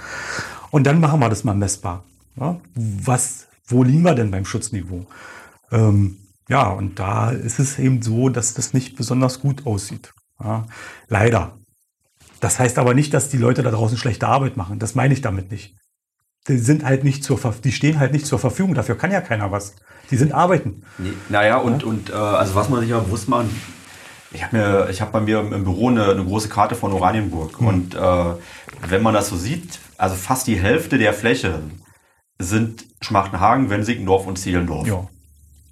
Und dann machen wir das mal messbar. Ja, was, wo liegen wir denn beim Schutzniveau? Ähm, ja, und da ist es eben so, dass das nicht besonders gut aussieht. Ja, leider. Das heißt aber nicht, dass die Leute da draußen schlechte Arbeit machen. Das meine ich damit nicht. Die sind halt nicht zur, die stehen halt nicht zur Verfügung. Dafür kann ja keiner was. Die sind arbeiten. Nee, naja, und, ja? und äh, also was man sich ja bewusst machen, ich habe mir, ich habe bei mir im Büro eine, eine große Karte von Oranienburg mhm. und äh, wenn man das so sieht, also fast die Hälfte der Fläche sind Schmachtenhagen, Wensickendorf und Zielendorf. Ja.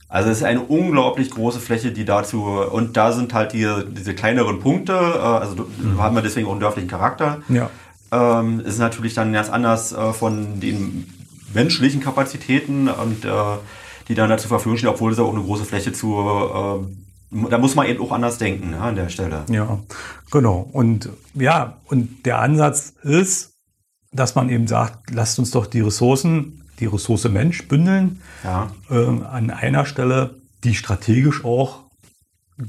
Also es ist eine unglaublich große Fläche, die dazu und da sind halt die, diese kleineren Punkte, äh, also mhm. haben wir deswegen auch einen dörflichen Charakter. Ja. Ähm, ist natürlich dann ganz anders äh, von den menschlichen Kapazitäten und äh, die dann da zur Verfügung stehen, obwohl es auch eine große Fläche zu äh, da muss man eben auch anders denken ne, an der Stelle. Ja, genau. Und ja, und der Ansatz ist, dass man eben sagt, lasst uns doch die Ressourcen, die Ressource Mensch bündeln ja. äh, an einer Stelle, die strategisch auch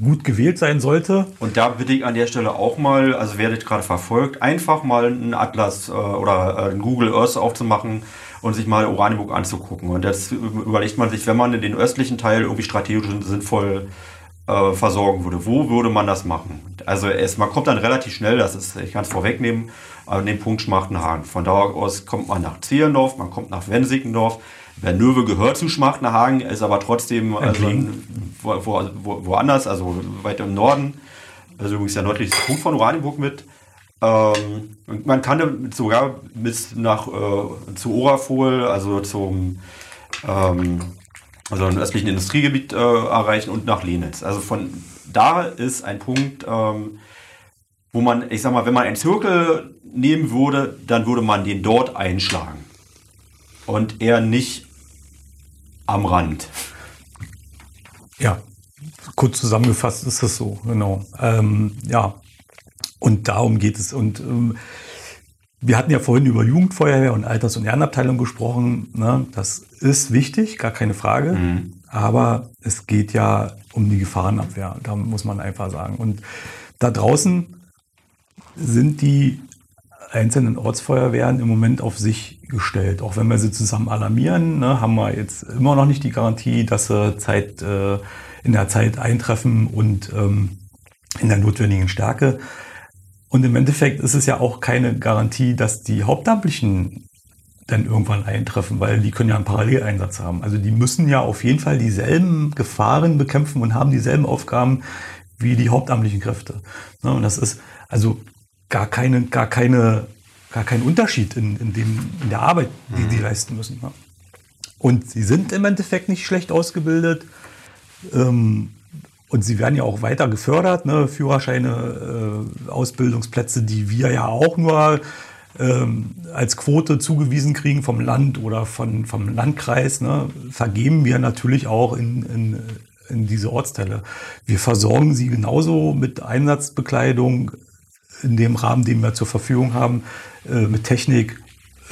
gut gewählt sein sollte. Und da bitte ich an der Stelle auch mal, also werdet gerade verfolgt, einfach mal einen Atlas äh, oder äh, Google Earth aufzumachen und sich mal Oranienburg anzugucken. Und jetzt überlegt man sich, wenn man den östlichen Teil irgendwie strategisch sinnvoll äh, versorgen würde. Wo würde man das machen? Also es, man kommt dann relativ schnell, das ist, ich kann es vorwegnehmen, an den Punkt Schmachtenhagen. Von da aus kommt man nach Zehlendorf, man kommt nach Wensickendorf. Bernöwe gehört zu Schmachtenhagen, ist aber trotzdem also, wo, wo, woanders, also weiter im Norden. Also übrigens der nördlichste Punkt von Oranienburg mit. Ähm, man kann sogar bis nach äh, zu Orafol, also zum ähm, also im östlichen Industriegebiet äh, erreichen und nach Lenitz. Also von da ist ein Punkt, ähm, wo man, ich sag mal, wenn man einen Zirkel nehmen würde, dann würde man den dort einschlagen. Und eher nicht am Rand. Ja, kurz zusammengefasst ist das so, genau. Ähm, ja, und darum geht es. Und ähm, wir hatten ja vorhin über Jugendfeuerwehr und Alters- und Ehrenabteilung gesprochen. Ne? Das ist wichtig, gar keine Frage. Mhm. Aber es geht ja um die Gefahrenabwehr. Da muss man einfach sagen. Und da draußen sind die einzelnen Ortsfeuerwehren im Moment auf sich gestellt. Auch wenn wir sie zusammen alarmieren, ne, haben wir jetzt immer noch nicht die Garantie, dass sie Zeit, äh, in der Zeit eintreffen und ähm, in der notwendigen Stärke. Und im Endeffekt ist es ja auch keine Garantie, dass die Hauptamtlichen dann irgendwann eintreffen, weil die können ja einen Paralleleinsatz haben. Also die müssen ja auf jeden Fall dieselben Gefahren bekämpfen und haben dieselben Aufgaben wie die hauptamtlichen Kräfte. Ne, und das ist also gar keine, gar keine, gar kein Unterschied in, in, dem, in der Arbeit, die mhm. die leisten müssen. Ne. Und sie sind im Endeffekt nicht schlecht ausgebildet. Ähm, und sie werden ja auch weiter gefördert, ne? Führerscheine, äh, Ausbildungsplätze, die wir ja auch nur ähm, als Quote zugewiesen kriegen vom Land oder von, vom Landkreis, ne? vergeben wir natürlich auch in, in, in diese Ortsteile. Wir versorgen sie genauso mit Einsatzbekleidung in dem Rahmen, den wir zur Verfügung haben, mit Technik,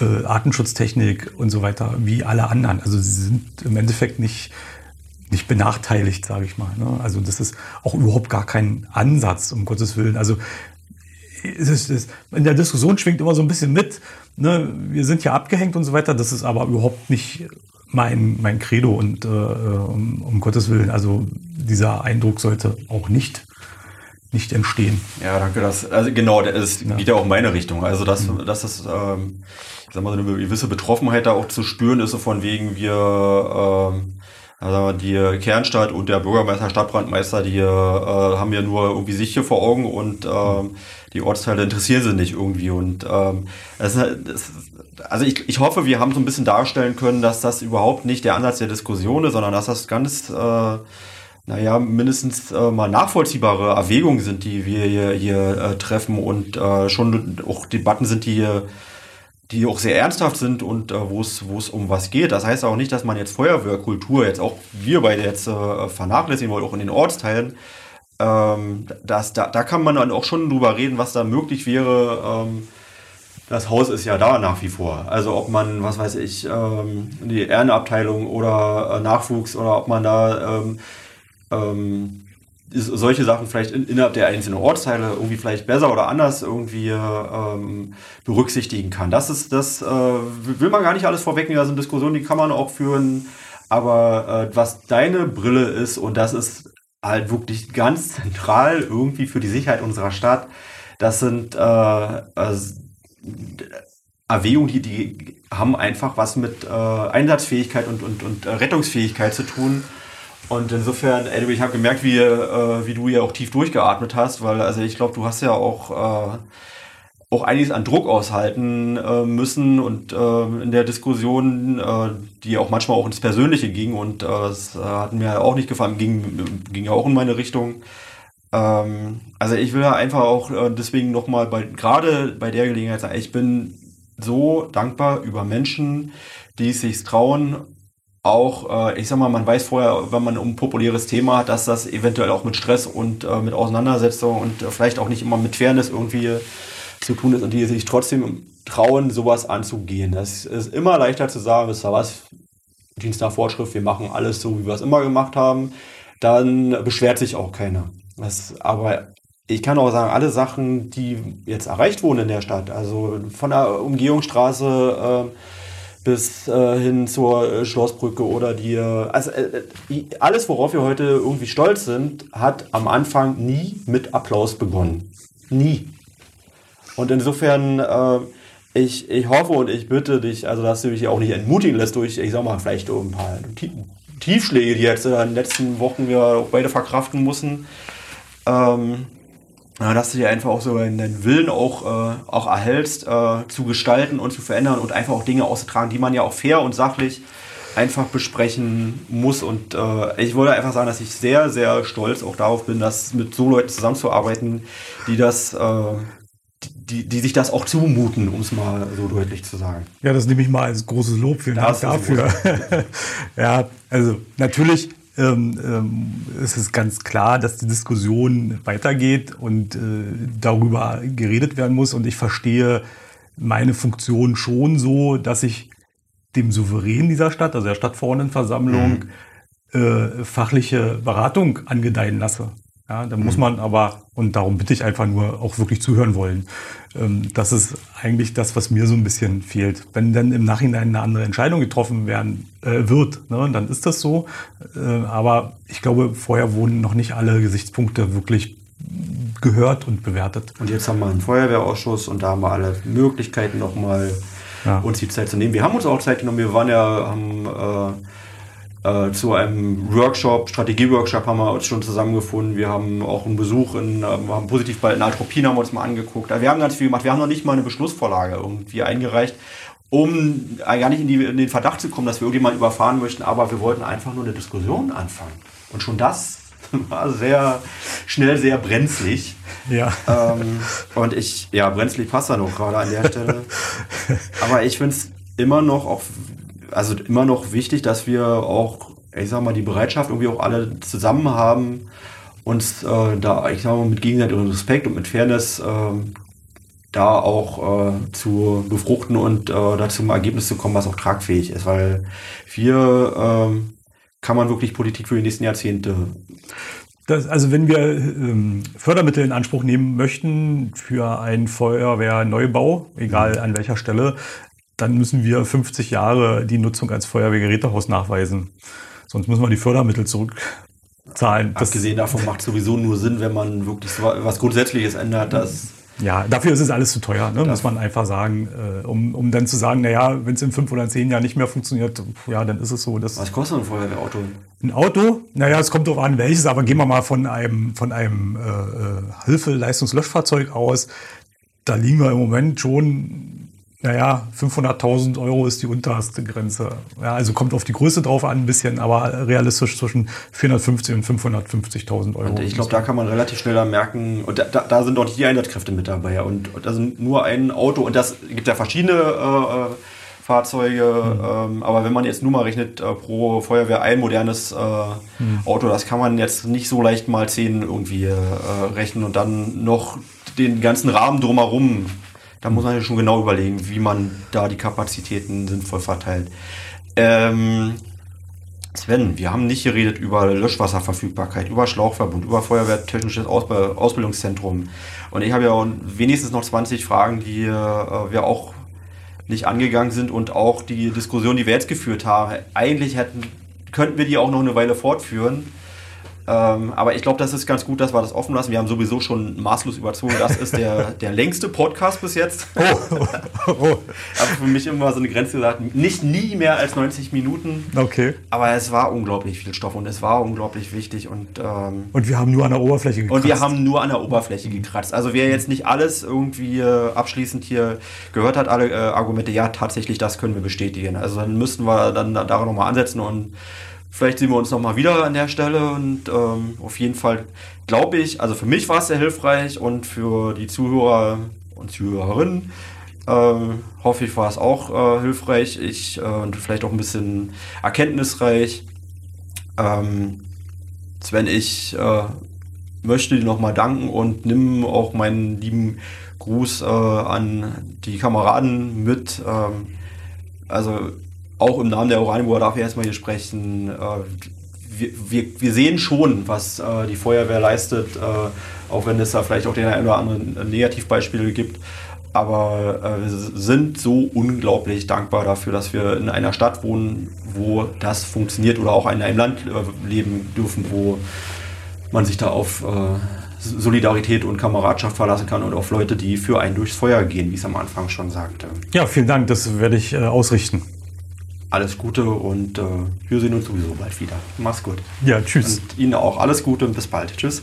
äh, Artenschutztechnik und so weiter, wie alle anderen. Also sie sind im Endeffekt nicht nicht benachteiligt, sage ich mal. Ne? Also das ist auch überhaupt gar kein Ansatz, um Gottes Willen. Also es ist, es, in der Diskussion schwingt immer so ein bisschen mit, ne? wir sind ja abgehängt und so weiter. Das ist aber überhaupt nicht mein, mein Credo und äh, um, um Gottes Willen. Also dieser Eindruck sollte auch nicht nicht entstehen. Ja, danke. Das, also genau, das ja. geht ja auch in meine Richtung. Also dass, mhm. dass das, ähm, ich sag mal, so eine gewisse Betroffenheit da auch zu spüren ist, so von wegen wir ähm, also die Kernstadt und der Bürgermeister, Stadtbrandmeister, die äh, haben ja nur irgendwie sich hier vor Augen und äh, die Ortsteile interessieren sie nicht irgendwie. Und ähm, das, das, also ich, ich hoffe, wir haben so ein bisschen darstellen können, dass das überhaupt nicht der Ansatz der Diskussion ist, sondern dass das ganz, äh, naja, mindestens äh, mal nachvollziehbare Erwägungen sind, die wir hier, hier äh, treffen und äh, schon auch Debatten sind, die die auch sehr ernsthaft sind und äh, wo es wo es um was geht. Das heißt auch nicht, dass man jetzt Feuerwehrkultur jetzt auch wir beide jetzt äh, vernachlässigen wollen, auch in den Ortsteilen. Ähm, das, da, da kann man dann auch schon drüber reden, was da möglich wäre. Ähm, das Haus ist ja da nach wie vor. Also ob man, was weiß ich, ähm, die Ehrenabteilung oder äh, Nachwuchs oder ob man da ähm, ähm, solche Sachen vielleicht in, innerhalb der einzelnen Ortsteile irgendwie vielleicht besser oder anders irgendwie ähm, berücksichtigen kann. Das ist, das äh, will man gar nicht alles vorwegnehmen. Da sind Diskussionen, die kann man auch führen. Aber äh, was deine Brille ist, und das ist halt wirklich ganz zentral irgendwie für die Sicherheit unserer Stadt, das sind äh, äh, Erwägungen, die, die haben einfach was mit äh, Einsatzfähigkeit und, und, und Rettungsfähigkeit zu tun. Und insofern, ey, ich habe gemerkt, wie, äh, wie du ja auch tief durchgeatmet hast, weil also ich glaube, du hast ja auch, äh, auch einiges an Druck aushalten äh, müssen und äh, in der Diskussion, äh, die auch manchmal auch ins Persönliche ging und äh, das hat mir auch nicht gefallen, ging, ging ja auch in meine Richtung. Ähm, also ich will ja einfach auch deswegen nochmal bei, gerade bei der Gelegenheit sagen, ich bin so dankbar über Menschen, die es sich trauen, auch, äh, ich sag mal, man weiß vorher, wenn man ein populäres Thema hat, dass das eventuell auch mit Stress und äh, mit Auseinandersetzung und äh, vielleicht auch nicht immer mit Fairness irgendwie zu tun ist und die sich trotzdem trauen, sowas anzugehen. Das ist immer leichter zu sagen, wisst ihr was, Dienst nach Vorschrift, wir machen alles so, wie wir es immer gemacht haben. Dann beschwert sich auch keiner. Das, aber ich kann auch sagen, alle Sachen, die jetzt erreicht wurden in der Stadt, also von der Umgehungsstraße äh, bis äh, hin zur äh, Schlossbrücke oder die, also äh, alles, worauf wir heute irgendwie stolz sind, hat am Anfang nie mit Applaus begonnen. Nie. Und insofern, äh, ich, ich hoffe und ich bitte dich, also dass du dich auch nicht entmutigen lässt durch, ich sag mal, vielleicht ein paar Tiefschläge, die jetzt in den letzten Wochen wir beide verkraften mussten. Ähm, dass du dir einfach auch so deinen Willen auch, äh, auch erhältst, äh, zu gestalten und zu verändern und einfach auch Dinge auszutragen, die man ja auch fair und sachlich einfach besprechen muss. Und äh, ich wollte einfach sagen, dass ich sehr, sehr stolz auch darauf bin, dass mit so Leuten zusammenzuarbeiten, die das, äh, die, die sich das auch zumuten, um es mal so deutlich zu sagen. Ja, das nehme ich mal als großes Lob. Vielen Dank dafür. [laughs] ja, also natürlich ähm, ähm, es ist ganz klar, dass die Diskussion weitergeht und äh, darüber geredet werden muss. Und ich verstehe meine Funktion schon so, dass ich dem Souverän dieser Stadt, also der Stadtverordnetenversammlung, mhm. äh, fachliche Beratung angedeihen lasse. Ja, da muss mhm. man aber, und darum bitte ich einfach nur auch wirklich zuhören wollen. Ähm, das ist eigentlich das, was mir so ein bisschen fehlt. Wenn dann im Nachhinein eine andere Entscheidung getroffen werden äh, wird, ne, dann ist das so. Äh, aber ich glaube, vorher wurden noch nicht alle Gesichtspunkte wirklich gehört und bewertet. Und jetzt haben wir einen Feuerwehrausschuss und da haben wir alle Möglichkeiten nochmal ja. uns die Zeit zu nehmen. Wir haben uns auch Zeit genommen. Wir waren ja, haben äh, äh, zu einem Workshop, Strategie-Workshop haben wir uns schon zusammengefunden. Wir haben auch einen Besuch in, äh, wir haben positiv bei Natropin haben wir uns mal angeguckt. Wir haben ganz viel gemacht. Wir haben noch nicht mal eine Beschlussvorlage irgendwie eingereicht, um äh, gar nicht in, die, in den Verdacht zu kommen, dass wir irgendjemanden überfahren möchten, aber wir wollten einfach nur eine Diskussion anfangen. Und schon das [laughs] war sehr schnell sehr brenzlig. Ja. Ähm, und ich, ja, brenzlig passt da noch gerade an der Stelle. [laughs] Aber ich finde es immer noch auch also immer noch wichtig, dass wir auch, ich sag mal, die Bereitschaft irgendwie auch alle zusammen haben, uns äh, da, ich sag mal, mit gegenseitigem Respekt und mit Fairness äh, da auch äh, zu befruchten und äh, da zum Ergebnis zu kommen, was auch tragfähig ist, weil wir äh, kann man wirklich Politik für die nächsten Jahrzehnte das, also wenn wir ähm, Fördermittel in Anspruch nehmen möchten für einen Feuerwehrneubau, egal an welcher Stelle, dann müssen wir 50 Jahre die Nutzung als Feuerwehrgerätehaus nachweisen. Sonst müssen wir die Fördermittel zurückzahlen. Das Abgesehen davon macht sowieso nur Sinn, wenn man wirklich was Grundsätzliches ändert, dass Ja, dafür ist es alles zu teuer, ne? muss man einfach sagen. Äh, um, um dann zu sagen, naja, wenn es in fünf oder zehn Jahren nicht mehr funktioniert, ja, dann ist es so. Dass Was kostet ein Feuerwehrauto? Ein Auto? Naja, es kommt darauf an, welches, aber gehen wir mal von einem, von einem äh, äh Hilfe-Leistungslöschfahrzeug aus. Da liegen wir im Moment schon naja, 500.000 Euro ist die unterste Grenze. Ja, also kommt auf die Größe drauf an ein bisschen, aber realistisch zwischen 450 und 550.000 Euro. Und ich glaube, da kann man relativ schnell dann merken, und da, da sind auch die Einsatzkräfte mit dabei. Und, und da sind nur ein Auto, und das gibt ja verschiedene äh, Fahrzeuge, mhm. ähm, aber wenn man jetzt nur mal rechnet, äh, pro Feuerwehr ein modernes äh, mhm. Auto, das kann man jetzt nicht so leicht mal zehn irgendwie äh, rechnen und dann noch den ganzen Rahmen drumherum da muss man ja schon genau überlegen, wie man da die Kapazitäten sinnvoll verteilt. Ähm, Sven, wir haben nicht geredet über Löschwasserverfügbarkeit, über Schlauchverbund, über Feuerwehrtechnisches Ausbildungszentrum. Und ich habe ja wenigstens noch 20 Fragen, die äh, wir auch nicht angegangen sind und auch die Diskussion, die wir jetzt geführt haben. Eigentlich hätten, könnten wir die auch noch eine Weile fortführen. Ähm, aber ich glaube, das ist ganz gut, dass wir das offen lassen. Wir haben sowieso schon maßlos überzogen. Das ist der, [laughs] der längste Podcast bis jetzt. Oh, oh, oh. [laughs] Aber für mich immer so eine Grenze gesagt, nicht nie mehr als 90 Minuten. Okay. Aber es war unglaublich viel Stoff und es war unglaublich wichtig. Und, ähm, und wir haben nur an der Oberfläche gekratzt. Und wir haben nur an der Oberfläche gekratzt. Also wer jetzt nicht alles irgendwie äh, abschließend hier gehört hat, alle äh, Argumente, ja, tatsächlich, das können wir bestätigen. Also dann müssten wir dann daran nochmal ansetzen und Vielleicht sehen wir uns nochmal wieder an der Stelle und ähm, auf jeden Fall glaube ich, also für mich war es sehr hilfreich und für die Zuhörer und Zuhörerinnen äh, hoffe ich, war es auch äh, hilfreich ich, äh, und vielleicht auch ein bisschen erkenntnisreich. Ähm, Sven, ich äh, möchte dir nochmal danken und nimm auch meinen lieben Gruß äh, an die Kameraden mit. Ähm, also auch im Namen der Oranienburger darf ich erstmal hier sprechen. Äh, wir, wir, wir, sehen schon, was äh, die Feuerwehr leistet, äh, auch wenn es da vielleicht auch den einen oder anderen Negativbeispiele gibt. Aber wir sind so unglaublich dankbar dafür, dass wir in einer Stadt wohnen, wo das funktioniert oder auch in einem Land leben dürfen, wo man sich da auf Solidarität und Kameradschaft verlassen kann und auf Leute, die für einen durchs Feuer gehen, wie es am Anfang schon sagte. Ja, vielen Dank, das werde ich ausrichten alles Gute und äh, wir sehen uns sowieso bald wieder. Mach's gut. Ja, tschüss. Und Ihnen auch alles Gute und bis bald. Tschüss.